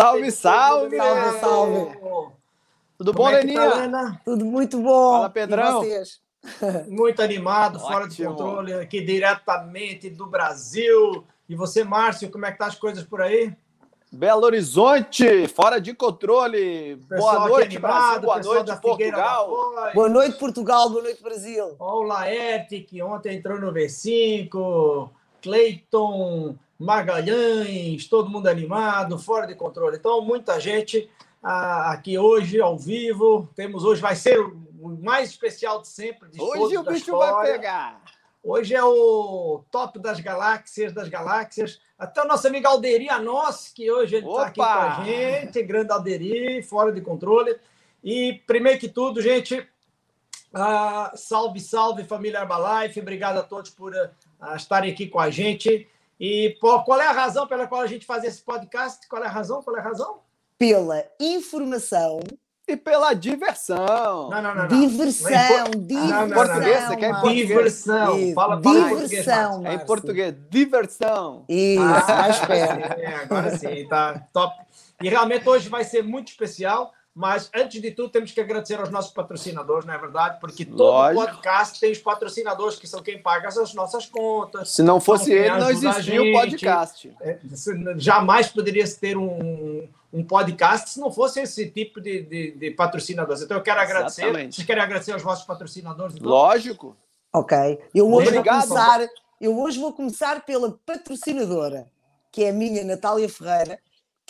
salve, salve, salve, salve. Tudo bom, é Leninha? Tá, Tudo muito bom. Fala, Pedrão. Muito animado, Ótimo. fora de controle, aqui diretamente do Brasil. E você, Márcio, como é que tá as coisas por aí? Belo Horizonte, fora de controle. Boa noite, animado, Brasil. Boa noite, Portugal. Boa noite, Portugal. Boa noite, Brasil. Olha o Laerte, que ontem entrou no V5. Cleiton, Magalhães, todo mundo animado, fora de controle. Então, muita gente ah, aqui hoje, ao vivo. Temos hoje, vai ser o mais especial de sempre. De hoje o bicho história. vai pegar. Hoje é o top das galáxias, das galáxias. Até o nosso amigo Alderi Anos, que hoje ele está aqui com a gente, grande Alderi, fora de controle. E, primeiro que tudo, gente, uh, salve, salve, família Herbalife. Obrigado a todos por uh, estarem aqui com a gente. E pô, qual é a razão pela qual a gente faz esse podcast? Qual é a razão? Qual é a razão? Pela informação e pela diversão. Não, não, não. Diversão, diversão. Em português, você quer em português? Diversão. Fala, fala diversão, É em português, diversão. Isso, ah, mais perto. É, agora sim, tá top. E realmente hoje vai ser muito especial. Mas, antes de tudo, temos que agradecer aos nossos patrocinadores, não é verdade? Porque todo Lógico. podcast tem os patrocinadores, que são quem paga as nossas contas. Se não fosse ele, não existia o podcast. É, jamais poderia ter um, um podcast se não fosse esse tipo de, de, de patrocinadores. Então, eu quero agradecer. Exatamente. Vocês querem agradecer aos vossos patrocinadores? Então? Lógico. Ok. Eu hoje, Obrigado. vou começar, eu hoje vou começar pela patrocinadora, que é a minha Natália Ferreira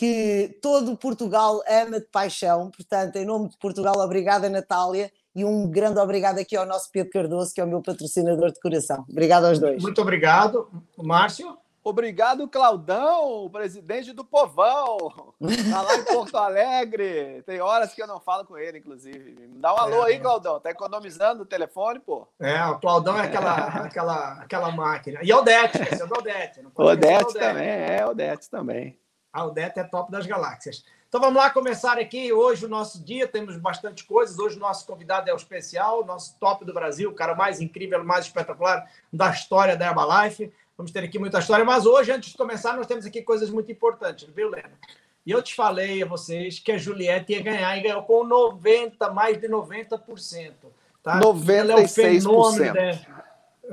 que todo Portugal ama de paixão. Portanto, em nome de Portugal, obrigada, Natália. E um grande obrigado aqui ao nosso Pedro Cardoso, que é o meu patrocinador de coração. Obrigado aos dois. Muito obrigado. Márcio? Obrigado, Claudão, o presidente do Povão. Está lá em Porto Alegre. Tem horas que eu não falo com ele, inclusive. Dá um alô é, aí, Claudão. Tá economizando o telefone, pô. É, o Claudão é aquela, aquela, aquela máquina. E Odete, esse é. Não Odete, Odete também, é, Odete também. A Aldete é top das galáxias. Então vamos lá começar aqui. Hoje o nosso dia, temos bastante coisas. Hoje o nosso convidado é o especial, nosso top do Brasil, o cara mais incrível, mais espetacular da história da Herbalife. Vamos ter aqui muita história, mas hoje, antes de começar, nós temos aqui coisas muito importantes, viu, Lena? E eu te falei a vocês que a Juliette ia ganhar e ganhou com 90, mais de 90%. Tá? 96%. Ela é um fenômeno, né?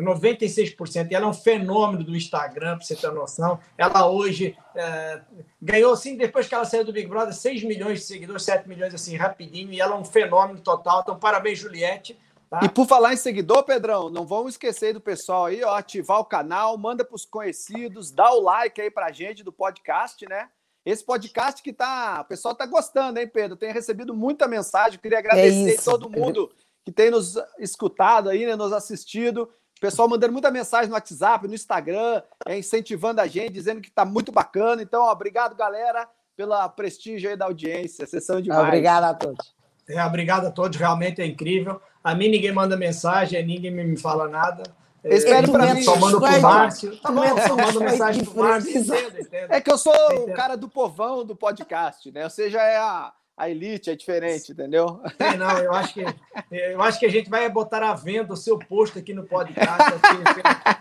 96%. E ela é um fenômeno do Instagram, para você ter noção. Ela hoje é, ganhou, assim, depois que ela saiu do Big Brother, 6 milhões de seguidores, 7 milhões, assim, rapidinho. E ela é um fenômeno total. Então, parabéns, Juliette. Tá? E por falar em seguidor, Pedrão, não vamos esquecer do pessoal aí, ó, ativar o canal, manda para os conhecidos, dá o like aí para gente do podcast, né? Esse podcast que tá, o pessoal tá gostando, hein, Pedro? Tenho recebido muita mensagem, queria agradecer é todo mundo que tem nos escutado aí, né, nos assistido. O pessoal mandando muita mensagem no WhatsApp, no Instagram, é, incentivando a gente, dizendo que está muito bacana. Então, ó, obrigado, galera, pela prestígio aí da audiência. Sessão demais. Obrigado a todos. É, obrigado a todos, realmente é incrível. A mim ninguém manda mensagem, ninguém me fala nada. Espero para mim. Tomando pro Márcio. Tá bom, tomando mensagem pro Márcio. Entendo, entendo. É que eu sou entendo. o cara do povão do podcast, né? Ou seja, é a a elite é diferente, entendeu? É, não, eu acho que eu acho que a gente vai botar à venda o seu posto aqui no podcast. Assim,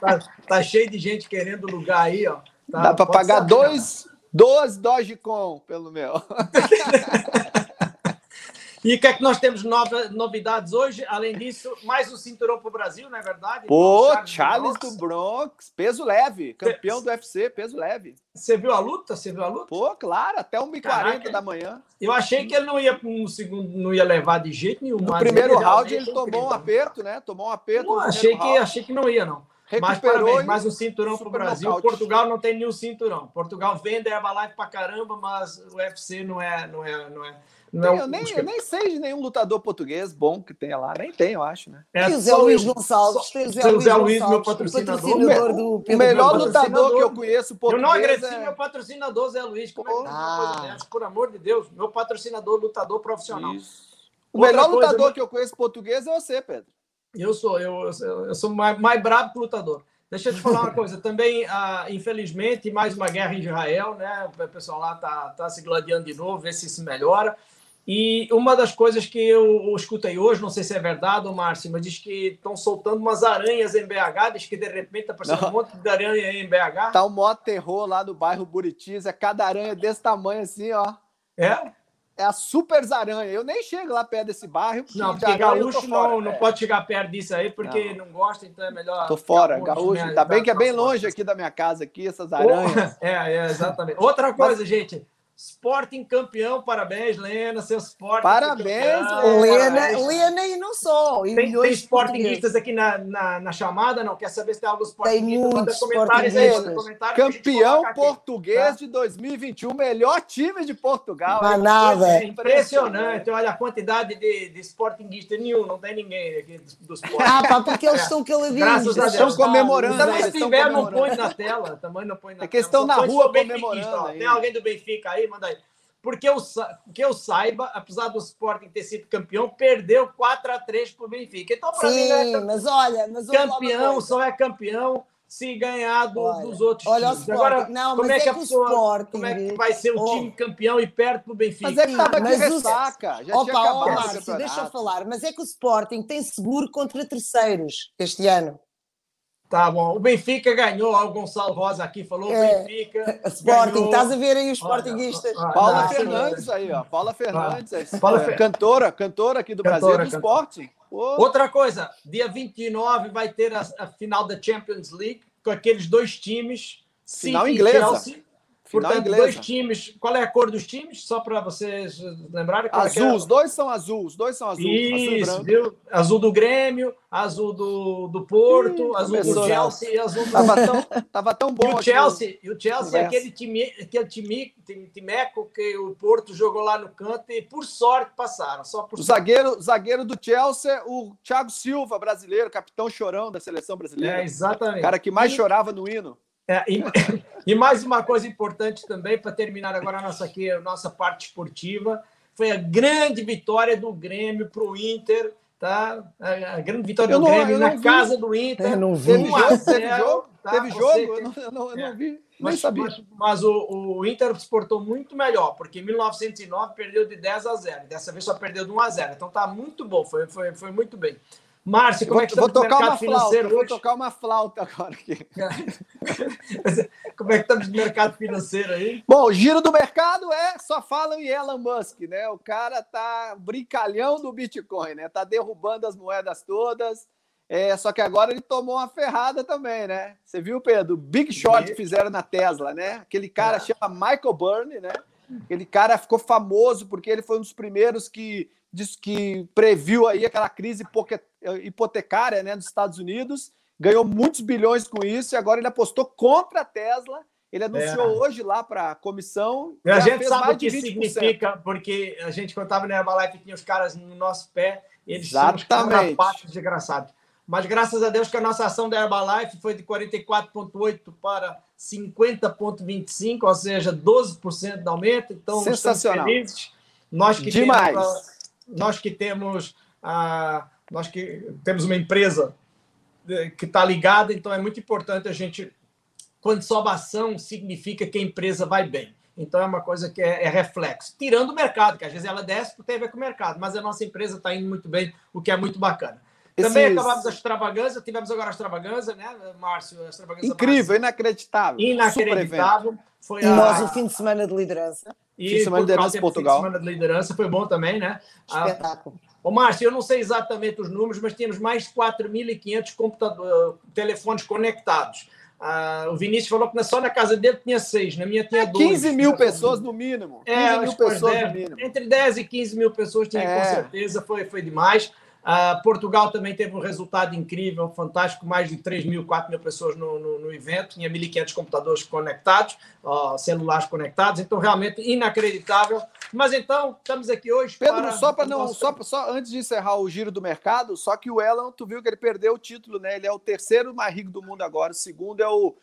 tá, tá, cheio de gente querendo lugar aí, ó. Tá, Dá para pagar saber, dois, dois Dogecoin pelo meu. E o que é que nós temos nova, novidades hoje? Além disso, mais um cinturão para o Brasil, não é verdade? Pô, Charles, Charles do, Bronx. do, Bronx. peso leve, campeão do UFC, peso leve. Você viu a luta? Você viu a luta? Pô, claro, até 1h40 da manhã. Eu achei que ele não ia um segundo, não ia levar de jeito nenhum. No primeiro round ele tomou um aperto, né? Tomou um aperto. Pô, achei, que, achei que não ia, não. Mas parabéns, mais um cinturão para o Brasil. Nocaute. Portugal não tem nenhum cinturão. Portugal vende Herbalife para caramba, mas o UFC não é, não é, não é não, eu, nem, eu nem sei de nenhum lutador português bom que tenha lá. Nem tem, eu acho, né? É, o Zé Luiz Gonçalves. Tem o Zé Luiz, Luiz meu patrocinador. patrocinador do o melhor lutador que eu conheço português. Eu não agredi é... meu patrocinador, Zé Luiz. Como é que ah. Por amor de Deus. Meu patrocinador, lutador profissional. Isso. O Outra melhor coisa, lutador que eu conheço português é você, Pedro. Eu sou, eu, eu sou mais, mais brabo que lutador. Deixa eu te falar uma coisa. Também, ah, infelizmente, mais uma guerra em Israel, né? O pessoal lá tá, tá se gladiando de novo, ver se se melhora. E uma das coisas que eu escutei hoje, não sei se é verdade, Márcio, mas diz que estão soltando umas aranhas em BH, diz que de repente está aparecendo não. um monte de aranha em BH. Tá um maior terror lá no bairro Buritis, é cada aranha desse tamanho assim, ó. É? É a Super Aranha. Eu nem chego lá perto desse bairro. Porque não, porque gaúcho não, não é. pode chegar perto disso aí, porque não, não gosta, então é melhor. Tô fora, gaúcho. Né? Ainda bem que é bem longe aqui da minha casa, aqui, essas aranhas. É, é exatamente. Outra coisa, Mas... gente. Sporting campeão, parabéns, Lena, seu Sporting. Parabéns, Lena. Lena e não só. E tem, tem Sportingistas aqui na, na, na, chamada, não? Quer saber se tem algo Sportingistas? Manda comentários aí. Campeão português tá? de 2021, melhor time de Portugal. Nada. É impressionante. Olha a quantidade de, de Sportingistas. Nenhum, não tem ninguém aqui do, do Sporting. Ah, pá, porque eles é. estão. Graças a Deus. Estão comemorando. Também se tiver, não põe na tela. Também não põe na é que estão na rua comemorando. Tem alguém do Benfica aí? Manda aí. Porque eu, que eu saiba, apesar do Sporting ter sido campeão, perdeu 4 a 3 para o Benfica. Então, para mim, não é campeão. mas olha, mas campeão só é campeão se ganhar do, olha, dos outros olha times. Agora, não, como é, é que a pessoa, Sporting, como é que vai ser o oh. time campeão e perto do Benfica? Mas é que estava aqui ressaca, já Opa, tinha acabado Márcio, deixa eu falar, mas é que o Sporting tem seguro contra terceiros este ano. Tá bom. O Benfica ganhou, o Gonçalo Rosa aqui falou, é, Benfica. Sporting, ganhou. estás a ver aí os sportinguistas. Paula não, Fernandes aí, ó. Paula Fernandes. Ah, Paula é, cantora, cantora aqui do cantora, Brasil do Sporting. Outra coisa, dia 29 vai ter a, a, final da Champions League com aqueles dois times. Final City inglesa. Chelsea. Portanto, dois times. Qual é a cor dos times? Só para vocês lembrarem. É azul, é os dois são azul, os dois são azul. Isso, azul, viu? azul do Grêmio, azul do, do Porto, Ih, azul do Chelsea e azul do. Tava tão, tava tão bom. E o Chelsea, e o Chelsea é aquele time, aquele time, timeco que o Porto jogou lá no canto e por sorte passaram. Só por o zagueiro, zagueiro do Chelsea, o Thiago Silva, brasileiro, capitão chorão da seleção brasileira. É, exatamente. O cara que mais e... chorava no hino. É, e, e, mais uma coisa importante também, para terminar agora a nossa, aqui, a nossa parte esportiva, foi a grande vitória do Grêmio para o Inter, tá? A, a, grande vitória eu do não, Grêmio na vi. casa do Inter. Eu não vi. Teve jogo? Teve jogo? Tá? Teve jogo? Eu, não, eu, não, eu é. não vi. Mas, mas, mas, o, o Inter se portou muito melhor, porque em 1909 perdeu de 10 a 0. Dessa vez só perdeu de 1 a 0. Então tá muito bom, foi, foi, foi muito bem. Márcio, como é que está vou tocar uma flauta, Vou tocar uma flauta agora aqui. como é que estamos no mercado financeiro aí? Bom, o giro do mercado é só falam em Elon Musk, né? O cara tá brincalhão do Bitcoin, né? Tá derrubando as moedas todas. É, só que agora ele tomou uma ferrada também, né? Você viu, Pedro? Big Short que fizeram na Tesla, né? Aquele cara ah. chama Michael Burry, né? Aquele cara ficou famoso porque ele foi um dos primeiros que que previu aí aquela crise hipotecária né, dos Estados Unidos, ganhou muitos bilhões com isso e agora ele apostou contra a Tesla. Ele anunciou é. hoje lá para a comissão. a gente sabe o que significa, porque a gente, estava na Herbalife, tinha os caras no nosso pé, eles Exatamente. tinham os desgraçados. Mas graças a Deus que a nossa ação da Herbalife foi de 44,8 para 50,25, ou seja, 12% de aumento. Então, Sensacional. Nós que Demais. Temos, nós que temos a, nós que temos uma empresa eh, que está ligada, então é muito importante a gente quando sobe a ação significa que a empresa vai bem. Então é uma coisa que é, é, reflexo. Tirando o mercado, que às vezes ela desce porque tem a ver com o mercado, mas a nossa empresa está indo muito bem, o que é muito bacana. Também Esses... acabamos a extravagância, tivemos agora a extravagância, né, Márcio? A extravagância Incrível, Márcio. inacreditável. Inacreditável. Foi e a... nós o fim de semana de liderança. E fim de semana de liderança Portugal. Fim de semana de liderança foi bom também, né? Ah, Espetáculo. Ô, Márcio, eu não sei exatamente os números, mas tínhamos mais de 4.500 telefones conectados. Ah, o Vinícius falou que só na casa dele tinha seis, na minha tinha é, 15 mil pessoas no mínimo. 15 é, mil pessoas 10, no mínimo. Entre 10 e 15 mil pessoas tinha, é. com certeza, foi, foi demais. Uh, Portugal também teve um resultado incrível, fantástico, mais de 3 mil, 4 mil pessoas no, no, no evento, tinha 1.500 computadores conectados, uh, celulares conectados, então realmente inacreditável. Mas então, estamos aqui hoje Pedro, para... só para não, nosso... só, só antes de encerrar o giro do mercado, só que o Elon, tu viu que ele perdeu o título, né? Ele é o terceiro mais rico do mundo agora, o segundo é o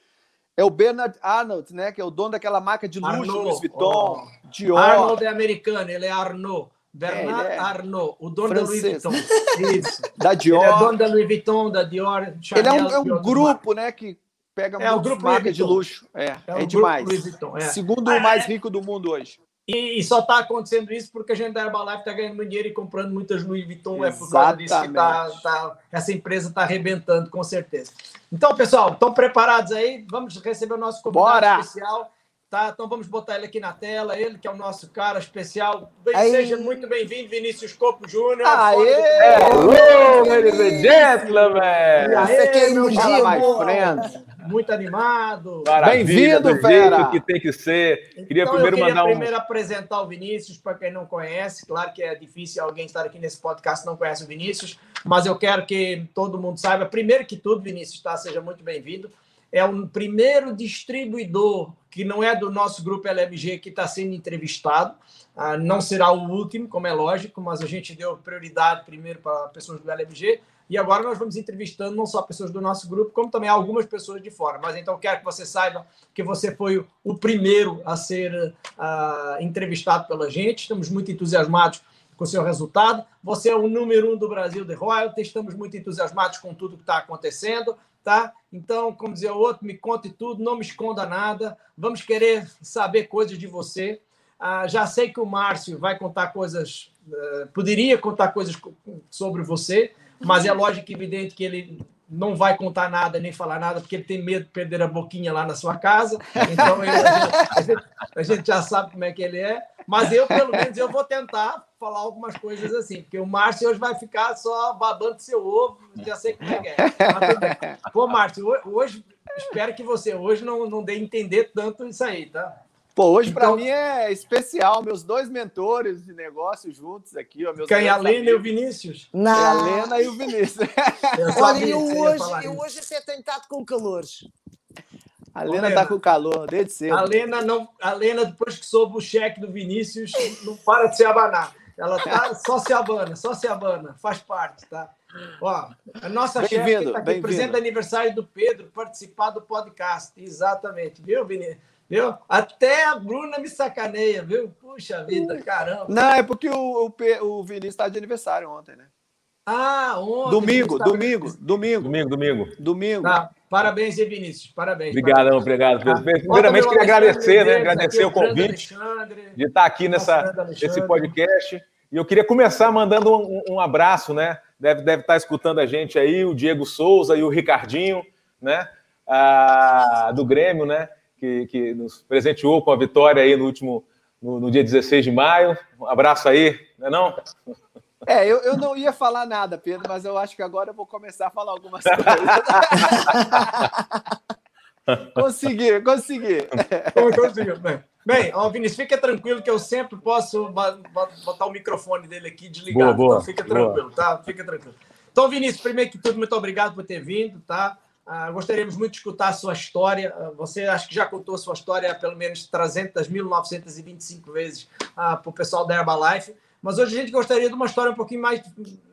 é o Bernard Arnold, né? Que é o dono daquela marca de luxo, Arnaud, Louis Vuitton, oh. Dior. Arnold é americano, ele é Arnaud. Bernard é, é Arnault, o dono francês. da Louis Vuitton. Isso. Da Dior. Ele é dono da Louis Vuitton, da Dior. Chanel, ele é um, é um grupo, né, que pega é, muitas marcas de luxo. É, é, é demais. Vuitton, é. Segundo o mais rico do mundo hoje. E, e só está acontecendo isso porque a gente da Herbalife está ganhando dinheiro e comprando muitas Louis Vuitton. É por causa disso que tá, tá, essa empresa está arrebentando, com certeza. Então, pessoal, estão preparados aí? Vamos receber o nosso convidado Bora. especial. Tá? Então vamos botar ele aqui na tela, ele que é o nosso cara especial. Bem, seja muito bem-vindo, Vinícius Copo Júnior. Aê! Hello, ladies and gentlemen! Esse aqui é meu dia, mais Muito animado. Bem-vindo, fera! que tem que ser. Então, queria primeiro eu queria mandar primeiro apresentar o Vinícius, para quem não conhece. Claro que é difícil alguém estar aqui nesse podcast não conhece o Vinícius, mas eu quero que todo mundo saiba. Primeiro que tudo, Vinícius, tá? Seja muito bem-vindo é o primeiro distribuidor que não é do nosso grupo LMG que está sendo entrevistado. Ah, não será o último, como é lógico, mas a gente deu prioridade primeiro para pessoas do LMG. E agora nós vamos entrevistando não só pessoas do nosso grupo, como também algumas pessoas de fora. Mas então quero que você saiba que você foi o primeiro a ser uh, entrevistado pela gente. Estamos muito entusiasmados com o seu resultado. Você é o número um do Brasil de royalties. Estamos muito entusiasmados com tudo que está acontecendo tá? Então, como dizia o outro, me conte tudo, não me esconda nada. Vamos querer saber coisas de você. Ah, já sei que o Márcio vai contar coisas, uh, poderia contar coisas sobre você, mas é lógico e evidente que ele não vai contar nada nem falar nada, porque ele tem medo de perder a boquinha lá na sua casa. Então, ele, a, gente, a gente já sabe como é que ele é. Mas eu, pelo menos, eu vou tentar falar algumas coisas assim, porque o Márcio hoje vai ficar só babando seu ovo, já sei como é que é. Mas, Pô, Márcio, hoje, espero que você hoje não, não dê entender tanto isso aí, tá? Pô, hoje então, para mim é especial, meus dois mentores de negócio juntos aqui, ó, meus Quem, a Lena e o Vinícius? Não. É a Lena e o Vinícius. Olha, eu hoje, eu hoje você tem estado com calores. A Lena está com calor desde cedo. A Lena, não, a Lena, depois que soube o cheque do Vinícius, não para de se abanar. Ela tá só se abana, só se abana, faz parte, tá? Ó, a nossa chefe está aqui, presente do aniversário do Pedro, participar do podcast. Exatamente, viu, Vinícius? Viu? Até a Bruna me sacaneia, viu? Puxa vida, caramba. Não, é porque o, o, o Vinícius está de aniversário ontem, né? Ah, ontem. Domingo, domingo, domingo. Domingo, domingo. Domingo. Tá. Parabéns, Vinícius. Parabéns. Obrigadão, obrigado. Ah, Primeiramente, queria agradecer, né? Agradecer o convite de estar aqui nessa, nesse podcast. E eu queria começar mandando um, um, abraço, né? Deve, deve estar escutando a gente aí, o Diego Souza e o Ricardinho, né? Ah, do Grêmio, né? Que, que nos presenteou com a vitória aí no último, no, no dia 16 de maio. Um abraço aí, não é não? É, eu, eu não ia falar nada, Pedro, mas eu acho que agora eu vou começar a falar algumas coisas. consegui, consegui. Conseguiu, bem. Bem, ó, Vinícius, fica tranquilo que eu sempre posso botar o microfone dele aqui desligado. Boa, boa, então fica tranquilo, boa. tá? Fica tranquilo. Então, Vinícius, primeiro que tudo, muito obrigado por ter vindo, tá? Ah, gostaríamos muito de escutar a sua história. Ah, você acho que já contou a sua história pelo menos 300.925 vezes ah, para o pessoal da Herbalife. Mas hoje a gente gostaria de uma história um pouquinho mais,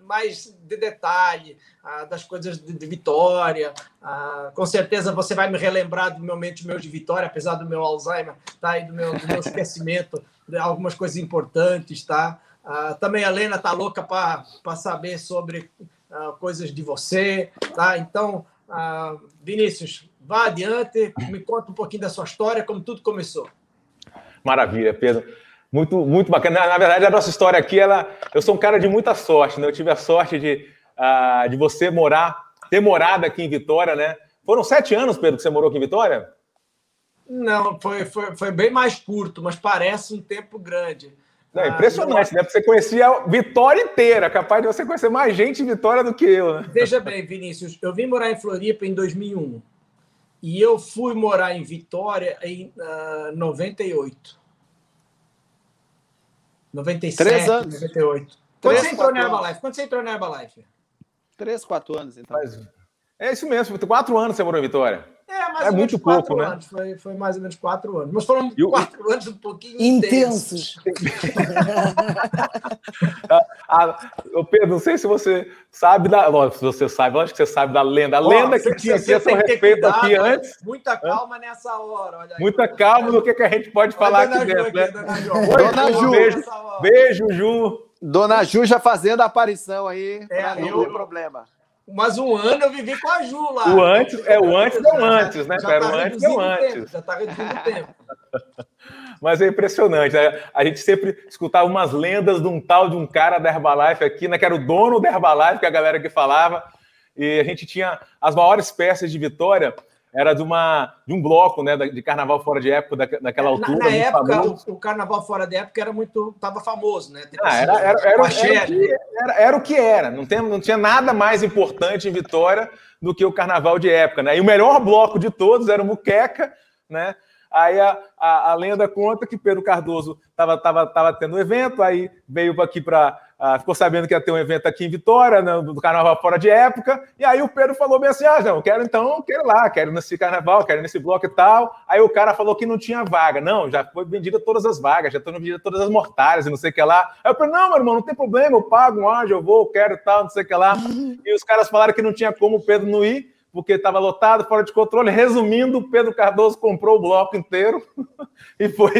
mais de detalhe, ah, das coisas de, de Vitória. Ah, com certeza você vai me relembrar do momento meu de Vitória, apesar do meu Alzheimer tá? e do meu, do meu esquecimento de algumas coisas importantes. Tá? Ah, também a Helena está louca para saber sobre ah, coisas de você. Tá? Então, ah, Vinícius, vá adiante, me conta um pouquinho da sua história, como tudo começou. Maravilha, Pedro. Muito, muito bacana. Na, verdade, a nossa história aqui, ela, eu sou um cara de muita sorte, né? Eu tive a sorte de, uh, de você morar, ter morado aqui em Vitória, né? Foram sete anos, Pedro, que você morou aqui em Vitória? Não, foi, foi, foi bem mais curto, mas parece um tempo grande. Não, impressionante, ah, né? Porque você conhecia a Vitória inteira, capaz de você conhecer mais gente em Vitória do que eu, né? Veja bem, Vinícius, eu vim morar em Floripa em 2001 e eu fui morar em Vitória em uh, 98. 97, Três anos. 98. Quando Três, você entrou na Herbalife? Quando você entrou na Herbalife? Três, quatro anos, então. Mas, é isso mesmo, quatro anos você morou em Vitória. É, mais é ou muito pouco, né? Anos. Foi, foi mais ou menos quatro anos. Mas foram e quatro anos um pouquinho intensos. ah, ah, Pedro, não sei se você sabe da. Lógico, se você sabe, lógico que você sabe da lenda. A lenda que tinha aqui a seu respeito aqui antes. Muita calma nessa hora. Olha aí, Muita calma no que, que a gente pode falar aqui dentro. Aqui, né? Dona Ju. Dona Ju. Beijo, beijo, Ju. Dona Ju já fazendo a aparição aí, é, não eu... ter problema. Mas um ano eu vivi com a Ju lá. O antes, é o antes é o antes, né? Já tá o antes é o antes. Tempo, já está reduzindo o tempo. Mas é impressionante, né? A gente sempre escutava umas lendas de um tal de um cara da Herbalife aqui, né? Que era o dono da Herbalife, que a galera que falava. E a gente tinha as maiores peças de Vitória era de, uma, de um bloco, né, de carnaval fora de época, da, daquela altura. Na, na época, o, o, carnaval fora de época era muito, estava famoso, né? Tipo ah, assim, era, era, era, era, o que, era, era o que era, não, tem, não tinha nada mais importante em Vitória do que o carnaval de época, né? E o melhor bloco de todos era o Muqueca, né? Aí a, a, a lenda conta que Pedro Cardoso estava tava, tava tendo um evento, aí veio aqui para. Uh, ficou sabendo que ia ter um evento aqui em Vitória, né, do carnaval fora de época, e aí o Pedro falou bem assim: ah, não, quero então, quero ir lá, quero nesse carnaval, quero nesse bloco e tal. Aí o cara falou que não tinha vaga. Não, já foi vendida todas as vagas, já estão vendidas todas as mortárias e não sei o que lá. Aí eu falei: não, meu irmão, não tem problema, eu pago um anjo, eu vou, eu quero e tal, não sei o que lá. E os caras falaram que não tinha como o Pedro não ir porque estava lotado, fora de controle. Resumindo, Pedro Cardoso comprou o bloco inteiro e foi,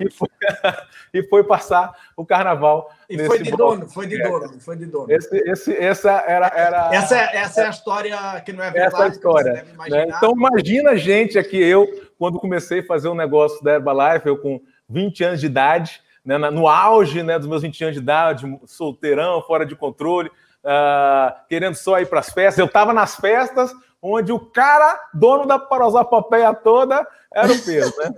e foi, e foi, passar o carnaval. E foi de bloco. dono, foi de dono, foi de dono. Esse, esse, essa era, era essa, essa é a história que não é verdade. Essa é a história. Né? Então imagina a gente aqui, eu, quando comecei a fazer um negócio da Herbalife, eu com 20 anos de idade, né, no auge né, dos meus 20 anos de idade, solteirão, fora de controle, uh, querendo só ir para as festas. Eu estava nas festas, onde o cara, dono da prosopopeia toda, era o Pedro, né?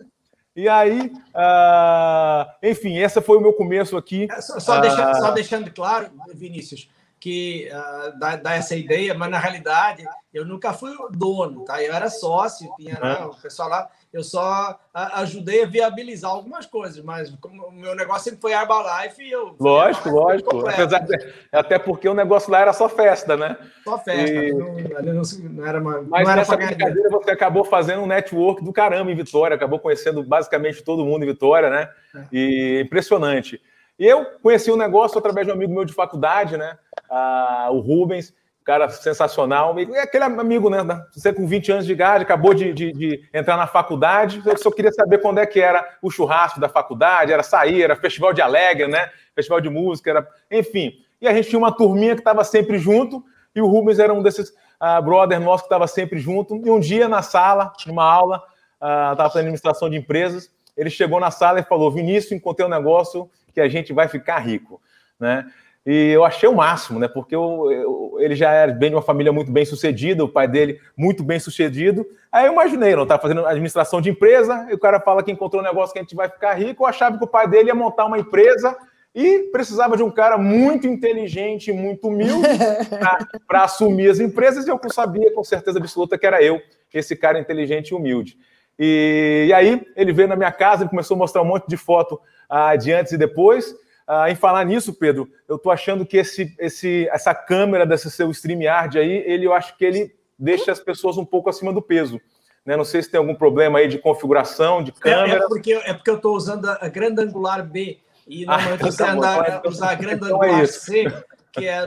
E aí, uh, enfim, esse foi o meu começo aqui. É, só, só, uh, deixando, só deixando claro, Vinícius, que uh, dá, dá, essa ideia, mas na realidade eu nunca fui dono, tá? Eu era sócio, tinha né, o pessoal lá, eu só ajudei a viabilizar algumas coisas, mas o meu negócio sempre foi Herbalife e eu. Lógico, lógico. De, até porque o negócio lá era só festa, né? Só festa, e... não, não, não, era uma. Mas não era nessa brincadeira você acabou fazendo um network do caramba em Vitória, acabou conhecendo basicamente todo mundo em Vitória, né? É. E impressionante. E eu conheci o um negócio através de um amigo meu de faculdade, né? Ah, o Rubens cara sensacional. E é aquele amigo, né? Você com 20 anos de idade, acabou de, de, de, entrar na faculdade, eu só queria saber quando é que era o churrasco da faculdade, era sair, era festival de alegre, né? Festival de música, era... enfim. E a gente tinha uma turminha que estava sempre junto, e o Rubens era um desses uh, brother nossos que estava sempre junto. E um dia na sala, numa aula, estava uh, fazendo administração de empresas, ele chegou na sala e falou: Vinícius, encontrei um negócio que a gente vai ficar rico, né? E eu achei o máximo, né? Porque eu, eu, ele já era bem de uma família muito bem sucedida, o pai dele muito bem sucedido. Aí eu imaginei, não estava fazendo administração de empresa, e o cara fala que encontrou um negócio que a gente vai ficar rico. Eu achava que o pai dele ia montar uma empresa e precisava de um cara muito inteligente, muito humilde para assumir as empresas. E eu sabia com certeza absoluta que era eu, esse cara inteligente e humilde. E, e aí ele veio na minha casa e começou a mostrar um monte de foto ah, de antes e depois. Ah, em falar nisso, Pedro, eu estou achando que esse, esse, essa câmera desse seu StreamYard aí, ele, eu acho que ele deixa as pessoas um pouco acima do peso. Né? Não sei se tem algum problema aí de configuração, de câmera. É, é porque, é porque eu estou usando a grande angular B e normalmente ah, você tá anda, usar a grande então é angular é C que é.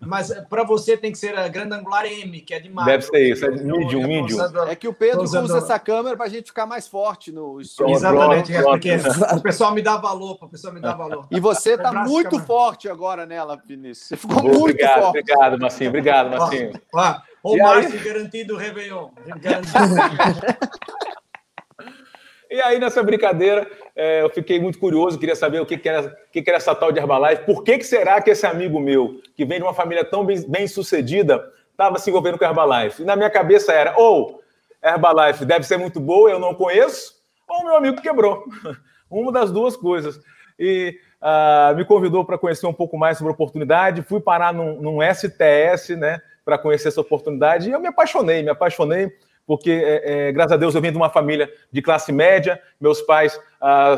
Mas para você tem que ser a grande angular M, que é de Deve ser isso, é medium, medium. É que o Pedro usando... usa essa câmera para a gente ficar mais forte no stream. Exatamente, é porque o pessoal me dá valor, o pessoal me dá valor. E você está muito forte agora nela, Vinícius. Você ficou muito obrigado, forte. Obrigado, Marcinho. Obrigado, Marcinho. Ó, ó, o Márcio garantido Réveillon. Garantido. E aí, nessa brincadeira, é, eu fiquei muito curioso, queria saber o que, que, era, que, que era essa tal de Herbalife. Por que, que será que esse amigo meu, que vem de uma família tão bem, bem sucedida, estava se envolvendo com Herbalife? E na minha cabeça era, ou Herbalife deve ser muito boa, eu não conheço, ou meu amigo quebrou. Uma das duas coisas. E uh, me convidou para conhecer um pouco mais sobre a oportunidade. Fui parar num, num STS, né, para conhecer essa oportunidade. E eu me apaixonei, me apaixonei porque, é, é, graças a Deus, eu venho de uma família de classe média, meus pais ah,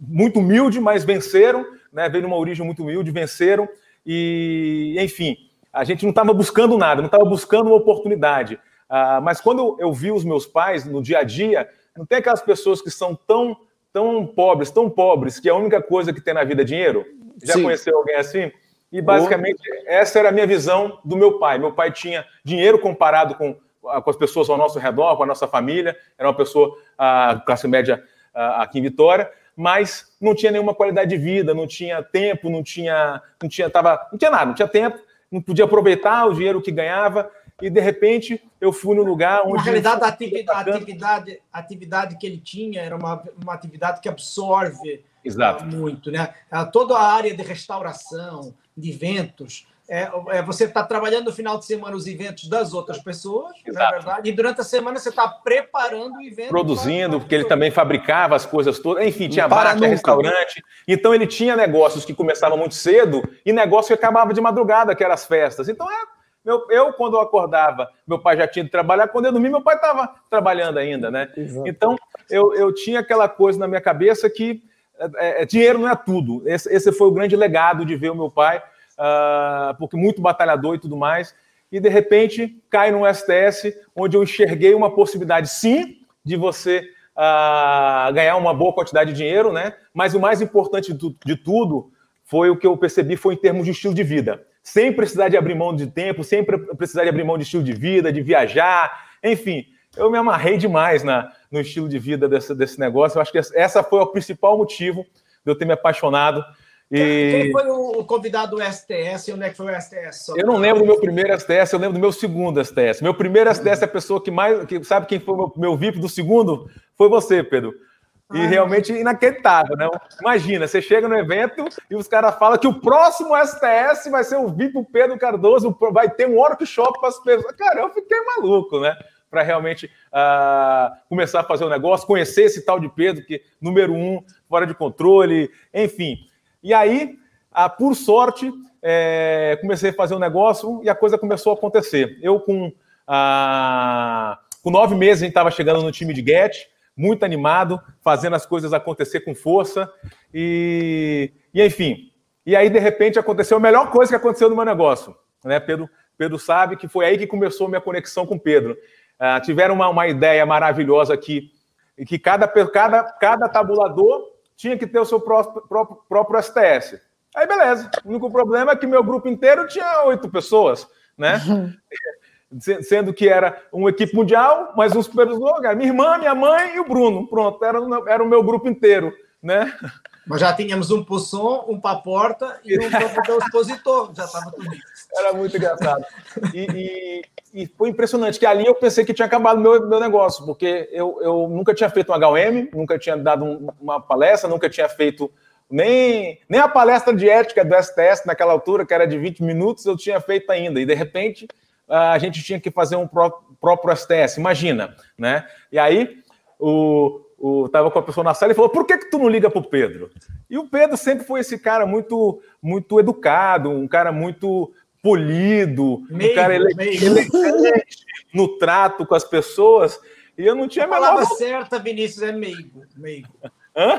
muito humildes, mas venceram, né? veio de uma origem muito humilde, venceram, e, enfim, a gente não estava buscando nada, não estava buscando uma oportunidade. Ah, mas quando eu vi os meus pais no dia a dia, não tem aquelas pessoas que são tão, tão pobres, tão pobres, que a única coisa que tem na vida é dinheiro? Já Sim. conheceu alguém assim? E basicamente essa era a minha visão do meu pai. Meu pai tinha dinheiro comparado com com as pessoas ao nosso redor, com a nossa família. Era uma pessoa, a classe média aqui em Vitória, mas não tinha nenhuma qualidade de vida, não tinha tempo, não tinha, não tinha, tava, não tinha nada, não tinha tempo, não podia aproveitar o dinheiro que ganhava. e de repente eu fui no lugar onde. Na realidade, a atividade, a atividade, a atividade que ele tinha era uma, uma atividade que absorve Exato. muito, né? Toda a área de restauração, de eventos, é, é, você está trabalhando no final de semana os eventos das outras pessoas, é Exato. na verdade, e durante a semana você está preparando o evento. Produzindo, porque ele também fabricava as coisas todas, enfim, tinha bar, tinha restaurante. Então ele tinha negócios que começavam muito cedo e negócio que acabava de madrugada, que eram as festas. Então é. Meu, eu, quando eu acordava, meu pai já tinha de trabalhar, quando eu dormia, meu pai estava trabalhando ainda, né? Exato. Então, eu, eu tinha aquela coisa na minha cabeça que é, é, dinheiro não é tudo. Esse, esse foi o grande legado de ver o meu pai uh, porque muito batalhador e tudo mais. E de repente cai no STS, onde eu enxerguei uma possibilidade, sim, de você uh, ganhar uma boa quantidade de dinheiro, né? Mas o mais importante de, de tudo foi o que eu percebi foi em termos de estilo de vida. Sem precisar de abrir mão de tempo, sem precisar de abrir mão de estilo de vida, de viajar, enfim, eu me amarrei demais na, no estilo de vida desse, desse negócio. Eu acho que essa foi o principal motivo de eu ter me apaixonado e... Quem foi o convidado do STS e onde é que foi o STS? eu não lembro do meu primeiro STS, eu lembro do meu segundo STS. Meu primeiro STS é a pessoa que mais. Que sabe quem foi o meu, meu VIP do segundo? Foi você, Pedro. E Ai, realmente inacreditável, né? Imagina, você chega no evento e os caras falam que o próximo STS vai ser o VIP Pedro Cardoso, vai ter um workshop para as pessoas. Cara, eu fiquei maluco, né? Para realmente uh, começar a fazer o um negócio, conhecer esse tal de Pedro, que número um, fora de controle, enfim. E aí, ah, por sorte, é, comecei a fazer um negócio e a coisa começou a acontecer. Eu, com, ah, com nove meses, a gente estava chegando no time de Get, muito animado, fazendo as coisas acontecer com força. E, e, enfim, e aí, de repente, aconteceu a melhor coisa que aconteceu no meu negócio. Né? Pedro, Pedro sabe que foi aí que começou a minha conexão com Pedro. Ah, tiveram uma, uma ideia maravilhosa aqui, que cada, cada, cada tabulador tinha que ter o seu próprio, próprio, próprio STS. Aí, beleza. O único problema é que meu grupo inteiro tinha oito pessoas, né? Sendo que era uma equipe mundial, mais um supervisor, minha irmã, minha mãe e o Bruno. Pronto, era, era o meu grupo inteiro, né? Mas já tínhamos um para um para a porta e um para o expositor. Já estava tudo isso. Era muito engraçado. E, e, e, foi impressionante, que ali eu pensei que tinha acabado meu, meu negócio, porque eu, eu nunca tinha feito um HM, nunca tinha dado um, uma palestra, nunca tinha feito nem, nem a palestra de ética do STS naquela altura, que era de 20 minutos, eu tinha feito ainda. E, de repente, a gente tinha que fazer um pró próprio STS, imagina, né? E aí, o, o, tava com a pessoa na sala e falou: por que, que tu não liga para o Pedro? E o Pedro sempre foi esse cara muito, muito educado, um cara muito polido, meio, um cara elegante no trato com as pessoas. E eu não tinha a, a palavra menor... certa, Vinícius, é meigo. meigo. Hã?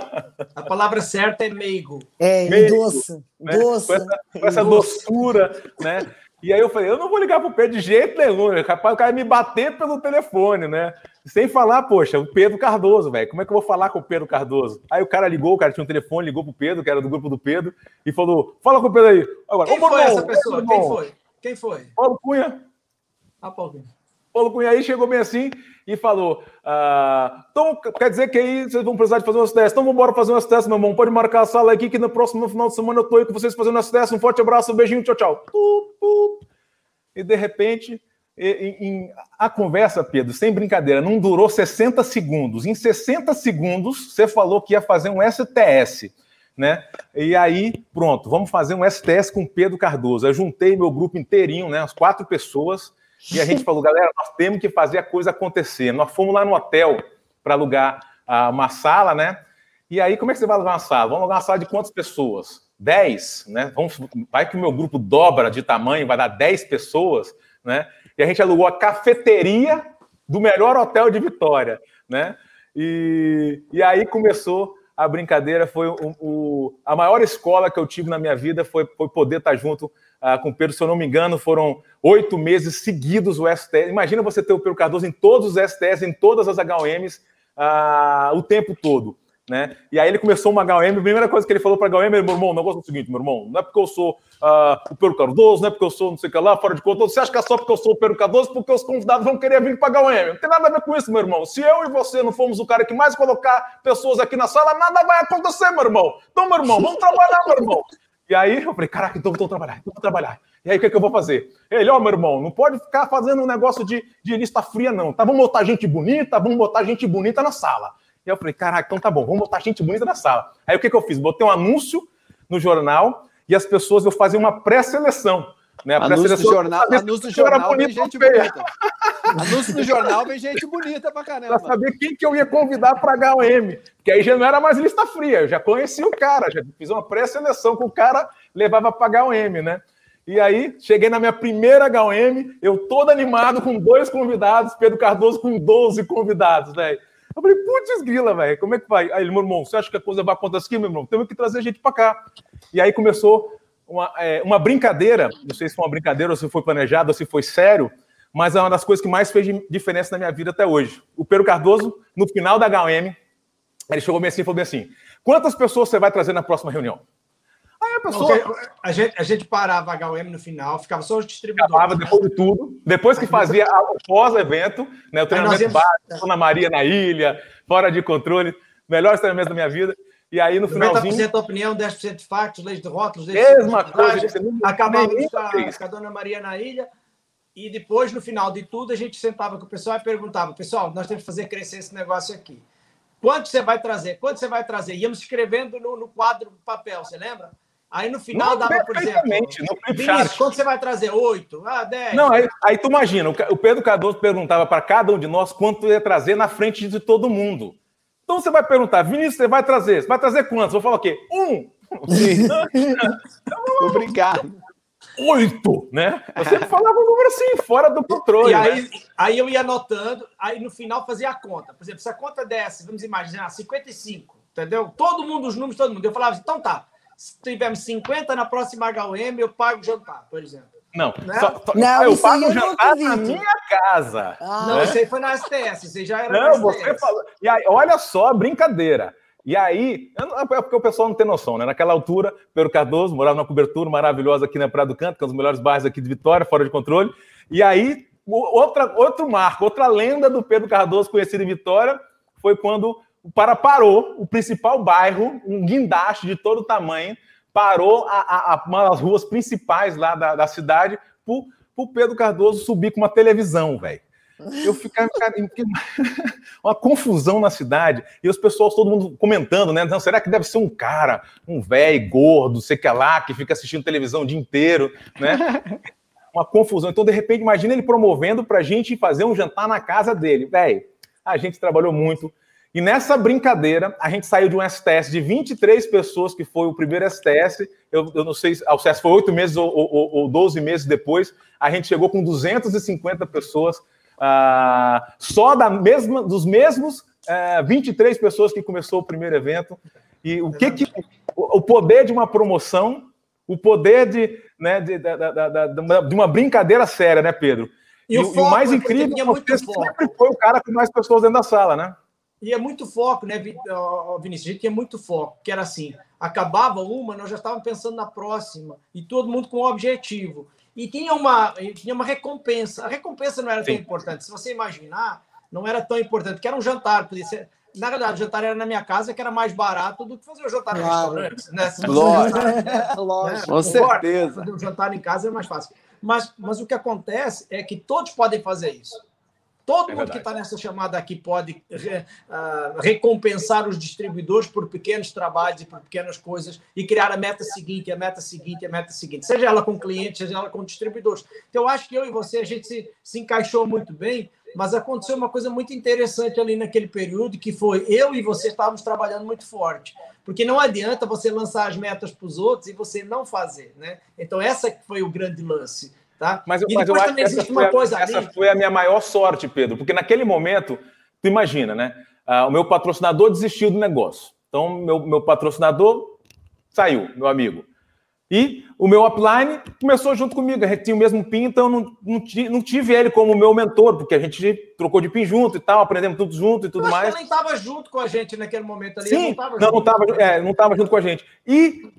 A palavra certa é meigo. É, meigo, doce. Né? doce. Com essa, com essa doçura, né? E aí eu falei, eu não vou ligar pro Pedro de jeito nenhum, capaz o cara me bater pelo telefone, né? Sem falar, poxa, o Pedro Cardoso, velho. Como é que eu vou falar com o Pedro Cardoso? Aí o cara ligou, o cara tinha um telefone, ligou pro Pedro, que era do grupo do Pedro, e falou: fala com o Pedro aí. Agora, Quem foi essa pessoa? Quem foi? Quem foi? Paulo Cunha. Ah, Paulo Cunha. Paulo Cunha aí chegou bem assim e falou: ah, então quer dizer que aí vocês vão precisar de fazer umas testes. Então vamos embora fazer umas testes, meu irmão. Pode marcar a sala aqui que no próximo final de semana eu tô aí com vocês fazendo as testes. Um forte abraço, um beijinho, tchau, tchau. E de repente em, em, a conversa, Pedro, sem brincadeira, não durou 60 segundos. Em 60 segundos, você falou que ia fazer um STS, né? E aí, pronto, vamos fazer um STS com Pedro Cardoso. Eu juntei meu grupo inteirinho, né? As quatro pessoas, e a gente falou, galera, nós temos que fazer a coisa acontecer. Nós fomos lá no hotel para alugar uh, uma sala, né? E aí, como é que você vai alugar uma sala? Vamos alugar uma sala de quantas pessoas? 10, né? Vamos, vai que o meu grupo dobra de tamanho, vai dar 10 pessoas, né? e a gente alugou a cafeteria do melhor hotel de Vitória, né? E, e aí começou a brincadeira, foi o, o, a maior escola que eu tive na minha vida foi, foi poder estar junto uh, com o Pedro, se eu não me engano, foram oito meses seguidos o STS. Imagina você ter o Pedro Cardoso em todos os STS, em todas as HOMs, ah, o tempo todo. Né? E aí ele começou uma HM, a primeira coisa que ele falou para a HM, meu irmão, o negócio é o seguinte, meu irmão, não é porque eu sou uh, o Pedro Cardoso, não é porque eu sou não sei o que lá, fora de conta, você acha que é só porque eu sou o Pedro Cardoso, porque os convidados vão querer vir para a HM. Não tem nada a ver com isso, meu irmão. Se eu e você não fomos o cara que mais colocar pessoas aqui na sala, nada vai acontecer, meu irmão. Então, meu irmão, vamos trabalhar, meu irmão. E aí eu falei, caraca, então vou trabalhar, então vou trabalhar. E aí, o que, que eu vou fazer? Ele, ó, oh, meu irmão, não pode ficar fazendo um negócio de, de lista fria, não. Tá, vamos botar gente bonita, vamos botar gente bonita na sala. E eu falei, caraca, então tá bom, vamos botar gente bonita na sala. Aí o que, que eu fiz? Botei um anúncio no jornal e as pessoas, eu fazia uma pré-seleção. Né? Anúncio do jornal, anúncio do jornal vem gente bonita. anúncio do jornal vem gente bonita pra caramba. Pra saber quem que eu ia convidar pra HM. Que aí já não era mais lista fria, eu já conhecia o cara, já fiz uma pré-seleção com o cara, levava pra HM, né? E aí, cheguei na minha primeira HM, eu todo animado com dois convidados, Pedro Cardoso com 12 convidados, velho. Eu falei, putz, grila, velho, como é que vai? Aí ele, meu irmão, você acha que a coisa vai acontecer aqui, meu irmão? Temos que trazer gente para cá. E aí começou uma, é, uma brincadeira, não sei se foi uma brincadeira ou se foi planejado ou se foi sério, mas é uma das coisas que mais fez diferença na minha vida até hoje. O Pedro Cardoso, no final da HM, ele chegou bem assim e falou bem assim: quantas pessoas você vai trazer na próxima reunião? Aí a pessoa. A gente, a gente parava a HM no final, ficava só os distribuidores. Acabava depois de tudo. Depois que fazia o pós-evento, né, o treinamento íamos... básico, Ana Maria na ilha, fora de controle, melhores treinamentos da minha vida. E aí no finalzinho. 90% opinião, 10% de factos, leis de rótulos, mesma coisa. Acabávamos com, com a Dona Maria na ilha. E depois, no final de tudo, a gente sentava com o pessoal e perguntava: pessoal, nós temos que fazer crescer esse negócio aqui. Quanto você vai trazer? Quanto você vai trazer? Íamos escrevendo no, no quadro papel, você lembra? Aí no final não, dava, por exemplo. No Vinícius, quanto você vai trazer? Oito? Ah, dez. Não, aí, aí tu imagina, o Pedro Cardoso perguntava para cada um de nós quanto ia trazer na frente de todo mundo. Então você vai perguntar, Vinícius, você vai trazer? Você vai trazer quantos? Vou falar o quê? Um! Obrigado. Oito, né? Você falava um número assim, fora do controle. E aí, né? aí eu ia anotando, aí no final fazia a conta. Por exemplo, se a conta desse, vamos imaginar, 55, entendeu? Todo mundo, os números, todo mundo. Eu falava, então tá, se tivermos 50 na próxima HM, eu pago o jantar, por exemplo. Não, né? só, só, não eu pago o jantar na minha casa. Ah, não, né? isso aí foi na STS, você já era Não, você falou. E aí, olha só, brincadeira. E aí, é porque o pessoal não tem noção, né? Naquela altura, Pedro Cardoso morava numa cobertura maravilhosa aqui na Praia do Canto, que é um dos melhores bairros aqui de Vitória, fora de controle. E aí, outra, outro marco, outra lenda do Pedro Cardoso conhecido em Vitória, foi quando o Para parou, o principal bairro, um guindaste de todo tamanho, parou a, a, uma das ruas principais lá da, da cidade para o Pedro Cardoso subir com uma televisão, velho. Eu ficava, uma confusão na cidade, e os pessoal, todo mundo comentando, né? Não, será que deve ser um cara, um velho, gordo, sei que é lá, que fica assistindo televisão o dia inteiro, né? Uma confusão. Então, de repente, imagina ele promovendo para a gente fazer um jantar na casa dele. Velho, a gente trabalhou muito, e nessa brincadeira, a gente saiu de um STS de 23 pessoas, que foi o primeiro STS. Eu, eu não sei, o STS foi oito meses ou, ou, ou 12 meses depois. A gente chegou com 250 pessoas, ah, só da mesma, dos mesmos ah, 23 pessoas que começou o primeiro evento. E o que, que o poder de uma promoção, o poder de, né, de, de, de, de uma brincadeira séria, né, Pedro? E, e, o, o, mais incrível é que sempre foi o cara com mais pessoas dentro da sala, né? E é muito foco, né, Vinícius? A gente tinha muito foco, que era assim: acabava uma, nós já estávamos pensando na próxima, e todo mundo com um objetivo. E tinha uma, tinha uma recompensa. A recompensa não era Sim. tão importante. Se você imaginar, não era tão importante, porque era um jantar. Podia ser, na verdade, o jantar era na minha casa, que era mais barato do que fazer o jantar claro. no restaurante. Né? Lógico. Lógico. Com certeza. Fazer o jantar em casa é mais fácil. Mas, mas o que acontece é que todos podem fazer isso. Todo é mundo que está nessa chamada aqui pode uh, recompensar os distribuidores por pequenos trabalhos e por pequenas coisas e criar a meta seguinte, a meta seguinte, a meta seguinte, seja ela com clientes, seja ela com distribuidores. Então, eu acho que eu e você, a gente se, se encaixou muito bem, mas aconteceu uma coisa muito interessante ali naquele período, que foi eu e você estávamos trabalhando muito forte. Porque não adianta você lançar as metas para os outros e você não fazer. Né? Então, essa foi o grande lance Tá? Mas, mas eu acho que essa, foi a, essa foi a minha maior sorte, Pedro, porque naquele momento, tu imagina, né? Ah, o meu patrocinador desistiu do negócio. Então, meu, meu patrocinador saiu, meu amigo. E o meu upline começou junto comigo. A gente tinha o mesmo PIN, então não, não, não tive ele como meu mentor, porque a gente trocou de PIN junto e tal, aprendemos tudo junto e tudo mais. Ele nem estava junto com a gente naquele momento ali. Sim, não estava é, não estava junto com a gente. E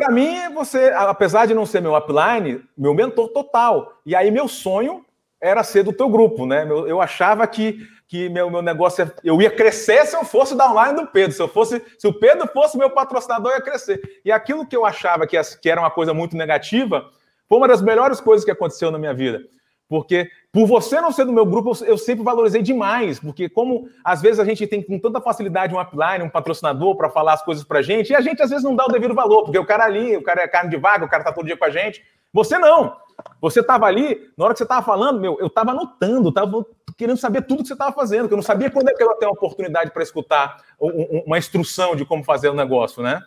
para mim, você, apesar de não ser meu upline, meu mentor total. E aí, meu sonho era ser do teu grupo, né? Eu achava que, que meu, meu negócio, eu ia crescer se eu fosse downline do Pedro. Se, eu fosse, se o Pedro fosse meu patrocinador, eu ia crescer. E aquilo que eu achava que, que era uma coisa muito negativa, Foi uma das melhores coisas que aconteceu na minha vida. Porque por você não ser do meu grupo, eu sempre valorizei demais. Porque como às vezes a gente tem com tanta facilidade um upline, um patrocinador para falar as coisas para gente, e a gente às vezes não dá o devido valor, porque o cara ali, o cara é carne de vaga, o cara tá todo dia com a gente. Você não. Você estava ali, na hora que você estava falando, meu, eu estava anotando, estava querendo saber tudo que você estava fazendo, que eu não sabia quando é que eu ia ter uma oportunidade para escutar uma instrução de como fazer o negócio, né?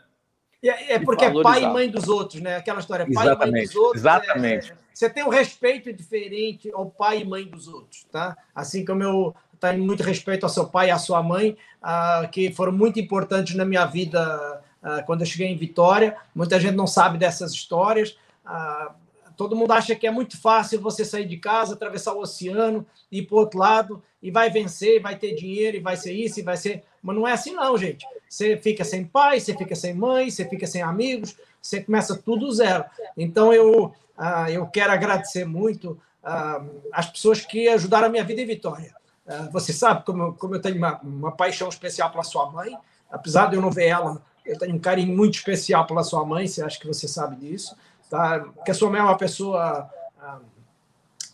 É, é porque é pai e mãe dos outros, né? Aquela história, pai exatamente, e mãe dos outros. Exatamente. É, você tem um respeito diferente ao pai e mãe dos outros, tá? Assim como eu tenho muito respeito ao seu pai e à sua mãe, uh, que foram muito importantes na minha vida uh, quando eu cheguei em Vitória. Muita gente não sabe dessas histórias. Uh, todo mundo acha que é muito fácil você sair de casa, atravessar o oceano, ir para o outro lado e vai vencer, vai ter dinheiro, e vai ser isso, e vai ser. Mas não é assim, não, gente. Você fica sem pai, você fica sem mãe, você fica sem amigos, você começa tudo zero. Então, eu, ah, eu quero agradecer muito ah, as pessoas que ajudaram a minha vida em Vitória. Ah, você sabe como, como eu tenho uma, uma paixão especial pela sua mãe, apesar de eu não ver ela, eu tenho um carinho muito especial pela sua mãe, você acha que você sabe disso, tá? Porque a sua mãe é uma pessoa.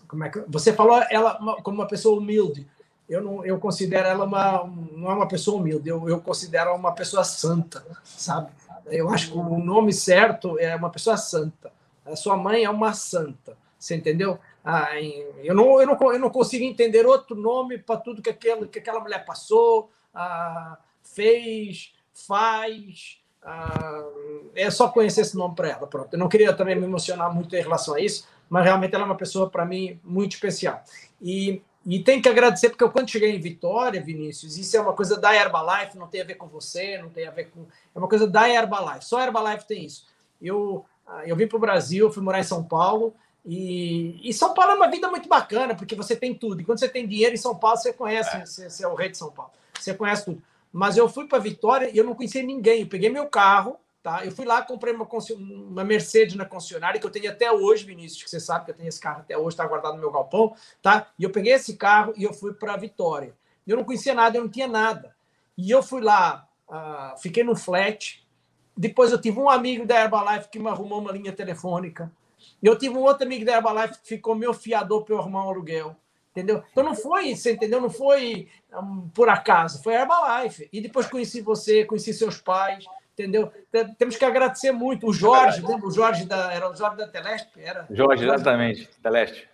como é que, você falou ela como uma pessoa humilde eu não eu considero ela uma não é uma pessoa humilde, eu, eu considero ela uma pessoa santa, sabe? Eu acho que o nome certo é uma pessoa santa. A sua mãe é uma santa, você entendeu? Ah, eu, não, eu, não, eu não consigo entender outro nome para tudo que aquela, que aquela mulher passou, ah, fez, faz. Ah, é só conhecer esse nome para ela. Pronto. Eu não queria também me emocionar muito em relação a isso, mas realmente ela é uma pessoa, para mim, muito especial. E e tem que agradecer, porque eu, quando cheguei em Vitória, Vinícius, isso é uma coisa da Herbalife, não tem a ver com você, não tem a ver com. É uma coisa da Herbalife, só a Herbalife tem isso. Eu, ah, eu vim para o Brasil, fui morar em São Paulo, e, e, São Paulo é uma vida muito bacana, porque você tem tudo. E quando você tem dinheiro em São Paulo, você conhece, é. Você, você é o rei de São Paulo, você conhece tudo. Mas eu fui para Vitória e eu não conhecia ninguém. Eu peguei meu carro, Tá? Eu fui lá, comprei uma, uma Mercedes na concessionária, que eu tenho até hoje, Vinícius, que você sabe que eu tenho esse carro até hoje, está guardado no meu galpão. Tá? E eu peguei esse carro e eu fui para Vitória. Eu não conhecia nada, eu não tinha nada. E eu fui lá, uh, fiquei no flat. Depois eu tive um amigo da Herbalife que me arrumou uma linha telefônica. Eu tive um outro amigo da Herbalife que ficou meu fiador para eu arrumar um aluguel. Entendeu? Então não foi, você entendeu? Não foi um, por acaso, foi Herbalife. E depois conheci você, conheci seus pais entendeu? Temos que agradecer muito. O Jorge, lembra? O Jorge da. Era o Jorge da Teleste? Era, Jorge, exatamente, Teleste.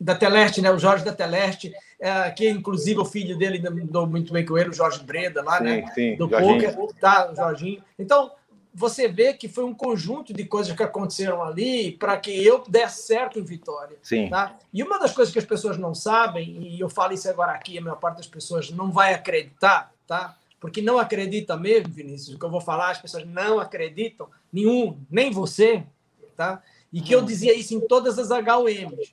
Da Teleste, né? O Jorge da Teleste, é, que inclusive o filho dele deu muito bem com ele, o Jorge Breda, lá, sim, né? Sim, do Poker, tá, o Jorginho. Então, você vê que foi um conjunto de coisas que aconteceram ali para que eu desse certo em Vitória. Sim. Tá? E uma das coisas que as pessoas não sabem, e eu falo isso agora aqui, a maior parte das pessoas não vai acreditar, tá? Porque não acredita mesmo, Vinícius, o que eu vou falar, as pessoas não acreditam, nenhum, nem você, tá? E que eu hum. dizia isso em todas as HUMs.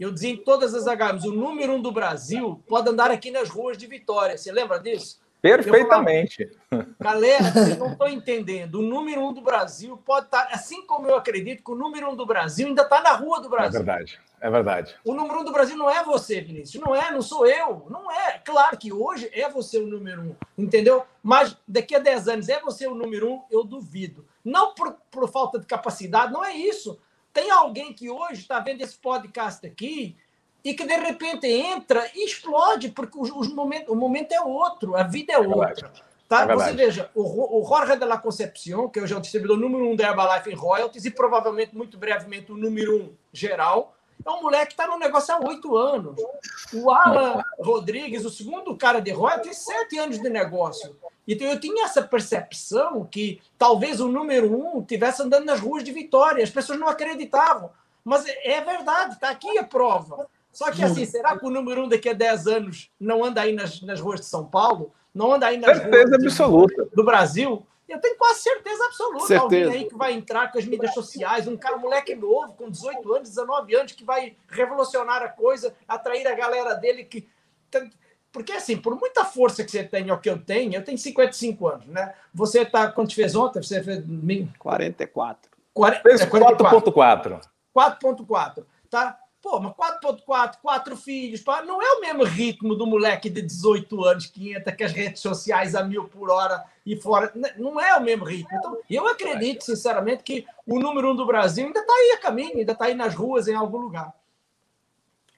Eu dizia em todas as HUMs, o número um do Brasil pode andar aqui nas ruas de Vitória. Você lembra disso? Perfeitamente. Galera, vocês não estão entendendo. O número um do Brasil pode estar, assim como eu acredito que o número um do Brasil ainda está na rua do Brasil. É verdade. É verdade. O número um do Brasil não é você, Vinícius. Não é, não sou eu. Não é. Claro que hoje é você o número um, entendeu? Mas daqui a 10 anos é você o número um, eu duvido. Não por, por falta de capacidade, não é isso. Tem alguém que hoje está vendo esse podcast aqui e que de repente entra e explode, porque os, os momentos, o momento é outro, a vida é, é outra. Tá? É Você veja, o, o Jorge de la Concepción, que hoje é o distribuidor número um da Herbalife em royalties e provavelmente, muito brevemente, o número um geral, é um moleque que está no negócio há oito anos. O Alan Rodrigues, o segundo cara de Roy, tem sete anos de negócio. Então eu tinha essa percepção que talvez o número um tivesse andando nas ruas de Vitória. As pessoas não acreditavam. Mas é verdade, está aqui a prova. Só que assim, será que o número um daqui a 10 anos não anda aí nas, nas ruas de São Paulo? Não anda aí nas Certeza ruas de, absoluta. do Brasil? Eu tenho quase certeza absoluta. Certeza. Alguém aí que vai entrar com as mídias sociais, um cara, um moleque novo, com 18 anos, 19 anos, que vai revolucionar a coisa, atrair a galera dele. que Porque, assim, por muita força que você tem, ou que eu tenho, eu tenho 55 anos, né? Você tá. Quanto fez ontem? Você fez. 44. 4.4. 4.4. 4.4. Tá? Pô, mas 4.4, quatro filhos, pá, não é o mesmo ritmo do moleque de 18 anos que entra com as redes sociais a mil por hora e fora. Não é o mesmo ritmo. Então, eu acredito, sinceramente, que o número um do Brasil ainda está aí a caminho, ainda está aí nas ruas, em algum lugar.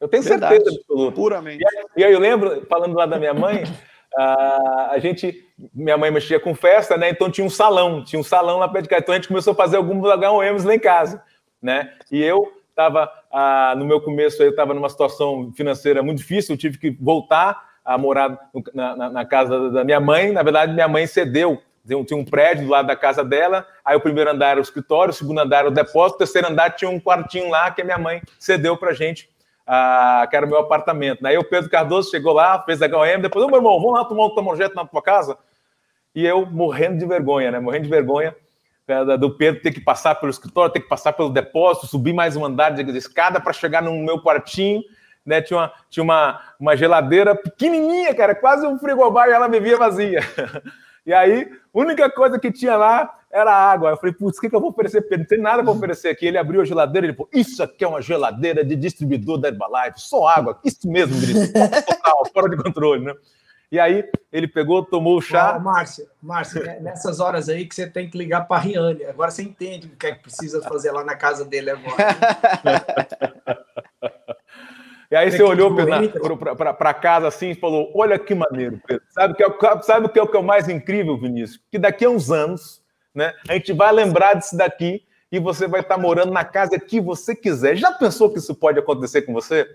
Eu tenho Verdade, certeza absoluta. Puramente. E aí eu lembro, falando lá da minha mãe, a gente, minha mãe mexia com festa, né? Então tinha um salão, tinha um salão lá perto de casa. Então a gente começou a fazer alguns HMs lá em casa, né? E eu estava ah, no meu começo eu estava numa situação financeira muito difícil, eu tive que voltar a morar na, na, na, casa da minha mãe. Na verdade, minha mãe cedeu. Tinha um prédio do lado da casa dela, aí o primeiro andar era o escritório, o segundo andar era o depósito, o terceiro andar tinha um quartinho lá que a minha mãe cedeu para gente, ah, que era o meu apartamento. Aí o Pedro Cardoso chegou lá, fez a HM, depois, ô meu irmão, vamos lá tomar um tamojeto na tua casa? E eu morrendo de vergonha, né? Morrendo de vergonha do Pedro ter que passar pelo escritório, ter que passar pelo depósito, subir mais um andar de escada para chegar no meu quartinho. Né? Tinha, uma, tinha uma, uma geladeira pequenininha, cara, quase um frigobar e ela vivia vazia. E aí, a única coisa que tinha lá era água. Eu falei, putz, o que, que eu vou oferecer Pedro? Não tem nada para oferecer aqui. Ele abriu a geladeira e ele falou, isso aqui é uma geladeira de distribuidor da Herbalife, só água. Isso mesmo, Gris. Total, fora de controle, né? E aí ele pegou, tomou o chá. Oh, Márcia, Márcia, né, nessas horas aí que você tem que ligar para a Riane. Agora você entende o que é que precisa fazer lá na casa dele agora. e aí você olhou para casa assim e falou: Olha que maneiro, Pedro. Sabe, que é, sabe o que é o que é o mais incrível, Vinícius? Que daqui a uns anos, né, a gente vai lembrar disso daqui e você vai estar morando na casa que você quiser. Já pensou que isso pode acontecer com você?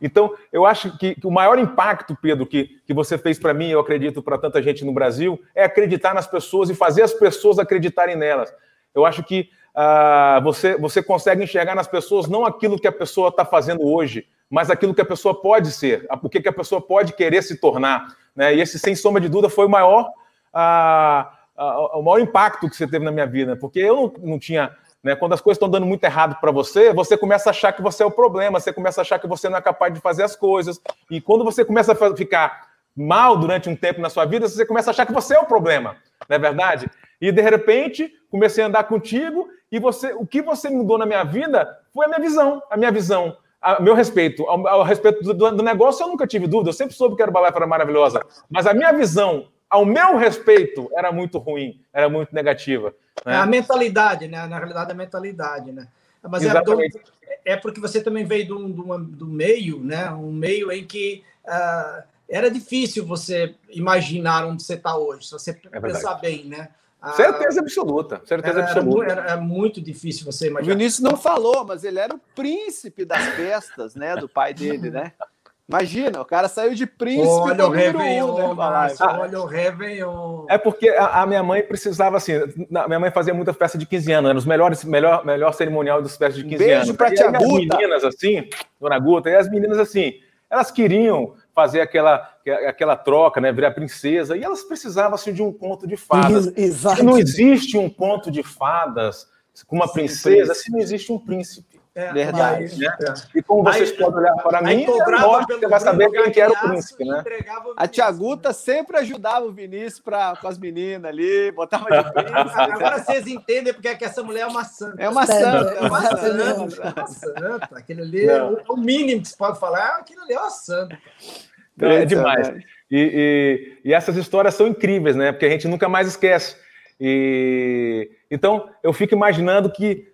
Então, eu acho que, que, o maior impacto, Pedro, que, que você fez para mim, eu acredito para tanta gente no Brasil, é acreditar nas pessoas e fazer as pessoas acreditarem nelas. Eu acho que uh, você, você consegue enxergar nas pessoas não aquilo que a pessoa está fazendo hoje, mas aquilo que a pessoa pode ser, o que, que a pessoa pode querer se tornar. Né? E esse, sem sombra de dúvida, foi o maior, uh, uh, o maior impacto que você teve na minha vida, porque eu não, não tinha né? Quando as coisas estão dando muito errado para você, você começa a achar que você é o problema, você começa a achar que você não é capaz de fazer as coisas. E quando você começa a ficar mal durante um tempo na sua vida, você começa a achar que você é o problema, não é verdade? E de repente, comecei a andar contigo e você, o que você mudou na minha vida foi a minha visão, a minha visão, a meu respeito, ao, ao respeito do, do, negócio eu nunca tive dúvida, eu sempre soube que a Herbalife era maravilhosa, mas a minha visão ao meu respeito, era muito ruim, era muito negativa. Né? É a mentalidade, né? Na realidade, a mentalidade, né? Mas é, do, é, porque você também veio do, do, do, meio, né? Um meio em que uh, era difícil você imaginar onde você está hoje, se você é pensar bem, né? Uh, certeza absoluta, certeza era, absoluta. Era, era, muito difícil você imaginar. O Vinícius não falou, mas ele era o príncipe das festas, né? Do pai dele, né? Imagina, o cara saiu de príncipe olha o Réveillon, um, né, olha o Réveillon. É porque a, a, minha mãe precisava, assim, a minha mãe fazia muita festa de 15 anos, era os melhores, melhor, melhor cerimonial das festas de 15 Beijo anos. Beijo pra tia Guta. As meninas, assim, Dona Guta, e as meninas, assim, elas queriam fazer aquela, aquela troca, né, virar princesa, e elas precisavam, assim, de um conto de fadas. Exato. Não existe um conto de fadas com uma princesa se não existe um príncipe. É, Verdade. Né? É. E como vocês aí, podem olhar para mim, você vai saber quem que era o príncipe, né? A Tia Guta sempre ajudava o Vinícius pra, com as meninas ali, botava de príncipe. Agora vocês entendem porque é que essa mulher é uma santa. É uma santa. É uma santa. É uma santa. Aquele ali, é o, o, mínimo que se pode falar, é aquilo ali é uma santa. É, demais. E, e, e essas histórias são incríveis, né? Porque a gente nunca mais esquece. E então eu fico imaginando que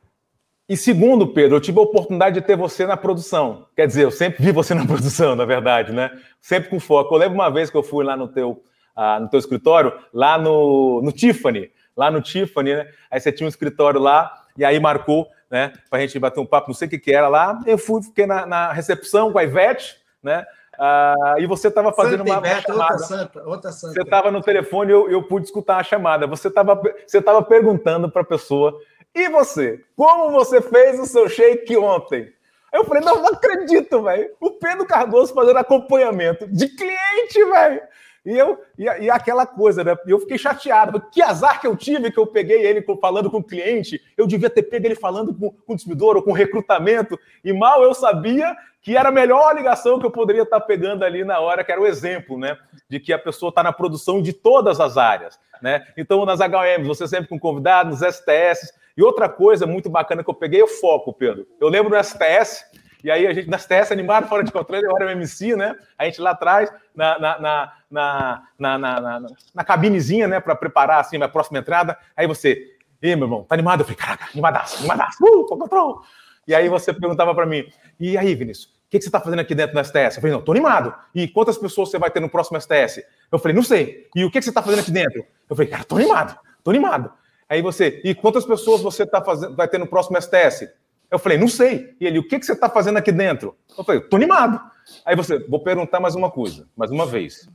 e segundo, Pedro, eu tive a oportunidade de ter você na produção. Quer dizer, eu sempre vi você na produção, na verdade, né? Sempre com foco. Eu lembro uma vez que eu fui lá no teu, uh, no teu escritório, lá no, no Tiffany, lá no Tiffany, né? Aí você tinha um escritório lá, e aí marcou, né? Pra gente bater um papo, não sei o que que era lá. Eu fui, fiquei na, na recepção com a Ivete, né? Uh, e você estava fazendo Santa uma, Ivete, chamada. Outra santa, outra santa. Você estava no telefone e eu, eu pude escutar a chamada. Você estava você tava perguntando para a pessoa e você? Como você fez o seu shake ontem? Eu falei, não, não acredito, velho. O Pedro Cardoso fazendo acompanhamento de cliente, velho. E eu e, e, aquela coisa, né? Eu fiquei chateado. Que azar que eu tive que eu peguei ele falando com o cliente. Eu devia ter pego ele falando com, com o distribuidor ou com recrutamento. E mal eu sabia que era a melhor ligação que eu poderia estar pegando ali na hora, que era o exemplo, né? De que a pessoa está na produção de todas as áreas, né? Então, nas HMs, você sempre com convidados, nos STS, e outra coisa muito bacana que eu peguei é o foco, Pedro. Eu lembro no STS E aí a gente, nas TS animado, fora de controle, eu era o MC, né? A gente lá atrás, na, na, na, na, na, na, na cabinezinha, né, para preparar assim a próxima entrada. Aí você, e meu irmão, tá animado? Eu falei, caraca, animadaço, animadaço, uh, control. E aí você perguntava para mim, e aí, Vinícius, o que, que você está fazendo aqui dentro do STS? Eu falei, não, tô animado. E quantas pessoas você vai ter no próximo STS? Eu falei, não sei. E o que, que você está fazendo aqui dentro? Eu falei, cara, tô animado, tô animado. Aí você, e quantas pessoas você tá fazendo, vai ter no próximo STS? Eu falei, não sei. E ele, o que, que você está fazendo aqui dentro? Eu falei, tô animado. Aí você, vou perguntar mais uma coisa, mais uma vez.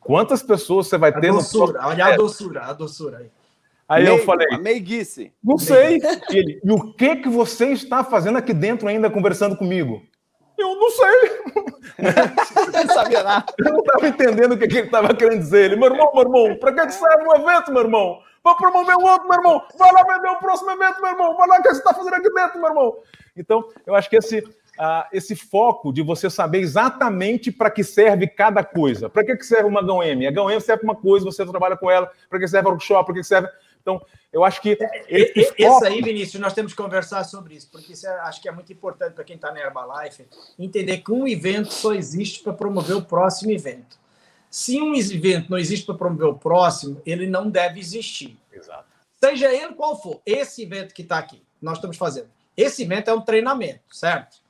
Quantas pessoas você vai a ter doçura, no próximo Olha a doçura, a doçura aí. Aí eu falei, meiguice. Não sei. E, ele, e o que que você está fazendo aqui dentro ainda conversando comigo? Eu não sei. não sabia nada. Eu não estava entendendo o que, que ele estava querendo dizer. Ele, meu irmão, meu irmão, para que serve um evento, meu irmão? Vou promover um outro, meu irmão. Vai lá vender o próximo evento, meu irmão. Vai lá o que você está fazendo aqui dentro, meu irmão. Então, eu acho que esse, uh, esse foco de você saber exatamente para que serve cada coisa. Para que, que serve uma HM? A HM serve para uma coisa, você trabalha com ela. Para que serve o workshop? Para que serve... Então, eu acho que. É, esse, foco... aí, Vinícius, nós temos que conversar sobre isso, porque isso é, acho que é muito importante para quem está na Herbalife entender que um evento só existe para promover o próximo evento. Se um evento não existe para promover o próximo, ele não deve existir. Exato. Seja ele qual for, esse evento que está aqui, nós estamos fazendo. Esse evento é um treinamento, certo?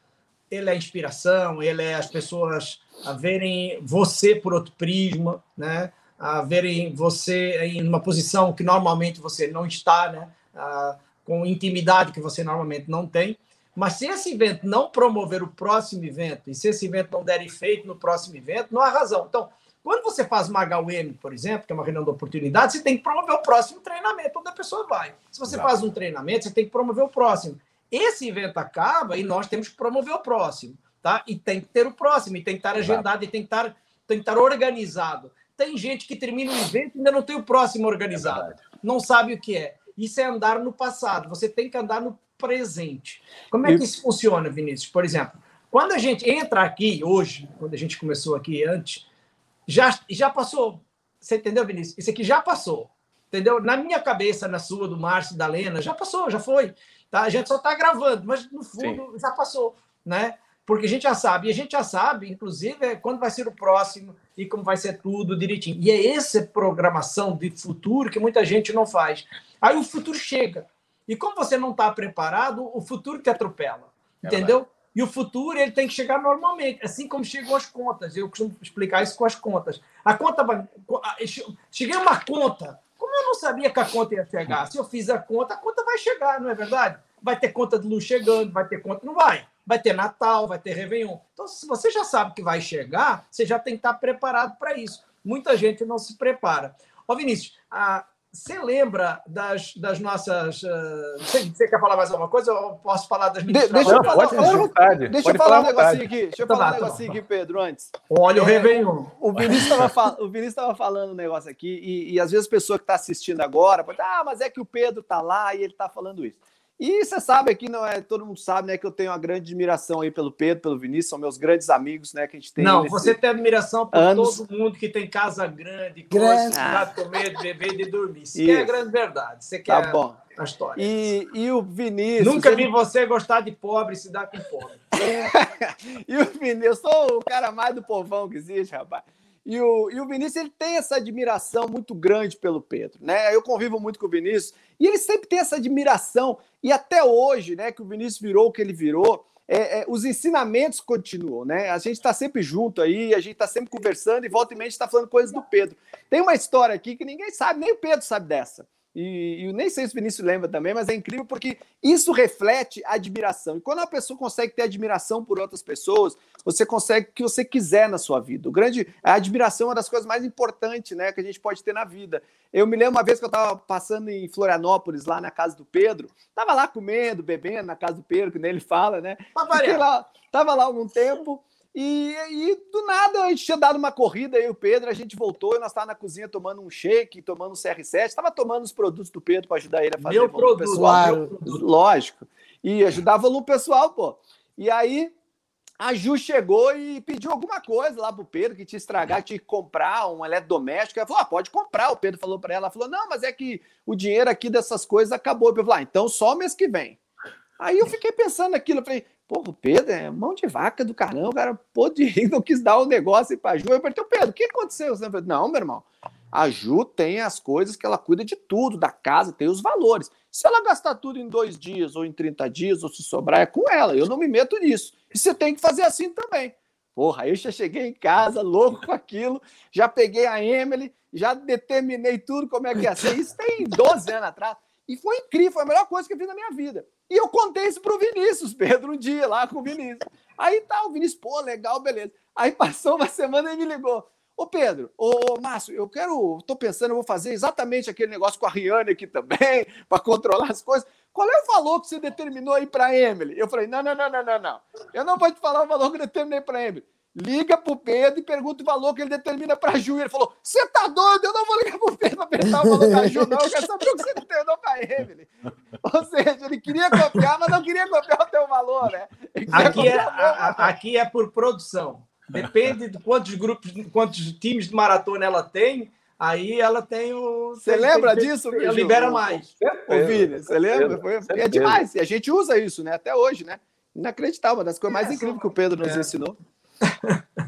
Ele é inspiração, ele é as pessoas a verem você por outro prisma, né? a verem você em uma posição que normalmente você não está, né? Com intimidade que você normalmente não tem. Mas se esse evento não promover o próximo evento, e se esse evento não der efeito no próximo evento, não há razão. Então, quando você faz uma HUM, por exemplo, que é uma reunião de oportunidade, você tem que promover o próximo treinamento, onde a pessoa vai. Se você Exato. faz um treinamento, você tem que promover o próximo. Esse evento acaba e nós temos que promover o próximo, tá? E tem que ter o próximo, e tem que estar agendado, e tem que estar, tem que estar organizado. Tem gente que termina o evento e ainda não tem o próximo organizado. É não sabe o que é. Isso é andar no passado. Você tem que andar no presente. Como é que isso funciona, Vinícius? Por exemplo, quando a gente entra aqui hoje, quando a gente começou aqui antes, já, já passou. Você entendeu, Vinícius? Isso aqui já passou. Entendeu? Na minha cabeça, na sua, do Márcio, da Lena, já passou, já foi. Tá? A gente só está gravando, mas no fundo Sim. já passou. Né? Porque a gente já sabe, e a gente já sabe, inclusive, é quando vai ser o próximo e como vai ser tudo direitinho. E é essa programação de futuro que muita gente não faz. Aí o futuro chega. E como você não está preparado, o futuro te atropela. É entendeu? Verdade. E o futuro ele tem que chegar normalmente, assim como chegam as contas. Eu costumo explicar isso com as contas. A conta. Cheguei uma conta. Como eu não sabia que a conta ia chegar? Se eu fiz a conta, a conta vai chegar, não é verdade? Vai ter conta de luz chegando, vai ter conta. Não vai. Vai ter Natal, vai ter Réveillon. Então, se você já sabe que vai chegar, você já tem que estar preparado para isso. Muita gente não se prepara. Ó, Vinícius, a, você lembra das, das nossas. Uh, você, você, quer falar mais alguma coisa ou posso falar das minhas de, Deixa eu falar, pode, vontade, deixa eu falar um negocinho aqui. Deixa eu falar um negocinho aqui, Pedro, antes. Olha é, o Réveillon. O Vinícius estava falando um negócio aqui, e, e às vezes a pessoa que está assistindo agora pode ah, mas é que o Pedro está lá e ele está falando isso. E você sabe aqui, não é? Todo mundo sabe, né, que eu tenho uma grande admiração aí pelo Pedro, pelo Vinícius, são meus grandes amigos, né, que a gente tem. Não, você tem admiração por anos. todo mundo que tem casa grande, grande. Ah. de comer, de beber, de dormir. Isso, é a grande verdade. Você quer tá bom. a história. E, e o Vinícius. Nunca vi você gostar de pobre e se dar com pobre. e o Vinícius, eu sou o cara mais do povão que existe, rapaz. E o, e o Vinícius ele tem essa admiração muito grande pelo Pedro, né? Eu convivo muito com o Vinícius e ele sempre tem essa admiração. E até hoje, né, que o Vinícius virou o que ele virou, é, é, os ensinamentos continuam, né? A gente está sempre junto aí, a gente está sempre conversando e volta e meia está falando coisas do Pedro. Tem uma história aqui que ninguém sabe, nem o Pedro sabe dessa. E, e nem sei se o Vinícius lembra também, mas é incrível porque isso reflete admiração. E quando a pessoa consegue ter admiração por outras pessoas, você consegue o que você quiser na sua vida. O grande, a admiração é uma das coisas mais importantes né, que a gente pode ter na vida. Eu me lembro uma vez que eu estava passando em Florianópolis, lá na casa do Pedro, estava lá comendo, bebendo na casa do Pedro, que nem ele fala, né? Fiquei lá, tava lá algum tempo. E, e, do nada a gente tinha dado uma corrida aí, o Pedro, a gente voltou e nós estávamos na cozinha tomando um shake, tomando um CR7, estava tomando os produtos do Pedro para ajudar ele a fazer meu produto, pessoal. Claro, lógico. E ajudar volume pessoal, pô. E aí a Ju chegou e pediu alguma coisa lá pro Pedro que tinha estragar, tinha que comprar um eletrodoméstico. Ela falou: ah, pode comprar. O Pedro falou para ela, ela falou: não, mas é que o dinheiro aqui dessas coisas acabou. Eu falei: ah, então só mês que vem. Aí eu fiquei pensando naquilo, eu falei, Porra, o Pedro é mão de vaca do caramba, o cara pô de rir, não quis dar o um negócio para a Ju. Eu perguntei, Pedro, o que aconteceu? Não, meu irmão, a Ju tem as coisas que ela cuida de tudo, da casa, tem os valores. Se ela gastar tudo em dois dias, ou em 30 dias, ou se sobrar, é com ela. Eu não me meto nisso. E você tem que fazer assim também. Porra, eu já cheguei em casa louco com aquilo, já peguei a Emily, já determinei tudo como é que ia ser. Isso tem 12 anos atrás. E foi incrível, foi a melhor coisa que eu fiz na minha vida. E eu contei isso pro Vinícius, Pedro, um dia lá com o Vinícius. Aí tá, o Vinícius, pô, legal, beleza. Aí passou uma semana e me ligou. Ô Pedro, ô Márcio, eu quero, tô pensando, eu vou fazer exatamente aquele negócio com a Rihanna aqui também, para controlar as coisas. Qual é o valor que você determinou aí para Emily? Eu falei, não, não, não, não, não, não. Eu não vou te falar o valor que eu determinei para Emily. Liga pro Pedro e pergunta o valor que ele determina para a Ju. Ele falou: Você tá doido? Eu não vou ligar pro Pedro para perguntar o valor da Ju, não. Eu quero saber o que você determinou para Emily. Ou seja, ele queria copiar, mas não queria copiar o teu valor, né? Aqui é, a, aqui é por produção. Depende de quantos grupos, quantos times de maratona ela tem. Aí ela tem o. Você lembra tem, disso, Ela libera mais. Ô, Vini, você lembra? Foi, é demais. E a gente usa isso, né? Até hoje, né? Inacreditável, uma das coisas mais é, incríveis que o Pedro nos é. ensinou.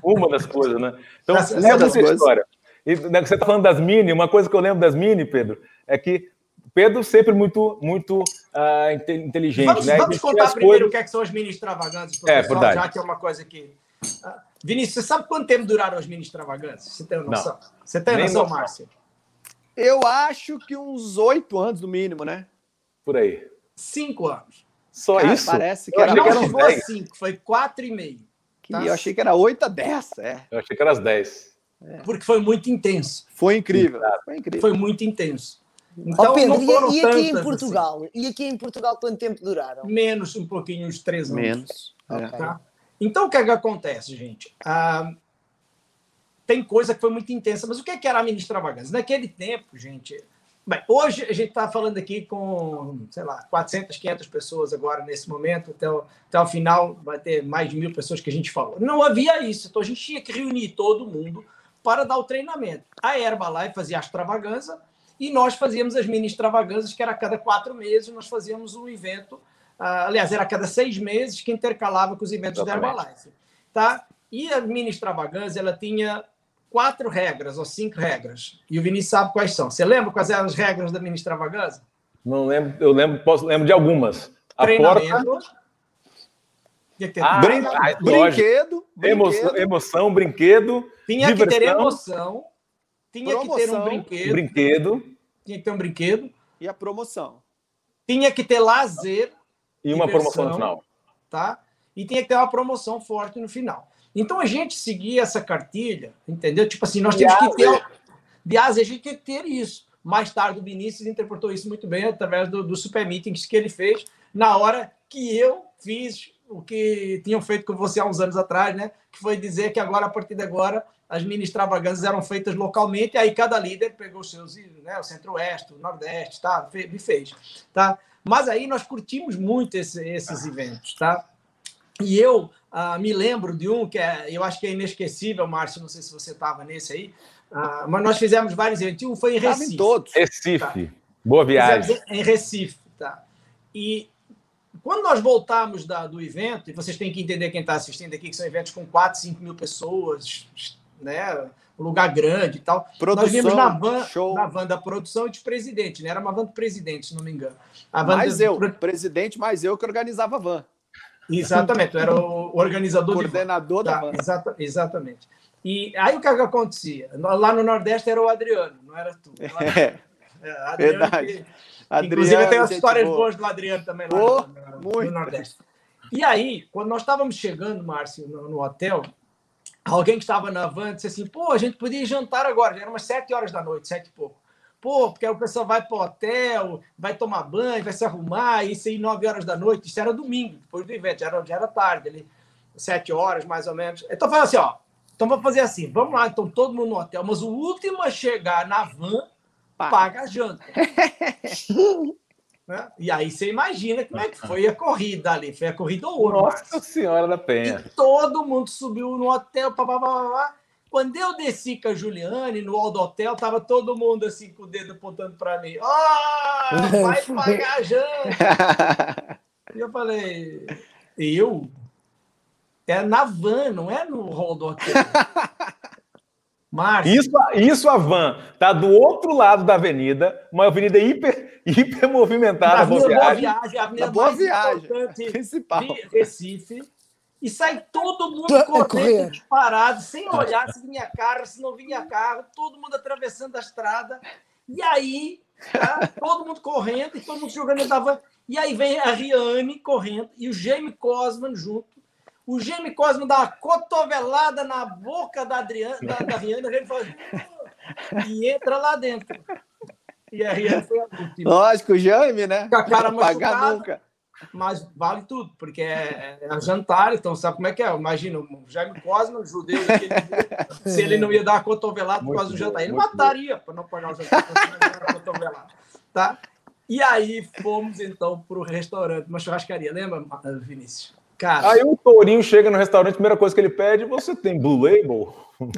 Uma das coisas, né? Então, Essa, lembra essa história. E, né, você está falando das mini, uma coisa que eu lembro das mini, Pedro, é que Pedro sempre muito, muito uh, inteligente. Vamos, né? vamos contar primeiro coisas... o que, é que são as mini extravagâncias, é, verdade. já que é uma coisa que. Uh, Vinícius, você sabe quanto tempo duraram as mini extravagâncias? Você tem noção? Não. Você tem noção, noção, Márcio? Eu acho que uns oito anos no mínimo, né? Por aí. Cinco anos. Só Cara, isso? Parece que eu era. Não chegou a cinco, foi quatro e meio. Tá? Eu achei que era 8 a 10. É. Eu achei que era as 10. É. Porque foi muito intenso. Foi incrível. Foi, incrível. foi muito intenso. Então, oh, Pedro, e, e, aqui em assim. Portugal? Assim. E aqui em Portugal quanto tempo duraram? Menos, um pouquinho, uns três anos. Menos. Okay. Tá? Então, o que, é que acontece, gente? Ah, tem coisa que foi muito intensa, mas o que, é que era a mini extravagância? Naquele tempo, gente, Bem, hoje a gente está falando aqui com, sei lá, 400, 500 pessoas agora nesse momento, até o, até o final vai ter mais de mil pessoas que a gente falou. Não havia isso, então a gente tinha que reunir todo mundo para dar o treinamento. A Herbalife fazia a extravagância e nós fazíamos as mini extravagâncias, que era a cada quatro meses nós fazíamos um evento, uh, aliás, era a cada seis meses que intercalava com os eventos Exatamente. da Herbalife. Tá? E a mini extravagância, ela tinha quatro regras ou cinco regras. E o Vinícius sabe quais são. Você lembra quais eram as regras da mini extravagância? Não lembro, eu lembro, posso, lembro de algumas. A Treinamento. Porta... Ah, ah, brinquedo, brinquedo. Emoção, brinquedo. Tinha diversão. que ter emoção. Tinha promoção, que ter um brinquedo. Brinquedo. Tinha que ter um brinquedo. E a promoção. Tinha que ter lazer. E uma diversão, promoção no final. Tá? E tinha que ter uma promoção forte no final. Então a gente seguia essa cartilha, entendeu? Tipo assim, nós temos que ter. De a gente tem que ter isso. Mais tarde, o Vinícius interpretou isso muito bem através do, do super meetings que ele fez na hora que eu fiz o que tinham feito com você há uns anos atrás, né? Que foi dizer que agora, a partir de agora, as mini extravagâncias eram feitas localmente, e aí cada líder pegou os seus, né? O Centro-Oeste, o Nordeste, tá? Me fez, tá? Mas aí nós curtimos muito esse, esses eventos, tá? E eu uh, me lembro de um que é, eu acho que é inesquecível, Márcio, não sei se você estava nesse aí, uh, mas nós fizemos vários eventos. Um foi em Recife. Em todos. Recife. Tá? Boa viagem. Fizemos em Recife, tá? E quando nós voltamos da, do evento, e vocês têm que entender quem está assistindo aqui, que são eventos com 4, 5 mil pessoas, né? Um lugar grande e tal. Produção, nós vimos na van, show. na van da produção e de presidente, né? Era uma van do presidente, se não me engano. A van mais eu, presidente, mais eu que organizava a van. Exatamente, eu era o organizador Coordenador de... da tá, exata, Exatamente. E aí o que, que acontecia? Lá no Nordeste era o Adriano, não era tu. Não era... É, Adriano, Verdade. Que, Adriano, inclusive tem as histórias boa. boas do Adriano também lá oh, no, no, no, Nordeste. E aí, quando nós estávamos chegando, Márcio, no, no, hotel, alguém que estava na van disse assim: pô, a gente podia jantar agora, já eram umas sete horas da noite, sete e pouco. Pô, porque o pessoal vai para o hotel, vai tomar banho, vai se arrumar, isso aí nove horas da noite. Isso era domingo, depois do evento, já era, já era tarde, ali, sete horas mais ou menos. Então, fala assim: ó, então vamos fazer assim, vamos lá, então todo mundo no hotel, mas o último a chegar na van paga a janta. né? E aí você imagina como é que foi a corrida ali, foi a corrida ouro. Nossa Senhora da Penha. E todo mundo subiu no hotel, pá, pá, pá, pá, quando eu desci com a Juliane no hall do hotel, tava todo mundo assim com o dedo apontando para mim. Ah, oh, vai pagar a janta. e eu falei, Eu? É na van, não é no hall do hotel. Márcio. Isso, isso a van tá do outro lado da avenida, uma avenida hiper, hiper movimentada. Na boa viagem, viagem, a avenida boa viagem, principal. de Recife. E sai todo mundo correndo, disparado, sem olhar se vinha carro, se não vinha carro, todo mundo atravessando a estrada. E aí, tá, todo mundo correndo e todo mundo jogando van. E aí vem a Riane correndo e o Jamie Cosman junto o Gêmeo Cosmo dá uma cotovelada na boca da Adriana, da, da ele faz, e entra lá dentro. E a Rihanna foi a última. Lógico, o Jaime, né? Com a cara machucada. nunca. Mas vale tudo, porque é, é, jantar, então sabe como é que é? Imagina, o Jaime Cosmo, o judeu, ele, se ele não ia dar uma cotovelada por causa do jantar, ele mataria para não pagar o jantar, cotovelada. Tá? E aí fomos então para o restaurante, uma churrascaria, lembra, Vinícius? Cara. Aí o Tourinho chega no restaurante, a primeira coisa que ele pede, você tem Blue Label?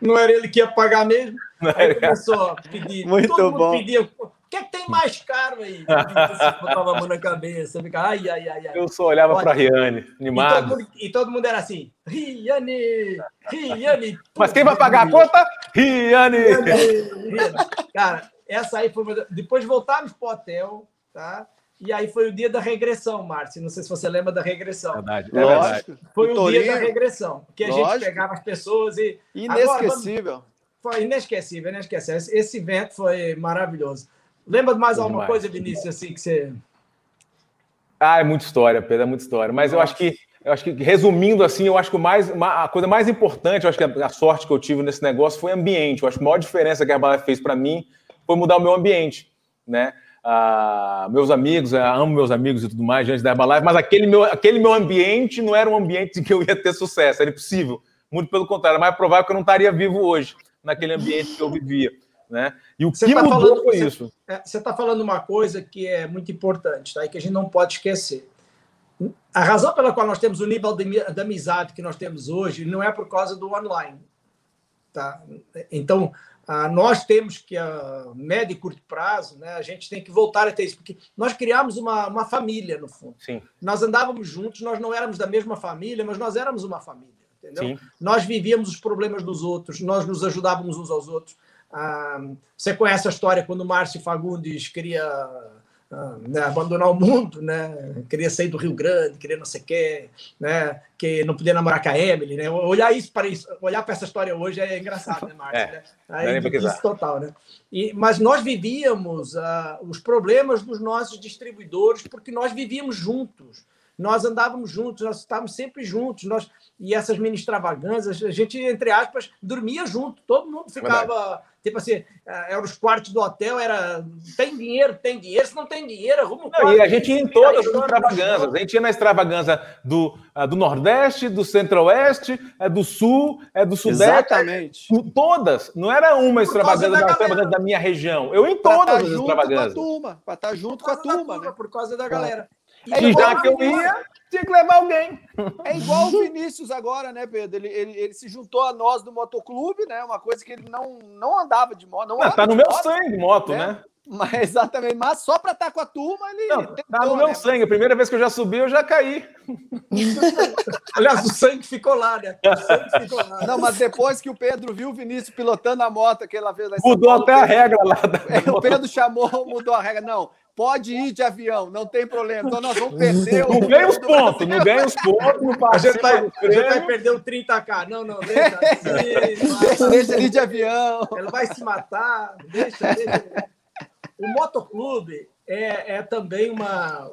Não era ele que ia pagar mesmo? Aí começou a pedir. Muito todo bom. Pedia, o que é que tem mais caro aí? Botava a mão na cabeça, ficava, ai, ai, ai, ai. Eu só olhava para Riane, animado. E todo, mundo, e todo, mundo, era assim, Riane, Riane. Mas quem vai pagar a conta? Riane. Cara, essa aí foi... Depois voltarmos para o hotel, tá? E aí foi o dia da regressão, Márcio. Não sei se você lembra da regressão. Verdade, é verdade. Foi o, o dia da regressão, que a Lógico. gente pegava as pessoas e. Inesquecível. Agora, foi inesquecível, inesquecível. Esse evento foi maravilhoso. Lembra de mais foi alguma demais. coisa, Vinícius, assim que você. Ah, é muita história, Pedro, é muita história. Mas Nossa. eu acho que, eu acho que, resumindo assim, eu acho que o mais, a coisa mais importante, eu acho que a, sorte que eu tive nesse negócio foi ambiente. Eu acho que a maior diferença que a Herbalife fez para mim foi mudar o meu ambiente, né? ah, meus amigos, amo meus amigos e tudo mais diante da Herbalife, mas aquele meu, aquele meu ambiente não era um ambiente em que eu ia ter sucesso, era impossível. Muito pelo contrário, é mais provável que eu não estaria vivo hoje naquele ambiente que eu vivia. Né? E o você que tá mudou falando, foi você, isso. É, você está falando uma coisa que é muito importante, tá? e que a gente não pode esquecer. A razão pela qual nós temos o nível de, de amizade que nós temos hoje não é por causa do online. Tá? Então, ah, nós temos que, a médio e curto prazo, né, a gente tem que voltar a ter isso, porque nós criamos uma, uma família, no fundo. Sim. Nós andávamos juntos, nós não éramos da mesma família, mas nós éramos uma família, entendeu? Sim. Nós vivíamos os problemas dos outros, nós nos ajudávamos uns aos outros. Ah, você conhece a história quando Márcio Fagundes queria ah, né, abandonar o mundo, né? Queria sair do Rio Grande, queria não sei o quê, né? Que não podia namorar com a Emily, né? Olhar isso para isso, olhar para essa história hoje é engraçado, né, Márcio? É, né? Aí, é total, né? E, mas nós vivíamos uh, os problemas dos nossos distribuidores porque nós vivíamos juntos nós andávamos juntos, nós estávamos sempre juntos, nós e essas mini extravagâncias, a gente, entre aspas, dormia junto, todo mundo ficava, Verdade. tipo assim, eh, eram os quartos do hotel, era tem dinheiro, tem dinheiro, se não tem dinheiro, arruma um quarto. E a gente ia em todas as extravaganzas, a gente ia na extravaganza do, ah, do Nordeste, do Centro-Oeste, é do Sul, é do Sudeste. Exatamente. Todas, não era uma extravagância da, extravagância da minha região, eu em todas tá as extravagâncias. Para estar tá junto com a turma, né? Por causa da galera. É e já que eu ia, tinha que levar alguém. É igual o Vinícius agora, né, Pedro? Ele, ele, ele, se juntou a nós do motoclube, né? Uma coisa que ele não, não andava de moto. Não, não tá no meu moto, sangue moto, né? né? Mas, exatamente, mas só para estar tá com a turma, ele. Não, tentou, tá no meu né? sangue. A primeira vez que eu já subi, eu já caí. Aliás, o sangue ficou lá, né? Ficou lá. Não, mas depois que o Pedro viu o Vinícius pilotando a moto aquela vez. Mudou até a regra lá. É, o Pedro chamou, mudou a regra. Não, pode ir de avião, não tem problema. Então nós vamos perder. Não ganha os pontos, não ganha os pontos. Não a, gente vai, vai perder o 30k. Não, não, deixa. deixa, deixa ele de avião. Ele vai se matar. Deixa, deixa. O motoclube é, é também uma.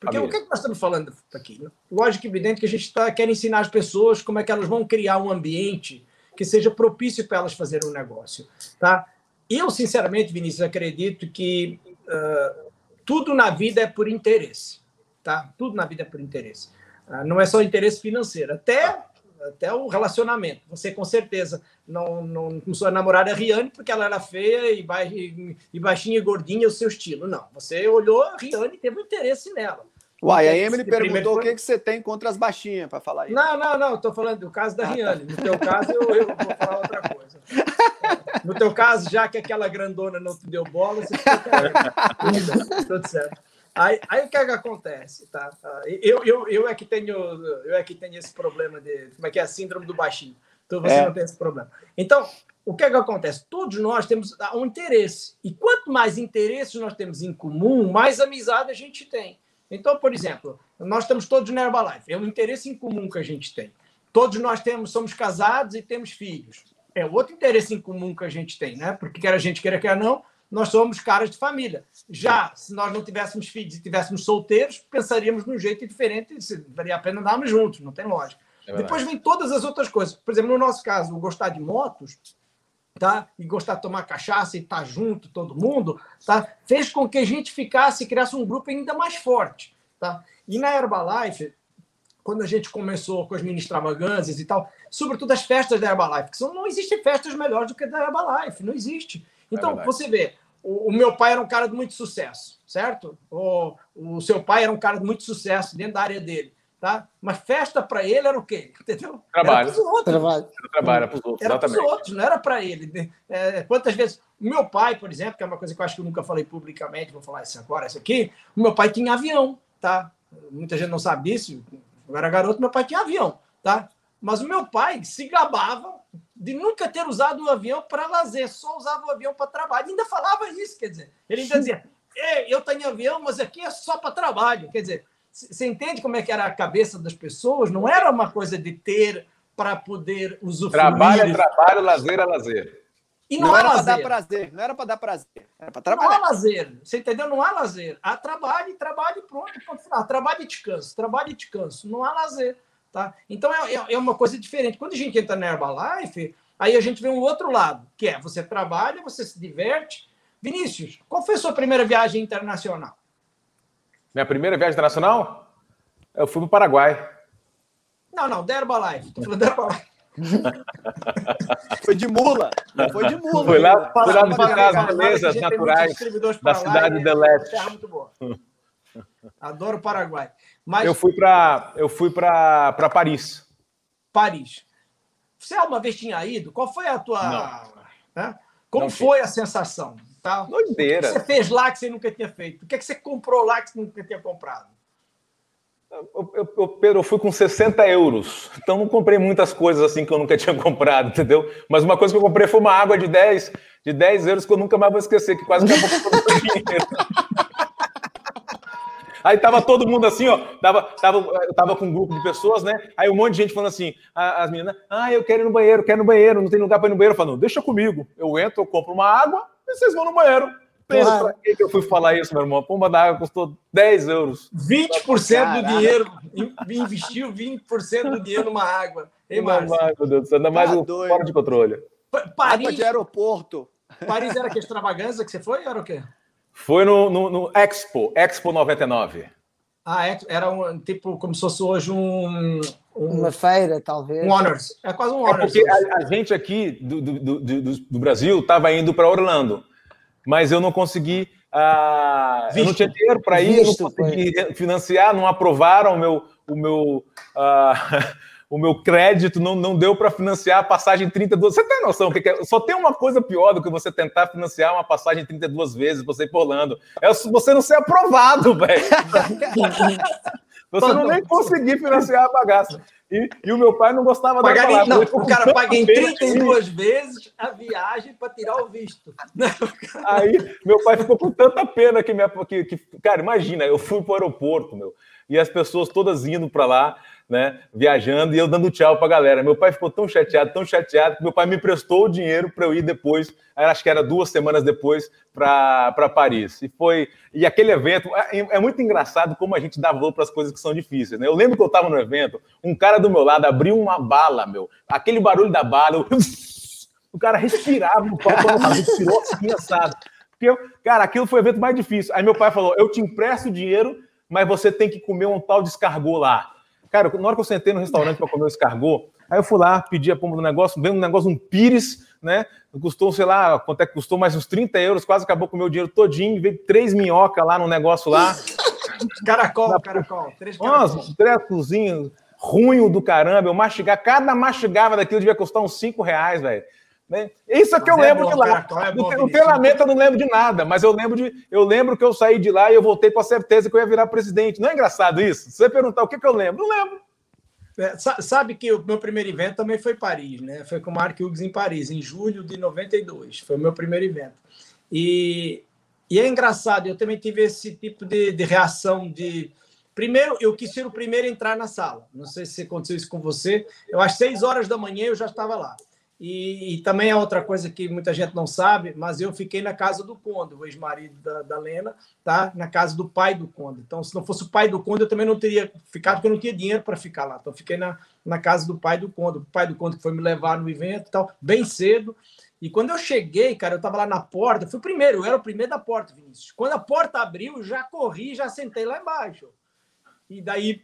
Porque Amigo. o que, é que nós estamos falando aqui? Lógico e evidente que a gente tá, quer ensinar as pessoas como é que elas vão criar um ambiente que seja propício para elas fazerem um negócio. Tá? Eu, sinceramente, Vinícius, acredito que uh, tudo na vida é por interesse, tá? Tudo na vida é por interesse. Ah, não é só interesse financeiro, até até o relacionamento. Você com certeza não, não começou a namorar a Riane porque ela era feia e, ba baixinha e gordinha, o seu estilo. Não, você olhou a Riane e teve um interesse nela. Uai, a Emily perguntou foi... o que, que você tem contra as baixinhas para falar isso. Não, não, não, estou falando do caso da ah, tá. Riane. No teu caso, eu, eu, vou falar outra coisa. No teu caso, já que aquela grandona não te deu bola, você fica tudo certo. Aí, aí o que, é que acontece? Tá? Eu, eu, eu, é que tenho, eu é que tenho esse problema de. Como é que é a síndrome do baixinho? Então você é. não tem esse problema. Então, o que é que acontece? Todos nós temos um interesse. E quanto mais interesses nós temos em comum, mais amizade a gente tem. Então, por exemplo, nós estamos todos na Herbalife. É um interesse em comum que a gente tem. Todos nós temos, somos casados e temos filhos. É outro interesse em comum que a gente tem, né? Porque quer a gente queira, quer não, nós somos caras de família. Já se nós não tivéssemos filhos e tivéssemos solteiros, pensaríamos num jeito diferente, se valia a pena andarmos juntos, não tem lógica. É Depois vem todas as outras coisas. Por exemplo, no nosso caso, o gostar de motos, tá? E gostar de tomar cachaça e estar tá junto, todo mundo, tá? Fez com que a gente ficasse, criasse um grupo ainda mais forte, tá? E na Herbalife, quando a gente começou com as mini extravagâncias e tal, sobretudo as festas da Herbalife, que são, não existem festas melhores do que a da Herbalife, não existe. Então, é você vê, o, o, meu pai era um cara de muito sucesso, certo? O, o seu pai era um cara de muito sucesso dentro da área dele. Tá? Mas festa para ele era o quê? Entendeu? Trabalho. Era outros. Trabalho. Trabalho para os outros. Era para os outros, não era para ele. É, quantas vezes. O meu pai, por exemplo, que é uma coisa que eu acho que eu nunca falei publicamente, vou falar isso agora, isso aqui. O meu pai tinha avião, tá? Muita gente não sabe disso. Eu era garoto, meu pai tinha avião, tá? Mas o meu pai se gabava de nunca ter usado o avião para lazer, só usava o avião para trabalho. E ainda falava isso, quer dizer, ele ainda dizia: eu tenho avião, mas aqui é só para trabalho. Quer dizer, você entende como é que era a cabeça das pessoas? Não era uma coisa de ter para poder usufruir. Trabalho é trabalho, lazer é lazer. E não, não era para dar prazer, não era para dar prazer, era para trabalhar. Não há lazer, você entendeu? Não há lazer. Há trabalho, trabalho pronto, pronto final. Trabalho e descanso, trabalho e descanso. Não há lazer. Tá? Então é, é, é uma coisa diferente. Quando a gente entra na Herbalife, aí a gente vê um outro lado, que é você trabalha, você se diverte. Vinícius, qual foi a sua primeira viagem internacional? Minha primeira viagem internacional? Eu fui para o Paraguai. Não, não, da Herbalife. Estou falando da Herbalife. foi de mula. Não foi de mula. Foi lá, foi lá visitar as belezas naturais da cidade de Leste. Terra muito boa. Adoro o Paraguai. Mas... Eu fui para eu fui para Paris. Paris. Você alguma vez tinha ido? Qual foi a tua. Né? Como Não foi a sensação? Tá? Doideira. O que você fez lá que você nunca tinha feito? O que, é que você comprou lá que você nunca tinha comprado? Eu, eu, eu, Pedro, eu fui com 60 euros, então não comprei muitas coisas assim que eu nunca tinha comprado, entendeu? Mas uma coisa que eu comprei foi uma água de 10, de 10 euros que eu nunca mais vou esquecer, que quase acabou com o dinheiro. Aí tava todo mundo assim, ó, tava, tava, tava com um grupo de pessoas, né? Aí um monte de gente falando assim, as meninas, ah, eu quero ir no banheiro, quero ir no banheiro, não tem lugar para ir no banheiro. Eu falo, deixa comigo. Eu entro, eu compro uma água e vocês vão no banheiro. Pensa, claro. pra que eu fui falar isso, meu irmão? A pomba da água custou 10 euros. 20% Caraca. do dinheiro, investiu 20% do dinheiro numa água. Ei, Márcio? Meu Deus do céu, ainda mais tá fora de controle. Paris, de aeroporto. Paris era que extravagância que você foi? Era o quê? Foi no, no, no Expo, Expo 99. Ah, era um tipo como se fosse hoje um, uma feira, talvez. Um honors. É quase um honors. É porque a, a, gente aqui do, do, do, do Brasil estava indo para Orlando, mas eu não consegui. Uh, eu não tinha dinheiro para ir, Visto, não consegui foi. financiar, não aprovaram o meu, o meu uh, o meu crédito não, não deu para financiar a passagem 32. Você tem noção que, é? só tem uma coisa pior do que você tentar financiar uma passagem 32 vezes você ir por Orlando. É você não ser aprovado, velho. Você não nem conseguir financiar a bagaça. E, e, o meu pai não gostava da palavra. Não, o cara paga em 32 vezes a viagem para tirar o visto. Aí meu pai ficou com tanta pena que, minha, que, que cara, imagina, eu fui para o aeroporto, meu, e as pessoas todas indo para lá né, viajando e eu dando tchau para a galera. Meu pai ficou tão chateado, tão chateado, que meu pai me emprestou o dinheiro para eu ir depois, acho que era duas semanas depois, para Paris. E foi. E aquele evento, é, é, muito engraçado como a gente dá valor para as coisas que são difíceis. Né? Eu lembro que eu estava no evento, um cara do meu lado abriu uma bala, meu. Aquele barulho da bala, eu... o cara respirava no palco, respirou assim, assado. Porque, cara, aquilo foi o evento mais difícil. Aí meu pai falou: eu te empresto o dinheiro, mas você tem que comer um tal de escargot lá. Cara, na hora que eu sentei no restaurante para comer o escargot, aí eu fui lá, pedi a pomba do negócio, veio um negócio, um pires, né? Custou, sei lá, quanto é que custou, mais uns 30 euros, quase acabou com o meu dinheiro todinho, veio três minhoca lá no negócio lá. Caracol, na... caracol. Três caracol. Nossa, três cozinhos ruim do caramba. Eu mastigar, cada mastigava daquilo devia custar uns 5 reais, velho. Né? Isso é que eu é lembro de lá. É bom, o treinamento eu não lembro de nada, mas eu lembro de. Eu lembro que eu saí de lá e eu voltei com a certeza que eu ia virar presidente. Não é engraçado isso? Se você perguntar o que, que eu lembro, não lembro. É, sabe que o meu primeiro evento também foi Paris, né? Foi com o Mark Hughes em Paris, em julho de 92. Foi o meu primeiro evento. E, e é engraçado, eu também tive esse tipo de, de reação de. Primeiro, eu quis ser o primeiro a entrar na sala. Não sei se aconteceu isso com você. Eu, às seis horas da manhã, eu já estava lá. E, e, também é outra coisa que muita gente não sabe, mas eu fiquei na casa do Conde, o ex-marido da, da, Lena, tá? na casa do pai do Conde. Então, se não fosse o pai do Conde, eu também não teria ficado, porque eu não tinha dinheiro para ficar lá. Então, fiquei na, na casa do pai do Conde. O pai do Conde que foi me levar no evento e tal, bem cedo. E quando eu cheguei, cara, eu estava lá na porta, fui o primeiro, eu era o primeiro da porta, Vinícius. Quando a porta abriu, já corri, já sentei lá embaixo. E daí,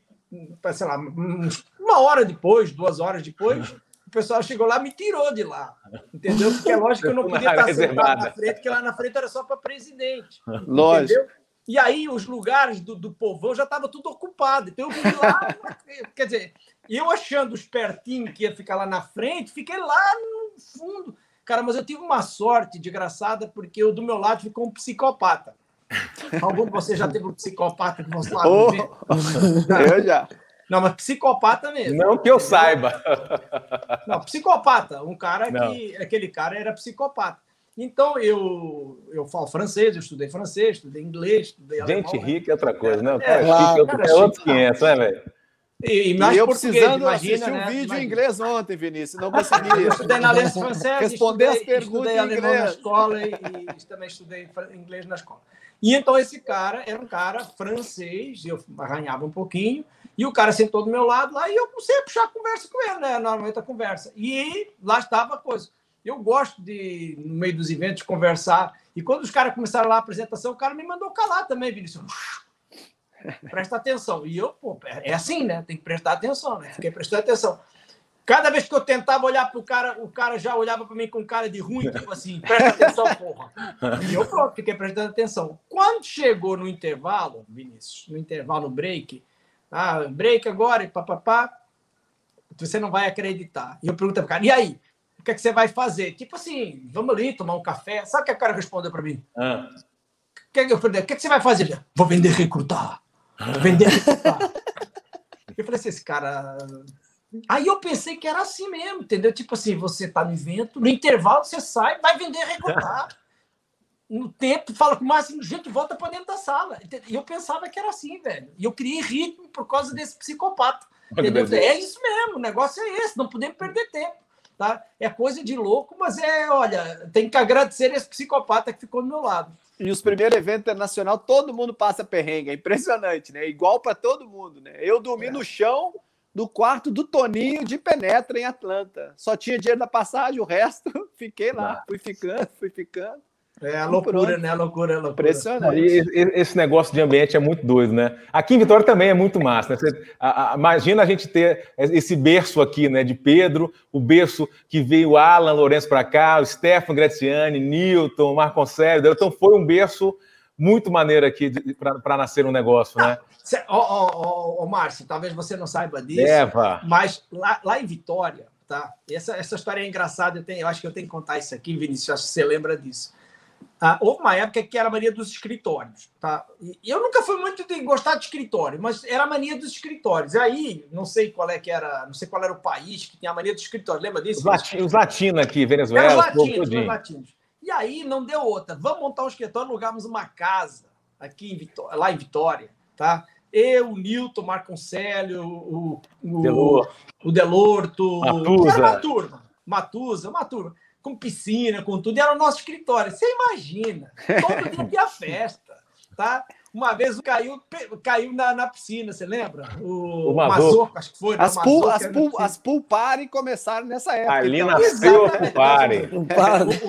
sei lá, uma hora depois, duas horas depois pessoal chegou lá me tirou de lá. Entendeu? Porque é lógico que eu não podia estar sentado na frente, porque lá na frente era só para presidente. Lógico. Entendeu? E aí os lugares do, do povão já estava tudo ocupado. Então eu vim lá, quer dizer, eu achando espertinho que ia ficar lá na frente, fiquei lá no fundo. Cara, mas eu tive uma sorte desgraçada, porque eu, do meu lado ficou um psicopata. Algum de vocês já teve um psicopata do nosso lado? Oh, eu já. Não, mas psicopata mesmo. Não que eu saiba. Não, psicopata. Um cara Não. que. Aquele cara era psicopata. Então, eu, eu falo francês, eu estudei francês, estudei inglês, estudei Gente alemão, rica é outra coisa, né? O cara é, cara, é outros 500, né, velho? E, e mais e eu precisando imagina, assistir né? um vídeo em inglês ontem, Vinícius, não consegui. Eu estudei na Aliança Francesa, responder estudei, as perguntas estudei alemão inglês. na escola e, e também estudei inglês na escola. E então esse cara era um cara francês, eu arranhava um pouquinho, e o cara sentou do meu lado lá e eu comecei a puxar a conversa com ele, né? Normalmente a conversa. E lá estava a coisa. Eu gosto de, no meio dos eventos, conversar. E quando os caras começaram lá a apresentação, o cara me mandou calar também, Vinícius. Presta atenção. E eu, pô, é assim, né? Tem que prestar atenção, né? Fiquei prestando atenção. Cada vez que eu tentava olhar para o cara, o cara já olhava para mim com cara de ruim, tipo assim, presta atenção, porra. E eu, pronto, fiquei prestando atenção. Quando chegou no intervalo, Vinícius, no intervalo, break, ah, break agora e papapá. Você não vai acreditar. E eu pergunto para o cara, e aí? O que, é que você vai fazer? Tipo assim, vamos ali tomar um café. Sabe o que o cara respondeu para mim? Ah. O que, é que, eu falei, o que, é que você vai fazer? Vou vender recrutar. Vender recrutar. eu falei assim, esse cara. Aí eu pensei que era assim mesmo, entendeu? Tipo assim, você tá no evento, no intervalo você sai, vai vender recrutar no tempo, fala com o máximo, gente, volta para dentro da sala. E eu pensava que era assim, velho. E eu criei ritmo por causa desse psicopata. É isso mesmo, o negócio é esse, não podemos perder tempo. Tá? É coisa de louco, mas é, olha, tem que agradecer esse psicopata que ficou do meu lado. E os primeiros eventos internacional, todo mundo passa perrengue, é impressionante, né? Igual para todo mundo, né? Eu dormi é. no chão do quarto do Toninho de Penetra em Atlanta. Só tinha dinheiro da passagem, o resto fiquei lá, fui ficando, fui ficando. É a loucura, né? A loucura, a loucura. Impressionante. esse negócio de ambiente é muito doido, né? Aqui em Vitória também é muito massa, né? Você, a, a, imagina a gente ter esse berço aqui, né? De Pedro, o berço que veio Alan Lourenço para cá, o Stefano Graziani, Newton, Marco Sérgio. Então foi um berço muito maneiro aqui para nascer um negócio, né? Ô, ô, ô, Márcio, talvez você não saiba disso, Eva. mas lá, lá em Vitória, tá? Essa, essa história é engraçada, eu, tenho, eu acho que eu tenho que contar isso aqui, Vinícius, acho que você lembra disso. Ah, houve uma época que era a mania dos escritórios. Tá? E eu nunca fui muito de gostar de escritório, mas era a mania dos escritórios. E aí, não sei qual é que era, não sei qual era o país que tinha a mania dos escritórios. Lembra disso? Os, lati os latinos aqui, Venezuela. Os latinos, os latinos. E aí não deu outra. Vamos montar um escritório, alugamos uma casa aqui em Vitória, lá em Vitória, tá? Eu, o Nilton, o Marco Célio, o, o, Delor. o Delorto, Matusa. Era uma turma. Matusa, uma turma com piscina, com tudo, e era o nosso escritório. Você imagina, todo dia tinha festa, tá? Uma vez caiu, caiu na, na piscina, você lembra? O, o Mazoco, acho que foi. As, pool, as, pool, as pool party começaram nessa época. Ali então. nasceu a pool party.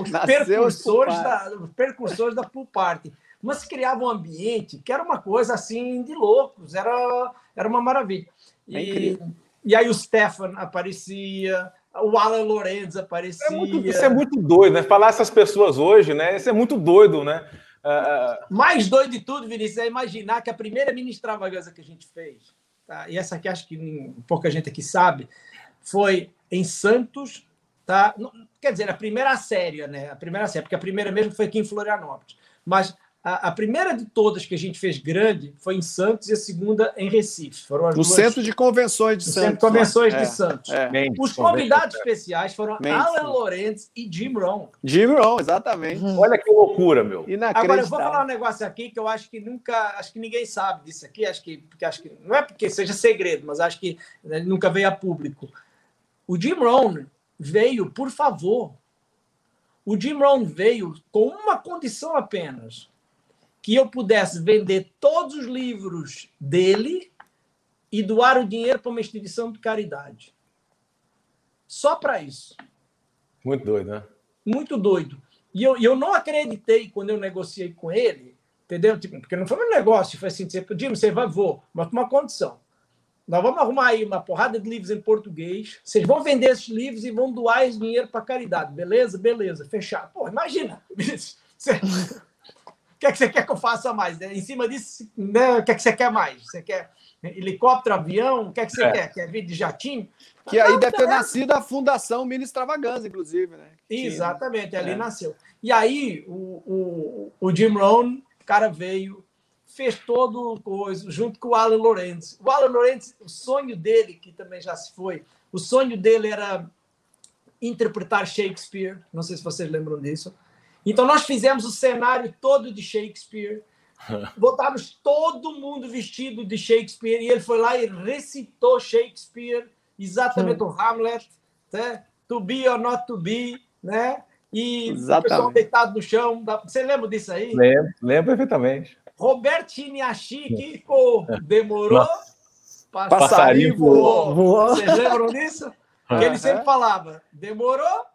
Os, percursores da, os percursores da pool party. Mas criava um ambiente que era uma coisa assim de loucos, era, era uma maravilha. É e, é e aí o Stefan aparecia, o Alan Lorenz aparecia. É muito, isso é muito doido, né? Falar essas pessoas hoje, né? Isso é muito doido, né? Uh... Mais doido de tudo, Vinícius, é imaginar que a primeira mini extravagância que a gente fez, tá? e essa aqui acho que pouca gente aqui sabe, foi em Santos, Tá? Quer dizer, a primeira série, né? A primeira série, porque a primeira mesmo foi aqui em Florianópolis. Mas a, a, primeira de todas que a gente fez grande foi em Santos e a segunda em Recife. Foram no duas... Centro de Convenções de no Santos. Centro de Convenções de é, Santos. É. Os convidados especiais foram Mendes. Alan Lorenz e Jim Rohn. Jim Rohn, exatamente. Hum. Olha que loucura, meu. Agora, eu vou falar um negócio aqui que eu acho que nunca, acho que ninguém sabe disso aqui, acho que, porque acho que não é porque seja segredo, mas acho que né, nunca veio a público. O Jim Rohn veio, por favor, o Jim Rohn veio com uma condição apenas que eu pudesse vender todos os livros dele e doar o dinheiro para uma instituição de caridade. Só para isso. Muito doido, né? Muito doido. E eu, eu não acreditei quando eu negociei com ele, entendeu? Tipo, porque não foi um negócio, foi assim, tipo, Jim, você vai, vou, mas com uma condição. Nós vamos arrumar aí uma porrada de livros em português. Vocês vão vender esses livros e vão doar esse dinheiro para caridade. Beleza? Beleza. Fechado. Pô, imagina. Você, que é que você quer que eu faça mais? Em cima disso, né, o que é que você quer mais? Você quer helicóptero, avião? O que é que você é. quer? Quer vir de jatinho? Que aí deve ter nascido a Fundação Mini Extravaganza, inclusive, né? Exatamente, ali é. nasceu. E aí o, o, o Jim Rohn, o cara veio, fez todo o coisa, junto com o Alan Lorenz. O Alan Lorenz, o sonho dele, que também já se foi, o sonho dele era interpretar Shakespeare. Não sei se vocês lembram disso. Então, nós fizemos o cenário todo de Shakespeare, botamos todo mundo vestido de Shakespeare, e ele foi lá e recitou Shakespeare, exatamente o Hamlet, né? to be or not to be, né? E exatamente. o pessoal deitado no chão. Você lembra disso aí? Lembro, lembro perfeitamente. Robertini Achique, demorou, passarinho, passarinho voou. voou. Vocês lembram disso? Que ele sempre falava, demorou,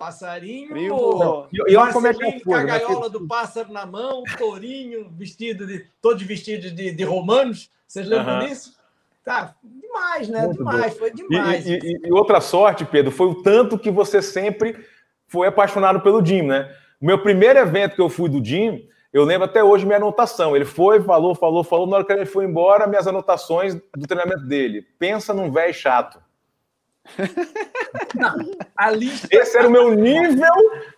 Passarinho. E olha como é que eu fui, a né? gaiola do pássaro na mão, tourinho, vestido de. todos vestidos de, de romanos. Vocês lembram uhum. disso? Tá, demais, né? Muito demais, bom. foi demais. E, e, e, outra sorte, Pedro, foi o tanto que você sempre foi apaixonado pelo Jim, né? O meu primeiro evento que eu fui do Jim, eu lembro até hoje minha anotação. Ele foi, falou, falou, falou. Na hora que ele foi embora, minhas anotações do treinamento dele. Pensa num velho chato. Não, lista... Esse era o meu nível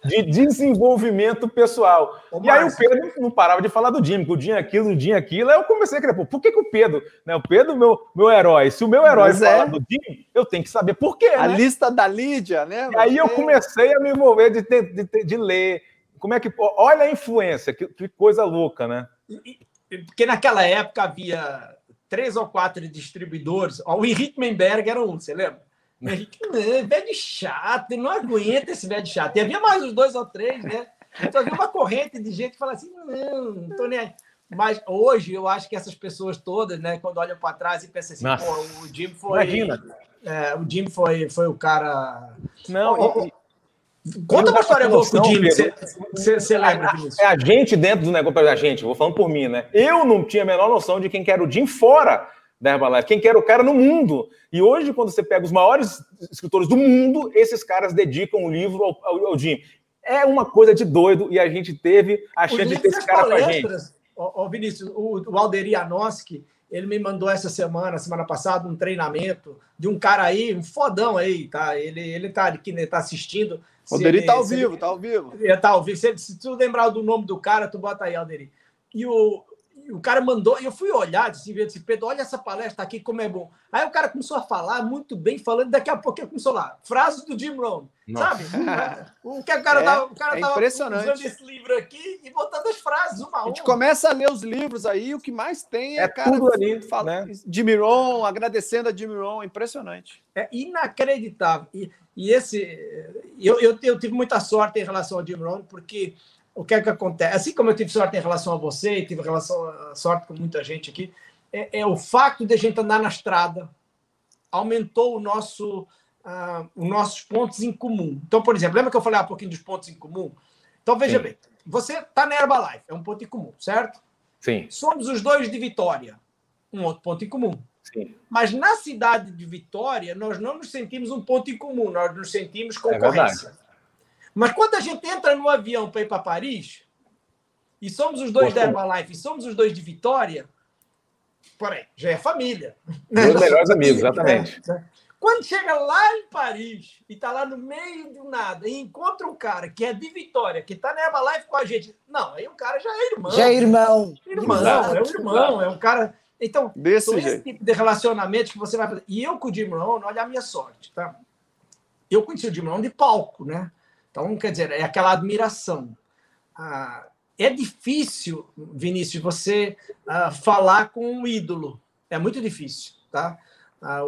de desenvolvimento pessoal. Ô, e aí o Pedro não parava de falar do Jim, que o Jim aquilo, o Jim aquilo. Aí eu comecei a querer, pô, por que, que o Pedro, né? O Pedro, meu, meu herói, se o meu herói Mas fala é. do Jim, eu tenho que saber por quê. A né? lista da Lídia, né? E aí eu comecei a me envolver de, de, de, de ler. Como é que. Olha a influência, que, que coisa louca, né? Porque naquela época havia três ou quatro distribuidores. O Henrique Menberg era um, você lembra? Velho chato, não aguenta esse velho chato. E havia mais uns dois ou três, né? Então havia uma corrente de gente que fala assim: não, não tô nem aí. Mas hoje eu acho que essas pessoas todas, né, quando olham para trás e pensam assim, Nossa. pô, o Jim foi. Imagina. É, o Jim foi, foi o cara. Não, oh, e... Conta uma história boa com o Jim. Você lembra disso? É a gente dentro do negócio, a gente, vou falando por mim, né? Eu não tinha a menor noção de quem que era o Jim fora da Herbalife, quem que era o cara no mundo. E hoje, quando você pega os maiores escritores do mundo, esses caras dedicam o um livro ao, ao, ao, Jim. É uma coisa de doido e a gente teve a chance de ter esse cara com a gente. Ô, Vinícius, o, o Alderi Anoski, ele me mandou essa semana, semana passada, um treinamento de um cara aí, um fodão aí, tá? Ele, ele tá aqui, ele tá assistindo. O Alderi tá ao vivo, ele, tá ao vivo. Ele tá ao vivo. Se, se tu lembrar do nome do cara, tu bota aí, Alderi. E o, o cara mandou, e eu fui olhar, disse, disse, Pedro, olha essa palestra aqui, como é bom. Aí o cara começou a falar muito bem, falando, daqui a pouco começou lá, frases do Jim Rohn, sabe? O que o cara é, tava, o cara é tava usando esse livro aqui e botando as frases uma a uma. A gente começa a ler os livros aí, o que mais tem é, é cara tudo ali, fala, né? Jim Rohn, agradecendo a Jim Rohn, impressionante. É inacreditável. E, e esse, eu, eu, eu tive muita sorte em relação ao Jim Rohn, porque o que é que acontece? Assim como eu tive sorte em relação a você, e tive relação, sorte com muita gente aqui, é, é, o fato de a gente andar na estrada aumentou o nosso, uh, os nossos pontos em comum. Então, por exemplo, lembra que eu falei há pouquinho dos pontos em comum? Então, veja Sim. bem, você está na Herbalife, é um ponto em comum, certo? Sim. Somos os dois de Vitória, um outro ponto em comum. Sim. Mas na cidade de Vitória, nós não nos sentimos um ponto em comum, nós nos sentimos é concorrência. É mas quando a gente entra no avião para ir para Paris, e somos os dois da Herbalife, e somos os dois de Vitória, porém, já é família. Meus melhores amigos, exatamente. Né? Quando chega lá em Paris e está lá no meio do nada e encontra um cara que é de Vitória, que está na Herbalife com a gente, não, aí o cara já é irmão. Já é irmão. Irmão, Exato. é um irmão, é um cara. Então, Desse esse tipo de relacionamento que você vai fazer. E eu com o Jim Rohn, olha a minha sorte, tá? Eu conheci o Jim Rohn de palco, né? Então, quer dizer, é aquela admiração. Ah, é difícil, Vinícius, você ah, falar com um ídolo. É muito difícil, tá? Ah,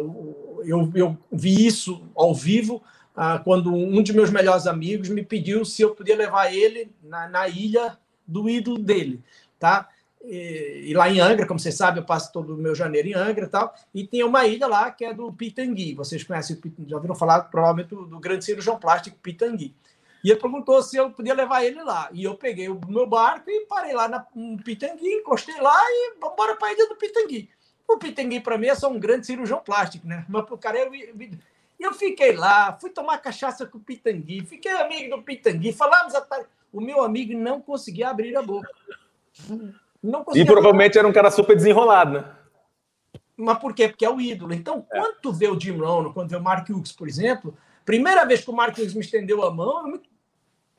eu, eu vi isso ao vivo ah, quando um de meus melhores amigos me pediu se eu podia levar ele na, na ilha do ídolo dele, tá? E, e, lá em Angra, como você sabe, eu passo todo o meu janeiro em Angra e tal, e tem uma ilha lá que é do Pitangui. Vocês conhecem, já ouviram falar provavelmente do, do grande cirurgião plástico Pitangui. E ele perguntou se eu podia levar ele lá. E eu peguei o meu barco e parei lá na, no Pitangui, encostei lá e vamos embora para a ilha do Pitangui. O Pitangui, para mim, é só um grande cirurgião plástico, né? Mas para o cara, eu, eu, eu fiquei lá, fui tomar cachaça com o Pitangui, fiquei amigo do Pitangui, falamos a. O meu amigo não conseguia abrir a boca. Não conseguia e provavelmente era um cara super desenrolado, né? Mas por quê? Porque é o ídolo. Então, é. quando tu vê o Jim Rohn, quando vê o Mark Hughes, por exemplo, primeira vez que o Mark Hughes me estendeu a mão, eu, me...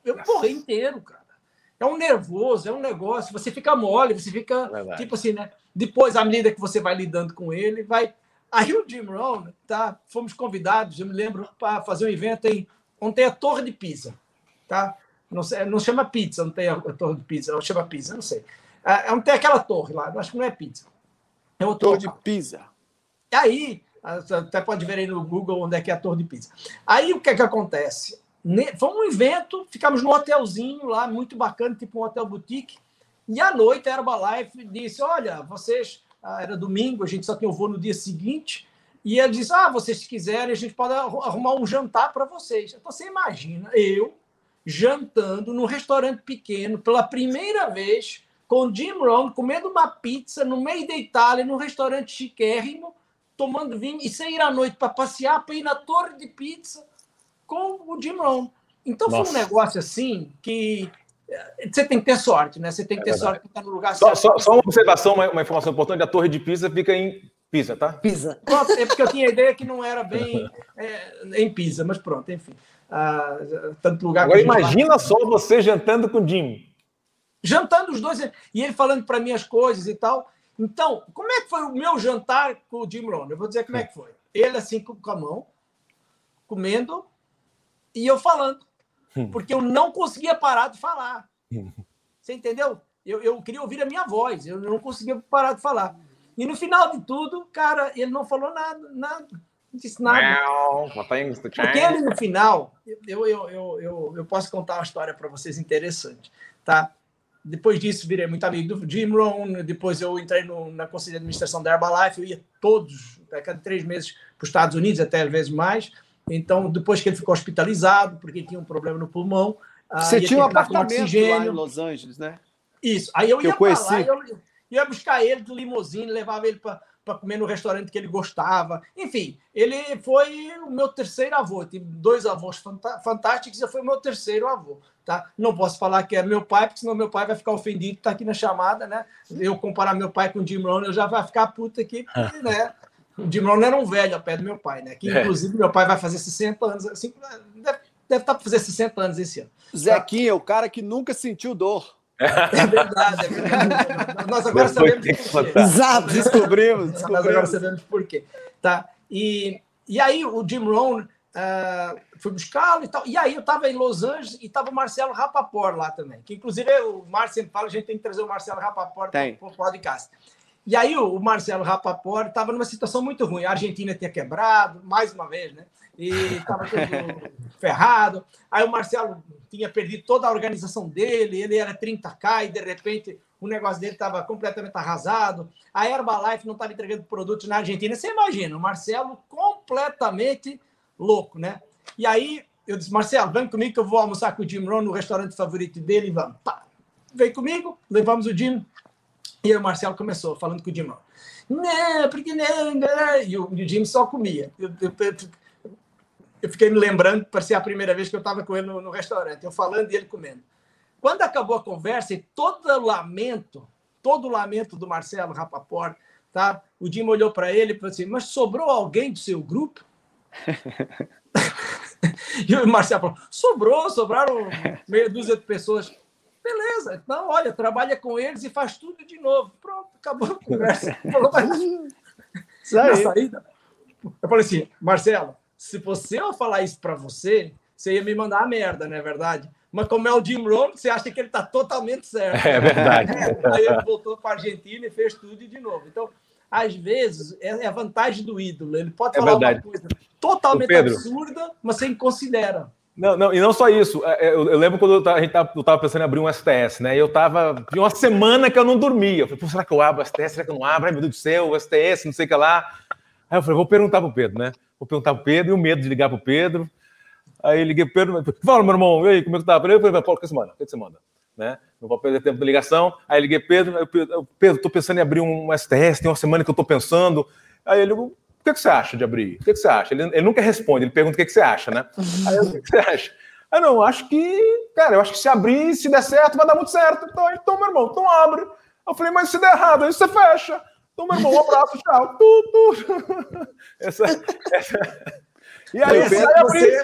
eu corri inteiro, cara. É um nervoso, é um negócio. Você fica mole, você fica é tipo assim, né? Depois, à medida que você vai lidando com ele, vai. Aí o Jim Rohn, tá? Fomos convidados, eu me lembro, para fazer um evento em onde tem a Torre de Pisa, tá? Não, não chama pizza, não tem a, a Torre de Pisa, não chama pizza, não sei. É, não tem aquela torre lá, acho que não é pizza. É o Torre de Pisa. Aí, até pode ver aí no Google onde é que é a Torre de Pisa. Aí o que é que acontece? Foi um evento, ficamos num hotelzinho lá, muito bacana, tipo um hotel boutique. E à noite a Herbalife disse: Olha, vocês. Ah, era domingo, a gente só tinha o voo no dia seguinte. E ele disse: Ah, vocês quiserem, a gente pode arrumar um jantar para vocês. Então você imagina eu jantando num restaurante pequeno pela primeira vez com Jim Rohn, comendo uma pizza no meio da Itália, num restaurante chiquérrimo, tomando vinho e sair à noite para passear, para ir na torre de pizza com o Jim Rohn. Então Nossa. foi um negócio assim que eh, você tem que ter sorte, né? Você tem que ter é sorte para estar no lugar só, certo. Só, só, uma observação, uma, uma, informação importante: a Torre de Pisa fica em Pisa, tá? Pisa. Pronto, é porque eu tinha a ideia que não era bem é, em Pisa, mas pronto, enfim. Ah, tanto lugar Agora imagina só você jantando com o Jim. Jantando os dois e ele falando para mim as coisas e tal. Então, como é que foi o meu jantar com o Jim Rohn? Eu vou dizer como é que foi. Ele assim com a mão, comendo e eu falando. Hum. Porque eu não conseguia parar de falar. Hum. Você entendeu? Eu, eu queria ouvir a minha voz, eu não conseguia parar de falar. E no final de tudo, cara, ele não falou nada, nada. Não disse nada. Porque ele, no final, eu, eu, eu, eu, eu posso contar uma história para vocês interessante. Tá? Depois disso, virei muito amigo do Jim Rohn. Depois eu entrei no, na Conselho de Administração da Herbalife. Eu ia todos, a cada três meses, para os Estados Unidos, até às vezes mais. Então, depois que ele ficou hospitalizado, porque tinha um problema no pulmão. Você tinha um apartamento lá em Los Angeles, né? Isso. Aí eu ia para lá, eu ia buscar ele de limusine, levava ele para comer no restaurante que ele gostava. Enfim, ele foi o meu terceiro avô. Tive dois avós fantásticos e foi o meu terceiro avô. Tá? Não posso falar que é meu pai, porque senão meu pai vai ficar ofendido, tá aqui na chamada, né? Eu comparar meu pai com o Jim Rohn, eu já vai ficar puta aqui, porque, né? O Jim Rohn era um velho ao pé do meu pai, né? Que é. inclusive é. meu pai vai fazer 60 anos, assim, deve, deve estar tá para fazer 60 anos esse ano. Zequinha, o cara que nunca sentiu dor. É verdade, é verdade. Nós agora sabemos por quê. Exato, descobrimos, descobrimos. Nós agora sabemos por quê. Tá? E, e aí o Jim Rohn uh, fui buscá-lo e tal. E aí eu estava em Los Angeles e estava o Marcelo Rapaport lá também. Que inclusive o Márcio sempre fala, a gente tem que trazer o Marcelo Rapaport para o podcast. E aí o Marcelo Rapaport estava numa situação muito ruim. A Argentina tinha quebrado, mais uma vez, né? E estava tudo ferrado. Aí o Marcelo tinha perdido toda a organização dele, ele era 30K e de repente o negócio dele estava completamente arrasado. A Herbalife não estava entregando produtos na Argentina. Você imagina, o Marcelo completamente louco, né? E aí eu disse, Marcelo, vem comigo que eu vou almoçar com o Jim Rohn no restaurante favorito dele e vamos. Pá. Vem comigo, levamos o Jim e aí o Marcelo começou falando com o Jim. Não, porque não, não. E o, Jim só comia. Eu, eu, eu, fiquei me lembrando, parecia a primeira vez que eu estava com ele no, no, restaurante, eu falando e ele comendo. Quando acabou a conversa e todo o lamento, todo o lamento do Marcelo Rapaport, tá? o Jim olhou para ele e falou assim: Mas sobrou alguém do seu grupo? e o Marcelo falou: sobrou, sobraram meia dúzia de pessoas. Beleza, então, olha, trabalha com eles e faz tudo de novo. Pronto, acabou a conversa. Falou, mas... Na saída, eu falei assim, Marcelo, se você eu falar isso para você, você ia me mandar a merda, não é verdade? Mas como é o Jim Rohn, você acha que ele está totalmente certo. É verdade. Aí ele voltou para a Argentina e fez tudo de novo. Então, às vezes, é, é a vantagem do ídolo. Ele pode é falar uma coisa totalmente absurda, mas você considera. Não, não, e não só isso. É, eu, eu lembro quando a gente tava, eu estava pensando em abrir um STS, né? Eu tava. Tinha uma semana que eu não dormia. Eu falei, será que eu abro o STS? Será que eu não abro? Ai, meu Deus do céu, o STS, não sei o que lá. Aí eu falei, vou perguntar pro Pedro, né? Vou perguntar pro Pedro, e o medo de ligar pro Pedro. Aí liguei pro Pedro, fala, meu irmão, e aí, como é que tá? Eu falei, Paulo, que? O que manda? Né? Não vou perder tempo de ligação. Aí liguei Pedro, aí, Pedro, tô pensando em abrir um STS, tem uma semana que eu tô pensando. Aí ele, que, que você acha de abrir? O que, que você acha? Ele, ele nunca responde, ele pergunta o que, que você acha, né? Aí eu, o que, que você acha? Aí não, acho que, cara, eu acho que se abrir, se der certo, vai dar muito certo. Então, então meu irmão, então abre. Eu falei, mas se der errado, aí você fecha. Então, meu irmão, um abraço, tchau. Tu, tu. Essa, essa... E aí, eu, sai você...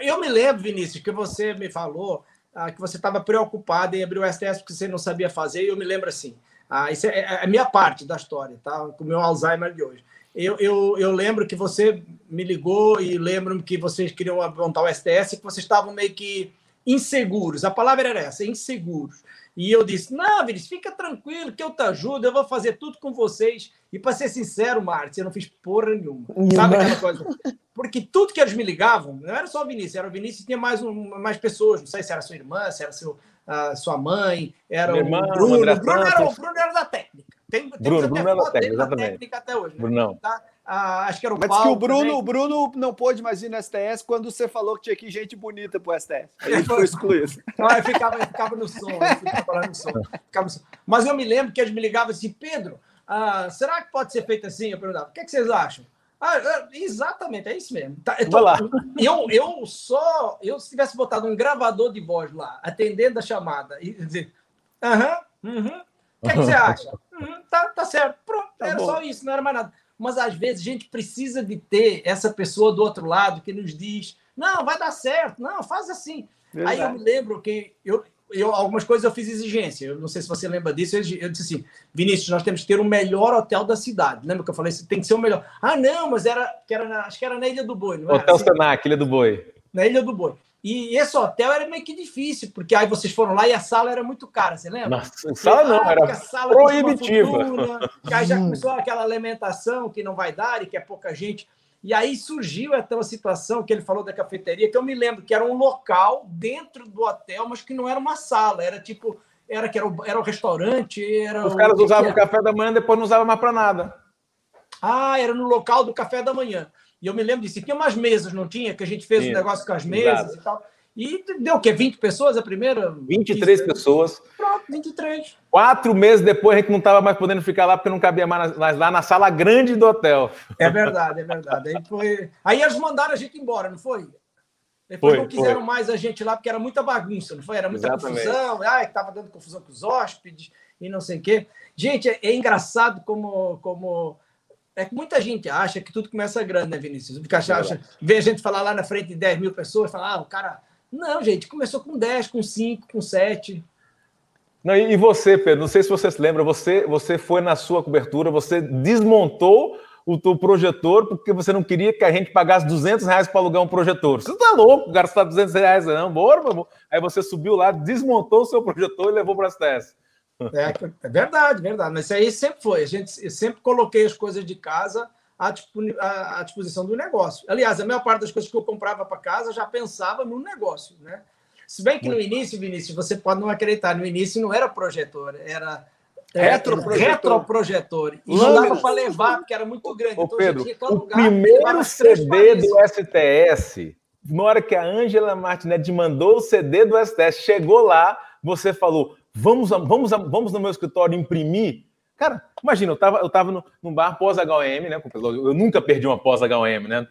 eu me lembro, Vinícius, que você me falou ah, que você estava preocupado em abrir o STS porque você não sabia fazer, e eu me lembro assim. Ah, isso é, é a minha parte da história, tá? Com o meu Alzheimer de hoje. Eu, eu, eu lembro que você me ligou e lembro que vocês queriam montar o STS e que vocês estavam meio que inseguros. A palavra era essa, inseguros. E eu disse: Não, Vinícius, fica tranquilo que eu te ajudo, eu vou fazer tudo com vocês. E para ser sincero, Márcio, eu não fiz porra nenhuma. Sabe aquela coisa? Porque tudo que eles me ligavam, não era só o Vinícius, era o Vinícius e tinha mais, um, mais pessoas. Não sei se era sua irmã, se era seu, uh, sua mãe, era irmã, o Bruno. O Bruno era, o Bruno era da técnica. Tem, tem Bruno, Bruno da técnica, exatamente. técnica até hoje. Né? Bruno. Tá? Ah, acho que era o Mas Paulo que o Bruno, o Bruno não pôde mais ir no STS quando você falou que tinha que ir gente bonita pro STS. Aí ele foi excluído. Não, eu ficava, eu ficava no som, ficava no som, ficava no som. Mas eu me lembro que eles me ligavam assim, Pedro, ah, será que pode ser feito assim? Eu perguntava, o que, é que vocês acham? Ah, exatamente, é isso mesmo. Tá, eu, tô, lá. eu, eu só, eu se tivesse botado um gravador de voz lá, atendendo a chamada, e dizer, aham, uhum, o que, é que você acha? Uhum, tá, tá certo, pronto, tá era bom. só isso, não era mais nada mas às vezes a gente precisa de ter essa pessoa do outro lado que nos diz: não, vai dar certo, não, faz assim. Verdade. Aí eu me lembro que eu, eu, algumas coisas eu fiz exigência. Eu não sei se você lembra disso. Eu, eu, disse assim: Vinícius, nós temos que ter o melhor hotel da cidade. Lembra que eu falei? Tem que ser o melhor. Ah, não, mas era, que era na, acho que era na Ilha do Boi. Não Hotel assim, Senac, Ilha do Boi. Na Ilha do Boi. E esse hotel era meio que difícil, porque aí vocês foram lá e a sala era muito cara, você lembra? Nossa, sala não, ah, era sala proibitiva. Fortuna, que aí já hum. começou aquela alimentação que não vai dar e que é pouca gente. E aí surgiu então a situação que ele falou da cafeteria, que eu me lembro que era um local dentro do hotel, mas que não era uma sala, era tipo, era que era o, era o restaurante, era Os caras usavam o café da manhã, depois não usavam mais para nada. Ah, era no local do café da manhã. E eu me lembro disso. E tinha umas mesas, não tinha? Que a gente fez Sim. um negócio com as mesas Exato. e tal. E deu o quê? 20 pessoas a primeira? 23 pessoas. Pronto, 23. Quatro meses depois a gente não estava mais podendo ficar lá porque não cabia mais lá na sala grande do hotel. É verdade, é verdade. Aí, foi... Aí eles mandaram a gente embora, não foi? Depois foi, não quiseram foi. mais a gente lá porque era muita bagunça, não foi? Era muita Exatamente. confusão. Ah, estava dando confusão com os hóspedes e não sei o quê. Gente, é, é engraçado como, como é que muita gente acha que tudo começa grande, né, Vinícius? Porque acha, acha, vê a gente falar lá na frente de 10 mil pessoas, falar, ah, o cara. Não, gente, começou com 10, com 5, com 7. Não, e você, Pedro, não sei se você se lembra, você, você foi na sua cobertura, você desmontou o teu projetor porque você não queria que a gente pagasse 200 reais para alugar um projetor. Você tá louco, gastar 200 reais, não? Bora, meu Aí você subiu lá, desmontou o seu projetor e levou para as testes. É, é, verdade, verdade. Mas isso aí sempre foi. A gente eu sempre coloquei as coisas de casa à, disposição do negócio. Aliás, a maior parte das coisas que eu comprava para casa já pensava no negócio, né? Se bem que no início, Vinícius, você pode não acreditar, no início não era projetor, era retroprojetor. retroprojetor. E não dava para levar, porque era muito grande. Ô, então, Pedro, o primeiro CD do STS, na hora que a Ângela Martinetti mandou o CD do STS, chegou lá, você falou: Vamos, vamos, vamos no meu escritório imprimir. Cara, imagina, eu estava eu tava no, num bar pós-HM, né? Eu nunca perdi uma pós-HM, né?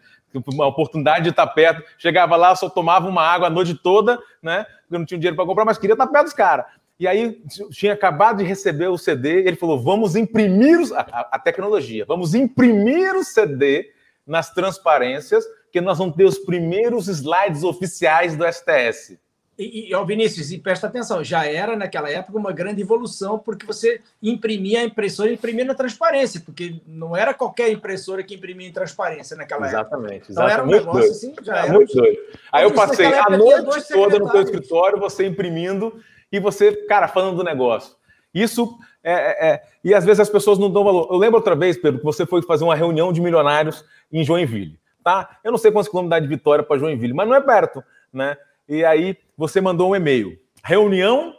Uma oportunidade de estar perto. Chegava lá, só tomava uma água a noite toda, né? Eu não tinha dinheiro para comprar, mas queria estar perto dos caras. E aí tinha acabado de receber o CD, ele falou: vamos imprimir os, a, a, tecnologia, vamos imprimir o CD nas transparências, que nós vamos ter os primeiros slides oficiais do STS. E, e Vinícius, e presta atenção, já era naquela época uma grande evolução, porque você imprimia a impressora e imprimia na transparência, porque não era qualquer impressora que imprimia em transparência naquela exatamente, época. Então era um negócio doido. assim, já era. Muito doido. Aí eu passei a noite toda no teu escritório, você imprimindo e você, cara, falando do negócio. Isso é, é, é, E às vezes as pessoas não dão valor. Eu lembro outra vez, Pedro, que você foi fazer uma reunião de milionários em Joinville. Tá? Eu não sei quantos quilômetros dá de Vitória para Joinville, mas não é perto, né? E aí você mandou um e-mail. Reunião,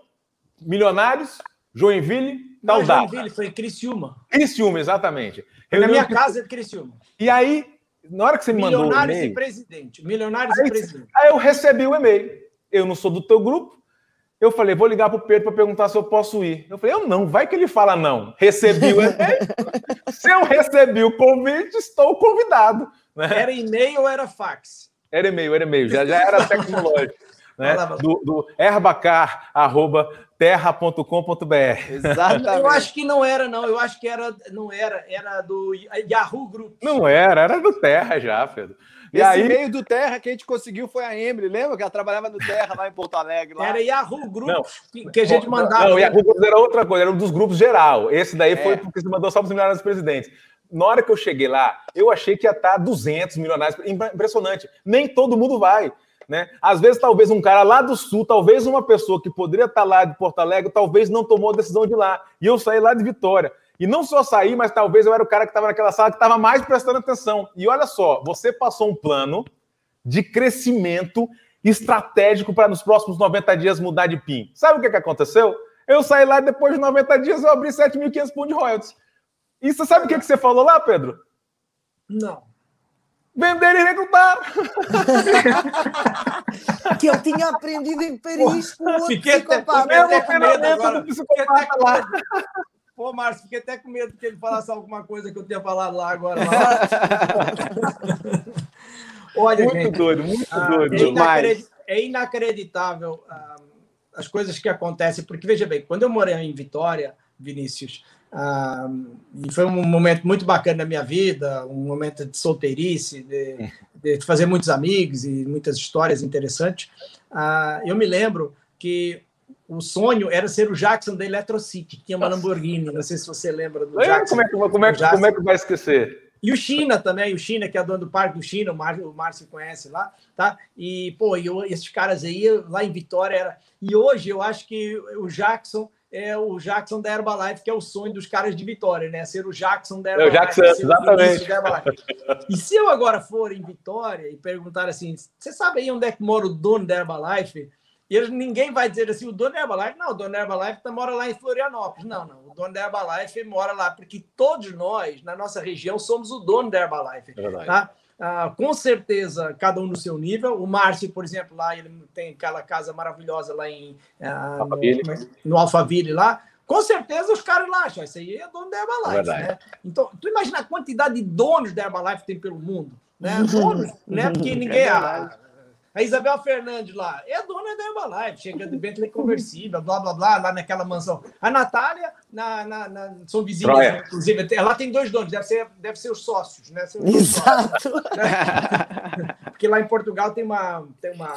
milionários, Joinville, tal data. Joinville, foi Criciúma. Criciúma, exatamente. Reunião na minha casa é de Criciúma. E aí, na hora que você me mandou Milionários e presidente. Milionários aí, e presidente. Aí eu recebi o e-mail. Eu não sou do teu grupo. Eu falei, vou ligar para o Pedro para perguntar se eu posso ir. Eu falei, eu não, vai que ele fala não. Recebi o e-mail. se eu recebi o convite, estou convidado. Né? Era e-mail ou era fax? Era e-mail, era e-mail, já, já era tecnológico. Né? Do, do herbacar.terra.com.br. Exatamente. Eu acho que não era, não. Eu acho que era, não era, era do Yahoo Group. Não era, era do Terra já, Pedro. E Esse aí... meio do Terra que a gente conseguiu foi a Emily, lembra que ela trabalhava no Terra lá em Porto Alegre? Lá? Era Yahoo Group não, que, a gente mandava. Não, Yahoo Group era outra coisa, era um dos grupos geral. Esse daí é. foi porque você mandou só para os milionários presidentes na hora que eu cheguei lá, eu achei que ia estar 200 milionários. Impressionante. Nem todo mundo vai. Né? Às vezes, talvez um cara lá do sul, talvez uma pessoa que poderia estar lá de Porto Alegre, talvez não tomou a decisão de ir lá. E eu saí lá de Vitória. E não só saí, mas talvez eu era o cara que estava naquela sala que estava mais prestando atenção. E olha só, você passou um plano de crescimento estratégico para nos próximos 90 dias mudar de PIN. Sabe o que, que aconteceu? Eu saí lá e depois de 90 dias eu abri 7.500 pontos de royalties. E você sabe o que, que você falou lá, Pedro? Não. Vender e recrutar. tinha aprendido em Paris com outro fiquei psicopata. Até, fiquei até com medo agora. psicopata lá. Pô, Márcio, fiquei até com medo que ele falasse alguma coisa que eu tinha falado lá agora. Olha, muito gente, doido, muito ah, doido. É, inacredit... é inacreditável ah, as coisas que acontecem, porque veja bem, quando eu morei em Vitória, Vinícius, ah, e foi um momento muito bacana na minha vida, um momento de solteirice, de, de fazer muitos amigos e muitas histórias interessantes. Ah, eu me lembro que o sonho era ser o Jackson da Electrocity, que tinha uma Lamborghini. Não sei se você lembra do Jackson. Como é, como, como, é, como é que vai esquecer? E o China também, o China, que é dono do Parque do China, o Márcio, o Márcio conhece lá, tá? E, pô, e eu, esses caras aí, lá em Vitória, era. E hoje eu acho que o Jackson é o Jackson da Herbalife, que é o sonho dos caras de Vitória, né? Ser o Jackson da Herbalife. É o Jackson, exatamente. E se eu agora for em Vitória e perguntar assim, você sabe aí onde é que mora o dono da Herbalife? E eles, ninguém vai dizer assim, o dono da Herbalife, não, o dono da Herbalife tá, mora lá em Florianópolis. Não, não, o dono da Herbalife mora lá, porque todos nós, na nossa região, somos o dono da Herbalife. É tá? Ah, com certeza, cada um no seu nível. O Márcio, por exemplo, lá ele tem aquela casa maravilhosa lá em ah, Alphaville. No, no Alphaville lá. Com certeza os caras lá acham, isso aí é dono da Herbalife. É né? Então, tu imagina a quantidade de donos da Herbalife tem pelo mundo. Né? Donos, né? Porque ninguém. É a Isabel Fernandes lá é dona da Herbalife, chega de Bentley conversível, blá, blá, blá, lá naquela mansão. A Natália, na, na, na são vizinhas, né? inclusive. Ela tem dois donos, deve ser, deve ser os sócios, né? Os Exato. Sócios, né? Porque lá em Portugal tem uma... Tem uma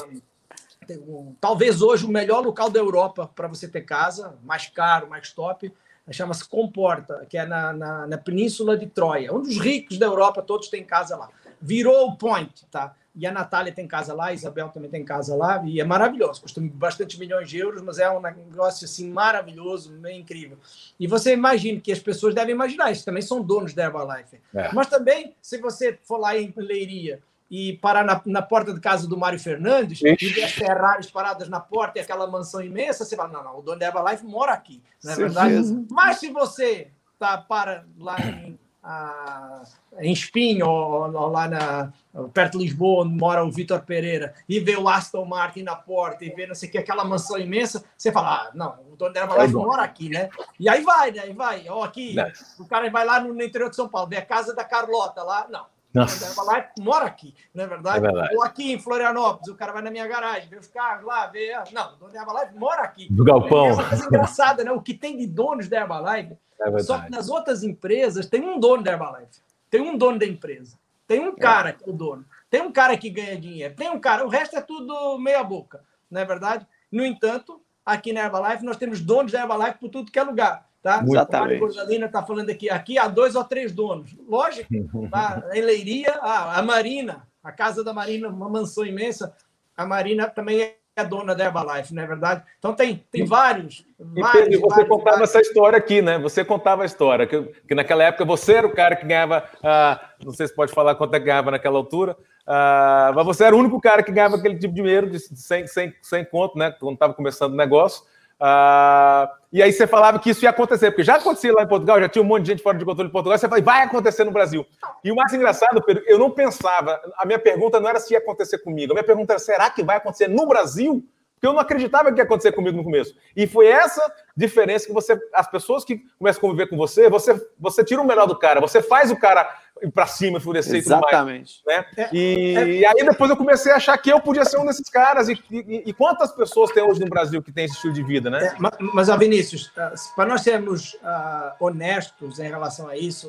tem um, talvez hoje o melhor local da Europa para você ter casa, mais caro, mais top, chama-se Comporta, que é na, na, na Península de Troia. Um dos ricos da Europa, todos têm casa lá. Virou o point, tá? E a Natália tem casa lá, a Isabel também tem casa lá, e é maravilhoso. Custa bastante milhões de euros, mas é um negócio assim maravilhoso, bem incrível. E você imagina que as pessoas devem imaginar, isso também são donos da Herbalife. É. Mas também, se você for lá em Leiria e parar na, na porta de casa do Mário Fernandes Ixi. e ver as Ferraris paradas na porta e aquela mansão imensa, você fala: não, não, o dono da Herbalife mora aqui, não é verdade? Mas se você tá para lá em a, em Espinho, ou, ou, lá na, perto de Lisboa, onde mora o Vitor Pereira, e vê o Aston Martin na porta, e vê não sei o que, aquela mansão imensa, você fala, ah, não, o dono da Herbalife é mora aqui, né? E aí vai, né? Aí vai, ó, aqui, não. o cara vai lá no, no interior de São Paulo, vê a casa da Carlota lá, não, Nossa. Herbalife mora aqui, não é verdade? é verdade? Ou aqui em Florianópolis, o cara vai na minha garagem, vê os carros lá, vê. Ah, não, o dono da Herbalife mora aqui. Do Galpão. É essa coisa engraçada, né? O que tem de donos da Herbalife é Só que nas outras empresas tem um dono da Herbalife, tem um dono da empresa. Tem um cara que é o dono. Tem um cara que ganha dinheiro. Tem um cara. O resto é tudo meia boca, não é verdade? No entanto, aqui na Herbalife nós temos donos da Herbalife por tudo que é lugar. Tá? Exatamente. Corzalina está falando aqui, aqui há dois ou três donos. Lógico, tá? em Leiria, a, a Marina, a casa da Marina, uma mansão imensa, a Marina também é é dona da Herbalife, não é verdade? Então tem, tem vários. E vários, Pedro, você vários, contava vários. essa história aqui, né? Você contava a história, que, que naquela época você era o cara que ganhava, ah, não sei se pode falar quanto é que ganhava naquela altura, ah, mas você era o único cara que ganhava aquele tipo de dinheiro de 100, 100, 100 conto, né? Quando estava começando o negócio. Ah, e aí você falava que isso ia acontecer, porque já acontecia lá em Portugal, já tinha um monte de gente fora de controle em Portugal, você falava, vai acontecer no Brasil. E o mais engraçado, Pedro, eu não pensava, a minha pergunta não era se ia acontecer comigo, a minha pergunta era, será que vai acontecer no Brasil? Porque eu não acreditava que ia acontecer comigo no começo. E foi essa diferença que você, as pessoas que começam a conviver com você, você, você tira o melhor do cara, você faz o cara ir para cima, enfurecer Exatamente. e tudo mais. Né? E, é, e, aí depois eu comecei a achar que eu podia ser um desses caras. E, e, e quantas pessoas tem hoje no Brasil que tem esse estilo de vida, né? É, mas, mas Vinícius, para nós sermos uh, honestos em relação a isso,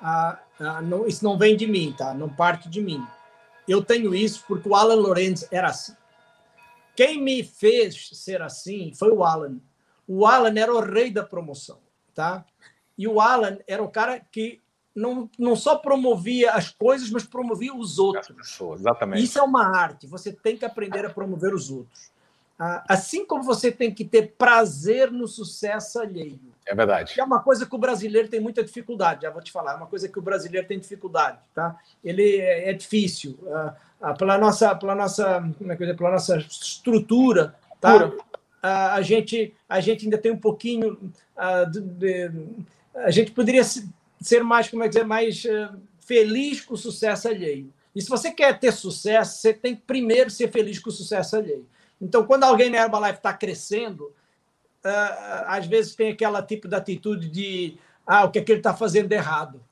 uh, uh, não, isso não vem de mim, tá? Não parte de mim. Eu tenho isso porque o Alan Lorenz era assim. Quem me fez ser assim foi o Alan. O Alan era o rei da promoção, tá? E o Alan era o cara que não, não só promovia as coisas, mas promovia os outros. Pessoas, exatamente. Isso é uma arte. Você tem que aprender a promover os outros. Assim como você tem que ter prazer no sucesso alheio. É verdade. É uma coisa que o brasileiro tem muita dificuldade, já vou te falar. É uma coisa que o brasileiro tem dificuldade, tá? Ele é, é difícil. Uh, pela nossa, pela nossa, como é que eu dizer, pela nossa estrutura, tá? A gente, a gente ainda tem um pouquinho de, de, a gente poderia ser mais, como é que dizer, mais feliz com o sucesso alheio. E se você quer ter sucesso, você tem que primeiro ser feliz com o sucesso alheio. Então, quando alguém na Herbalife está crescendo, uh, às vezes tem aquela tipo de atitude de ah, o que é que ele está fazendo de errado,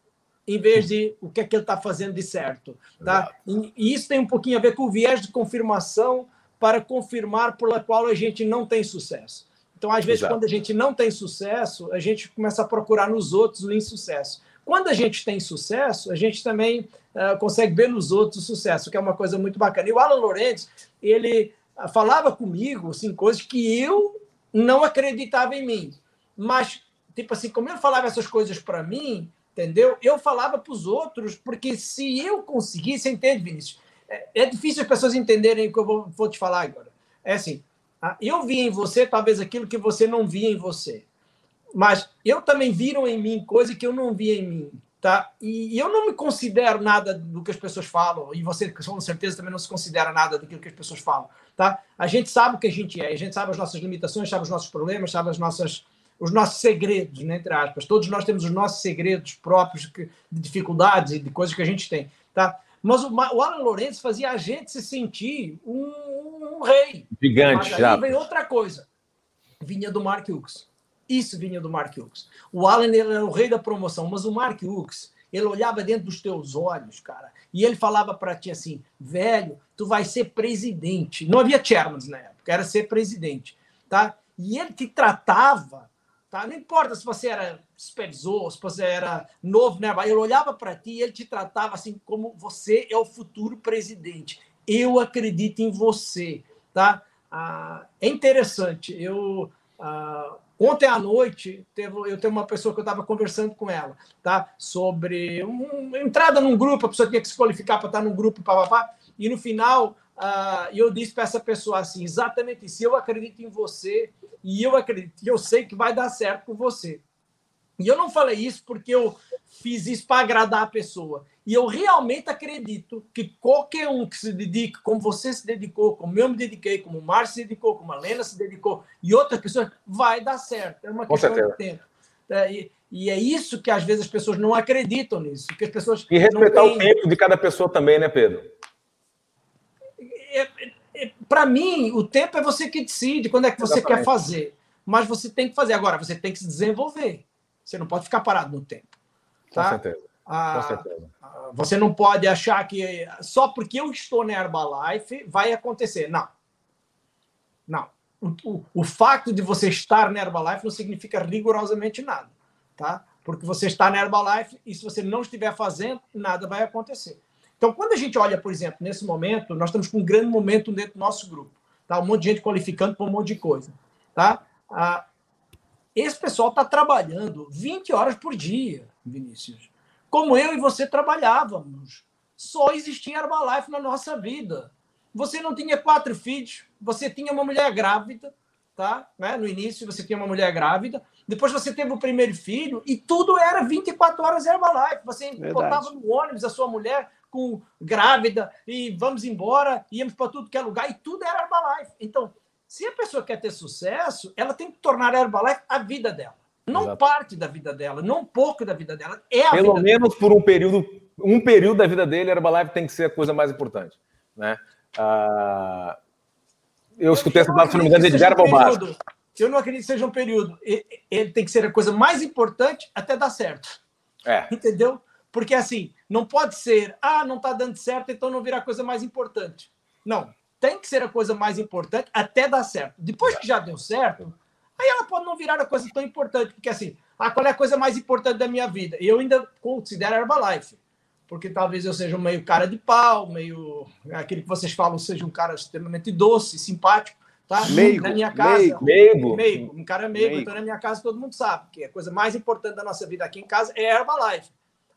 em vez de o que é que ele está fazendo de certo. Tá? E, isso tem um pouquinho a ver com o viés de confirmação para confirmar por la qual a gente não tem sucesso. Então, às vezes, Exato. quando a gente não tem sucesso, a gente começa a procurar nos outros o insucesso. Quando a gente tem sucesso, a gente também uh, consegue ver nos outros o sucesso, que é uma coisa muito bacana. E o Alan Lorenz, ele uh, falava comigo assim, coisas que eu não acreditava em mim. Mas, tipo assim, como ele falava essas coisas para mim, entendeu? Eu falava para os outros, porque se eu conseguisse, entende, Vinícius? É, é, difícil as pessoas entenderem o que eu vou, vou te falar agora. É assim, eu vi em você talvez aquilo que você não via em você. Mas eu também viram em mim coisa que eu não via em mim, tá? E, eu não me considero nada do que as pessoas falam, e você com certeza também não se considera nada daquilo que as pessoas falam, tá? A gente sabe o que a gente é, a gente sabe as nossas limitações, sabe os nossos problemas, sabe as nossas os nossos segredos, né, entre aspas. Todos nós temos os nossos segredos próprios de dificuldades e de coisas que a gente tem, tá? Mas o, o Alan Lourenço fazia a gente se sentir um, um rei. Gigante, Mas já. vem outra coisa. Vinha do Mark Hughes. Isso vinha do Mark Hughes. O Alan era o rei da promoção, mas o Mark Hughes, ele olhava dentro dos teus olhos, cara, e ele falava para ti assim: velho, tu vai ser presidente. Não havia chairman na época, era ser presidente, tá? E ele te tratava, tá? Não importa se você era supervisor, se você era novo, né? Ele olhava para ti e ele te tratava assim como você é o futuro presidente. Eu acredito em você, tá? Ah, é interessante. Eu ah, Ontem à noite, teve, eu tenho uma pessoa que eu estava conversando com ela, tá? Sobre uma entrada num grupo, a pessoa tinha que se qualificar para estar num grupo, papapá, e no final uh, eu disse para essa pessoa assim: exatamente isso, eu acredito em você e eu acredito, eu sei que vai dar certo com você. E eu não falei isso porque eu fiz isso para agradar a pessoa. E eu realmente acredito que qualquer um que se dedique, como você se dedicou, como eu me dediquei, como o Márcio se dedicou, como a Lena se dedicou, e outras pessoas, vai dar certo. É uma Com questão certeza. de tempo. É, e, e, é isso que às vezes as pessoas não acreditam nisso. Que as pessoas e respeitar têm... o tempo de cada pessoa também, né, Pedro? É, é, Para mim, o tempo é você que decide quando é que você Exatamente. quer fazer. Mas você tem que fazer. Agora, você tem que se desenvolver. Você não pode ficar parado no tempo. Tá? Com certeza. Ah, Com certeza. Você não pode achar que só porque eu estou na Herbalife vai acontecer. Não. Não. O, o, o fato de você estar na Herbalife não significa rigorosamente nada. Tá? Porque você está na Herbalife e se você não estiver fazendo, nada vai acontecer. Então, quando a gente olha, por exemplo, nesse momento, nós estamos com um grande momento dentro do nosso grupo. Tá? Um monte de gente qualificando para um monte de coisa. Tá? Ah, esse pessoal está trabalhando 20 horas por dia, Vinícius. Como eu e você trabalhávamos. Só existia Herbalife na nossa vida. Você não tinha quatro filhos, você tinha uma mulher grávida, tá? Né? No início você tinha uma mulher grávida, depois você teve o primeiro filho e tudo era 24 horas Herbalife. Você Verdade. botava no ônibus a sua mulher com grávida e vamos embora, íamos para tudo que é lugar e tudo era Herbalife. Então, se a pessoa quer ter sucesso, ela tem que tornar a Herbalife a vida dela. Não Exato. parte da vida dela, não pouco da vida dela. É a Pelo menos dela. por um período, um período da vida dele, a Herbalife tem que ser a coisa mais importante. Né? Ah, eu escutei essa palavra, se não me engano, de Edgar um Eu não acredito que seja um período. Ele tem que ser a coisa mais importante até dar certo. É. Entendeu? Porque assim, não pode ser, ah, não está dando certo, então não virá a coisa mais importante. Não, tem que ser a coisa mais importante até dar certo. Depois que já deu certo, aí ela pode não virar a coisa tão importante, porque assim, ah, qual é a coisa mais importante da minha vida? Eu ainda considero a Herbalife porque talvez eu seja um meio cara de pau, meio aquele que vocês falam seja um cara extremamente doce, simpático, tá? Meigo, na minha casa, meigo, meigo, um cara meigo, meigo. então na minha casa todo mundo sabe que a coisa mais importante da nossa vida aqui em casa é a Herbalife.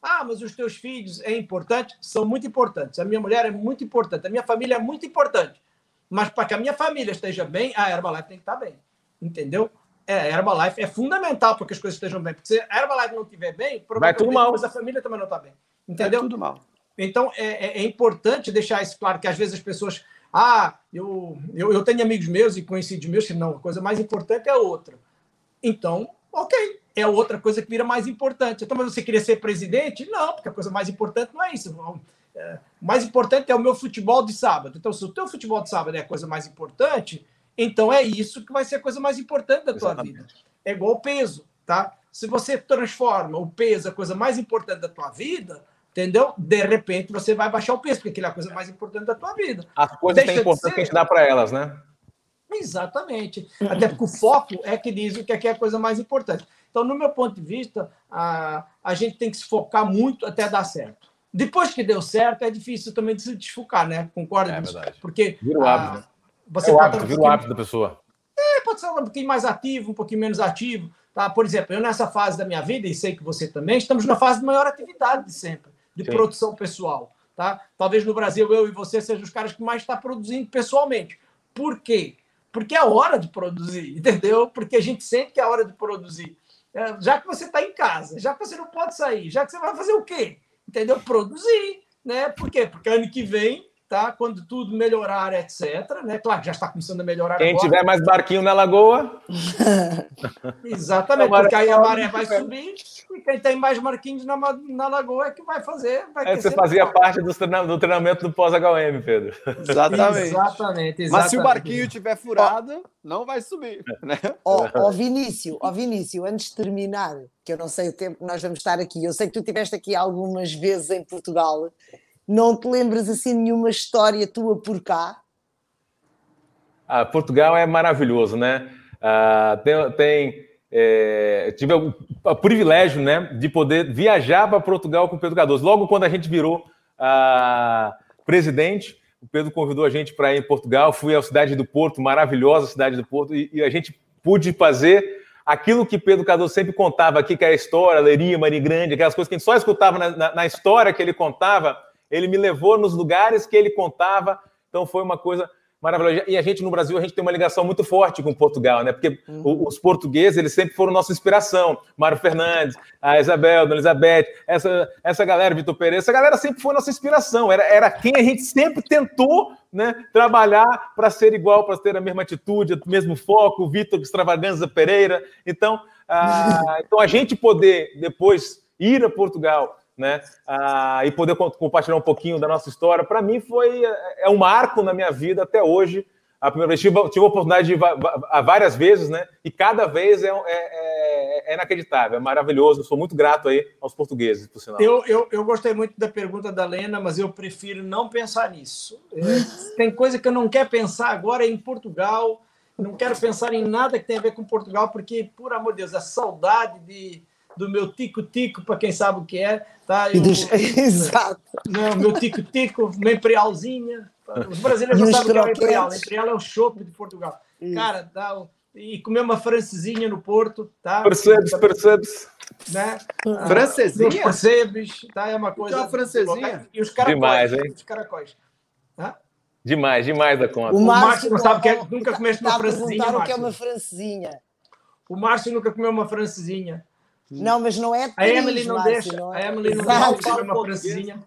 Ah, mas os teus filhos é importante? São muito importantes. A minha mulher é muito importante. A minha família é muito importante. Mas para que a minha família esteja bem, a Herbalife tem que estar bem. Entendeu? É, a Herbalife é fundamental para que as coisas estejam bem. Porque se a Herbalife não estiver bem, provavelmente Vai tudo mal. a família também não está bem. Entendeu? É tudo mal. Então, é, é, é, importante deixar isso claro, que às vezes as pessoas. Ah, eu, eu, eu tenho amigos meus e conhecidos meus que não, a coisa mais importante é outra. Então, ok, é outra coisa que vira mais importante. Então, mas você queria ser presidente? Não, porque a coisa mais importante não é isso. É, o mais importante é o meu futebol de sábado. Então, se o teu futebol de sábado é a coisa mais importante, então é isso que vai ser a coisa mais importante da tua Exatamente. vida. É igual o peso, tá? Se você transforma o peso a coisa mais importante da tua vida, entendeu? De repente você vai baixar o peso, porque aquilo é a coisa mais importante da tua vida. As coisas têm importância que a gente dá para elas, né? Exatamente. Até porque o foco é que diz o que é, é a coisa mais importante. Então, no meu ponto de vista, a, a gente tem que se focar muito até dar certo. Depois que deu certo, é difícil também de se desfocar, né? Concorda? É verdade. Porque vira o hábito, né? Você é o hábito, vira o hábito da pessoa. É, pode ser um pouquinho mais ativo, um pouquinho menos ativo. Tá? Por exemplo, eu nessa fase da minha vida, e sei que você também, estamos na fase de maior atividade de sempre de Sim. produção pessoal. Tá? Talvez no Brasil eu e você sejam os caras que mais estão tá produzindo pessoalmente. Por quê? Porque é hora de produzir, entendeu? Porque a gente sente que é hora de produzir. É, já que você está em casa, já que você não pode sair, já que você vai fazer o quê? Entendeu? Produzir. Né? Por quê? Porque ano que vem tá? Quando tudo melhorar, etc. Né? Claro que já está começando a melhorar Quem agora. tiver mais barquinho na lagoa. Exatamente, porque aí a maré vai subir e quem tem mais barquinhos na, na lagoa é que vai fazer. Vai é, você fazia parte do treinamento, do treinamento do pós-HM, Pedro. Exatamente. exatamente. exatamente. Mas se o barquinho tiver furado, ó, não vai subir. Né? Ó, ó, Vinícius, ó Vinícius, antes de terminar, que eu não sei o tempo que nós vamos estar aqui, eu sei que tu estiveste aqui algumas vezes em Portugal não te lembras assim nenhuma história tua por cá? Ah, Portugal é maravilhoso, né? Ah, tem, tem é, tive o, privilégio, né, de poder viajar para Portugal com o Pedro Cardoso. Logo quando a gente virou ah, presidente, o Pedro convidou a gente para ir em Portugal. Fui à cidade do Porto, maravilhosa cidade do Porto, e, e a gente pôde fazer aquilo que Pedro Cardoso sempre contava aqui, que é a história, Leiria, Maria Grande, aquelas coisas que a gente só escutava na, na, na história que ele contava ele me levou nos lugares que ele contava. Então foi uma coisa maravilhosa. E a gente no Brasil, a gente tem uma ligação muito forte com Portugal, né? Porque uhum. os portugueses, eles sempre foram nossa inspiração. Mário Fernandes, a Isabel, Dona Elizabeth, essa, essa galera, Vitor Pereira, essa galera sempre foi nossa inspiração. Era, era quem a gente sempre tentou né, trabalhar para ser igual, para ter a mesma atitude, o mesmo foco, o Vitor Extravaganza Pereira. Então, a, então, a gente poder depois ir a Portugal né? Ah, e poder compartilhar um pouquinho da nossa história, para mim foi é um marco na minha vida até hoje. A primeira vez tive, tive a oportunidade de ir várias vezes, né? E cada vez é, é, é, é inacreditável, é maravilhoso. sou muito grato aí aos portugueses, por sinal. Eu, eu, eu gostei muito da pergunta da Lena, mas eu prefiro não pensar nisso. É, tem coisa que eu não quero pensar agora em Portugal. Não quero pensar em nada que tenha a ver com Portugal, porque, por amor de Deus, a saudade de do meu tico-tico, para quem sabe o que é. Tá? Eu, dos... Exato. Não, meu tico-tico, uma imperialzinha. Os brasileiros não sabem o que é uma imperial. Imperial é o chope de Portugal. Isso. Cara, dá e comer uma francesinha no Porto, tá? Percebes, percebes. Né? Ah, francesinha? percebes, tá? É uma coisa. Então, francesinha. E os caracóis. Demais, hein? Os caracóis. Tá? Demais, demais da conta. O Márcio não sabe que é, nunca comeste uma francesinha. o que é uma francesinha. O Márcio nunca comeu uma francesinha. Não, mas não é A Emily não Márcio, deixa. Não é? A Emily não deixa comer uma francesinha.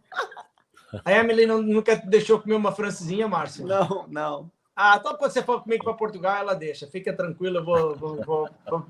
A Emily não, nunca deixou comer uma francesinha, Márcio? Não, não. Ah, então quando você for comigo para Portugal, ela deixa. Fica tranquila, eu vou, vou, vou, vou,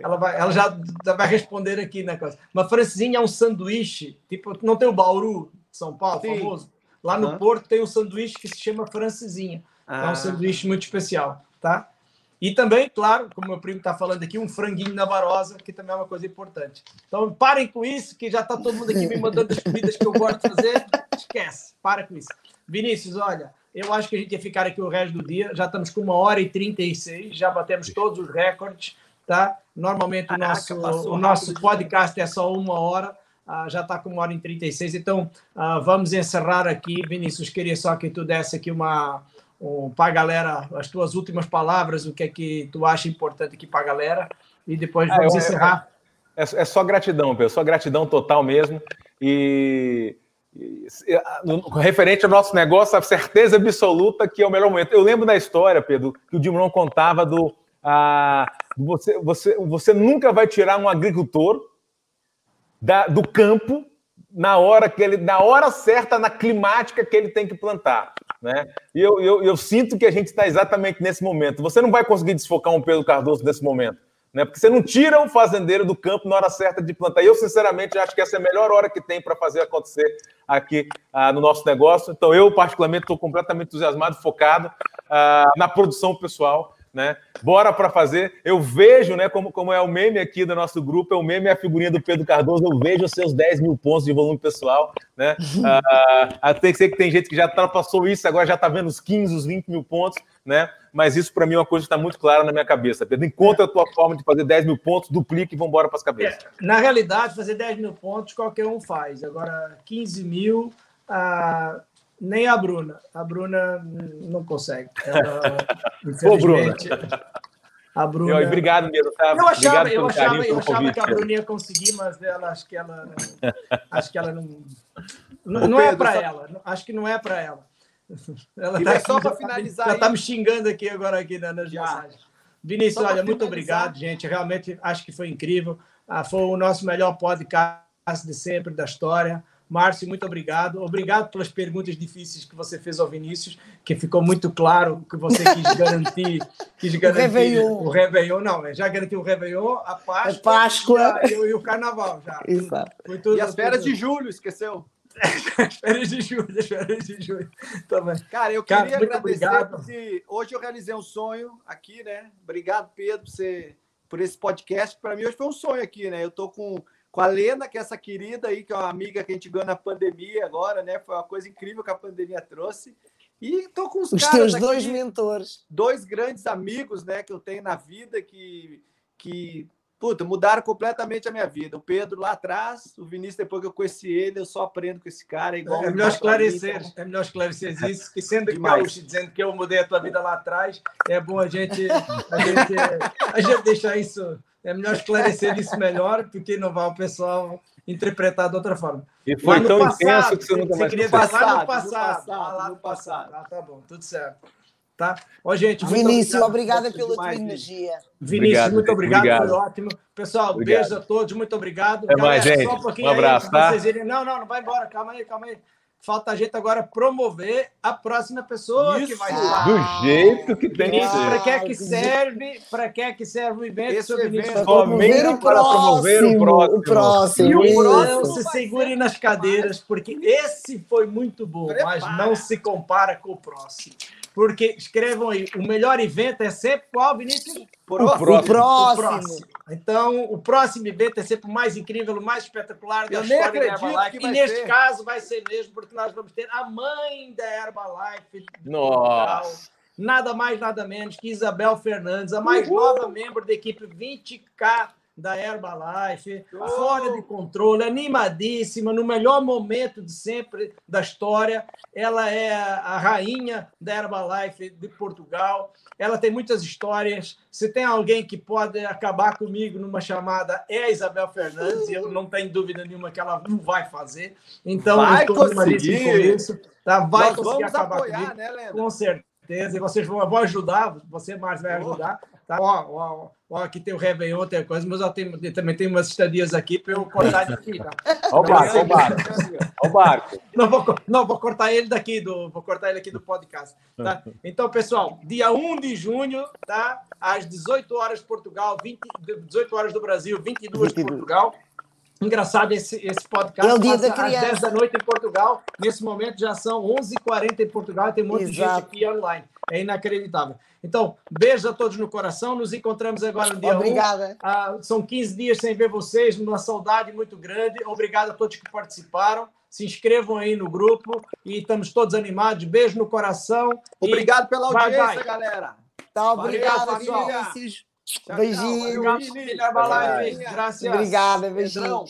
Ela, vai, ela já vai responder aqui na coisa. Uma francesinha é um sanduíche, tipo, não tem o Bauru de São Paulo, Sim. famoso? Lá no uhum. Porto tem um sanduíche que se chama francesinha. Ah. É um ah. sanduíche muito especial, tá? E também, claro, como meu primo está falando aqui, um franguinho na varosa, que também é uma coisa importante. Então, parem com isso, que já está todo mundo aqui me mandando as comidas que eu gosto de fazer. Esquece, para com isso. Vinícius, olha, eu acho que a gente ia ficar aqui o resto do dia. Já estamos com uma hora e 36, já batemos todos os recordes, tá? Normalmente o nosso, o nosso podcast é só uma hora. Uh, já está com uma hora e 36, então uh, vamos encerrar aqui. Vinícius, queria só que tu desse aqui uma, um, para a galera as tuas últimas palavras, o que é que tu acha importante aqui para a galera, e depois ah, vamos eu, encerrar. É, é, só gratidão, Pedro, só gratidão total mesmo. E, e referente ao nosso negócio, a certeza absoluta que é o melhor momento. Eu lembro da história, Pedro, que o Dimron contava do. Ah, você, você, você nunca vai tirar um agricultor da, do campo na hora que ele, na hora certa, na climática que ele tem que plantar. Né? E eu, eu, eu sinto que a gente está exatamente nesse momento. Você não vai conseguir desfocar um Pedro Cardoso nesse momento. Né? Porque você não tira o fazendeiro do campo na hora certa de plantar. E eu, sinceramente, acho que essa é a melhor hora que tem para fazer acontecer aqui ah, no nosso negócio. Então, eu, particularmente, estou completamente entusiasmado, focado ah, na produção pessoal né? Bora para fazer. Eu vejo, né, como, como é o meme aqui do nosso grupo, é o meme é a figurinha do Pedro Cardoso. Eu vejo os seus 10 mil pontos de volume pessoal, né? Ah, até que sei que tem gente que já passou isso, agora já está vendo os 15, os 20 mil pontos, né? Mas isso para mim é uma coisa que está muito clara na minha cabeça. Pedro, encontra a tua forma de fazer 10 mil pontos, duplique e vamos embora para as cabeças. É, na realidade, fazer 10 mil pontos qualquer um faz. Agora, 15 mil. Ah nem a Bruna. A Bruna não consegue. Ela, infelizmente. A Bruna. Eu, obrigado, mesmo. Tá? Eu achava, eu achava, eu achava que a Bruna ia conseguir, mas ela acho que ela acho que ela não não, não é para ela. Acho que não é para ela. Ela tá só para finalizar. Ela está me xingando aqui agora aqui nas mensagens. Vinícius, olha, muito obrigado, gente. Realmente acho que foi incrível. Ah, foi o nosso melhor podcast de sempre da história. Márcio, muito obrigado. Obrigado pelas perguntas difíceis que você fez ao Vinícius, que ficou muito claro que você quis garantir, quis garantir o Réveillon. O Réveillon, não, já garantiu o Réveillon, a Páscoa, a Páscoa. E, a, e, o Carnaval. Já. Exato. Tudo, e as férias de julho, esqueceu? as férias de julho, as férias de julho também. Cara, eu queria Cara, agradecer, obrigado. porque hoje eu realizei um sonho aqui, né? Obrigado, Pedro, por, você, por esse podcast. Para mim, hoje foi um sonho aqui, né? Eu tô com com a Lena, que é essa querida aí, que é uma amiga que a gente ganhou na pandemia agora, né? Foi uma coisa incrível que a pandemia trouxe. E tô com os, os caras teus aqui, dois mentores. Dois grandes amigos, né, que eu tenho na vida que, que puta, mudaram completamente a minha vida. O Pedro lá atrás, o Vinícius, depois que eu conheci ele, eu só aprendo com esse cara. Igual é, melhor esclarecer, é melhor esclarecer isso, que sendo que eu dizendo que eu mudei a tua vida lá atrás, é bom a gente, a gente, a gente deixar isso é melhor esclarecer isso melhor, porque não vai o pessoal interpretar de outra forma. E foi tão passado, intenso que você nunca mais queria passar no passado. Lá no passado. Ah, tá bom, tudo certo. Tá? Ó, gente, Vinícius, obrigada pela tua energia. Vinícius, obrigado, muito obrigado, obrigado, foi ótimo. Pessoal, obrigado. beijo a todos, muito obrigado. Até Galera, mais, gente. Um, um abraço, aí, tá? Irem... Não, não, não vai embora, calma aí, calma aí. Falta a gente agora promover a próxima pessoa Isso. que vai estar. Do jeito que tem que ser. Para que é que serve? Para que é que serve o evento, Esse seu evento? Somente para promover o próximo. O próximo. E o próximo se segure nas cadeiras, porque esse foi muito bom, Prepara. mas não se compara com o próximo porque escrevam aí, o melhor evento é sempre qual, Vinícius? O próximo. O próximo. O próximo. Então, o próximo evento é sempre o mais incrível, o mais espetacular da Eu história da Herbalife. E neste ser. caso vai ser mesmo, porque nós vamos ter a mãe da Herbalife. Nossa! Nada mais, nada menos que Isabel Fernandes, a mais Uhul. nova membro da equipe 20K da Herbalife, oh. fora de controle, animadíssima, no melhor momento de sempre da história. Ela é a rainha da Herbalife de Portugal. Ela tem muitas histórias. Se tem alguém que pode acabar comigo numa chamada, é a Isabel Fernandes, eu não tenho dúvida nenhuma que ela não vai fazer. Então, vai conseguir. com isso. Tá? Vai Nós conseguir acabar apoiar, comigo. Né, Com certeza. E vocês vão, vão ajudar, você mais vai ajudar. Tá? Ó, ó, ó, aqui tem o Réveillon, tem coisa, mas eu tenho, também tem umas estadias aqui para eu cortar daqui. Tá? Ó o barco, ó o barco. Ó o barco. Não vou, não, vou cortar ele daqui do, vou cortar ele aqui do podcast. Tá? Então, pessoal, dia 1 de junho, tá? às 18 horas de Portugal, 20, 18 horas do Brasil, 22 de Portugal. Engraçado esse, esse podcast. É o dia da criança. às 10 da noite em Portugal. Nesse momento já são 11h40 em Portugal e tem muita gente aqui online. É inacreditável. Então, beijo a todos no coração. Nos encontramos agora no dia Obrigada. 1. Ah, são 15 dias sem ver vocês, uma saudade muito grande. Obrigado a todos que participaram. Se inscrevam aí no grupo e estamos todos animados. Beijo no coração. Obrigado pela audiência, vai, vai. galera. Tá, obrigado, Valeu, Beijinho. Obrigado, beijinho. Obrigada, beijinho.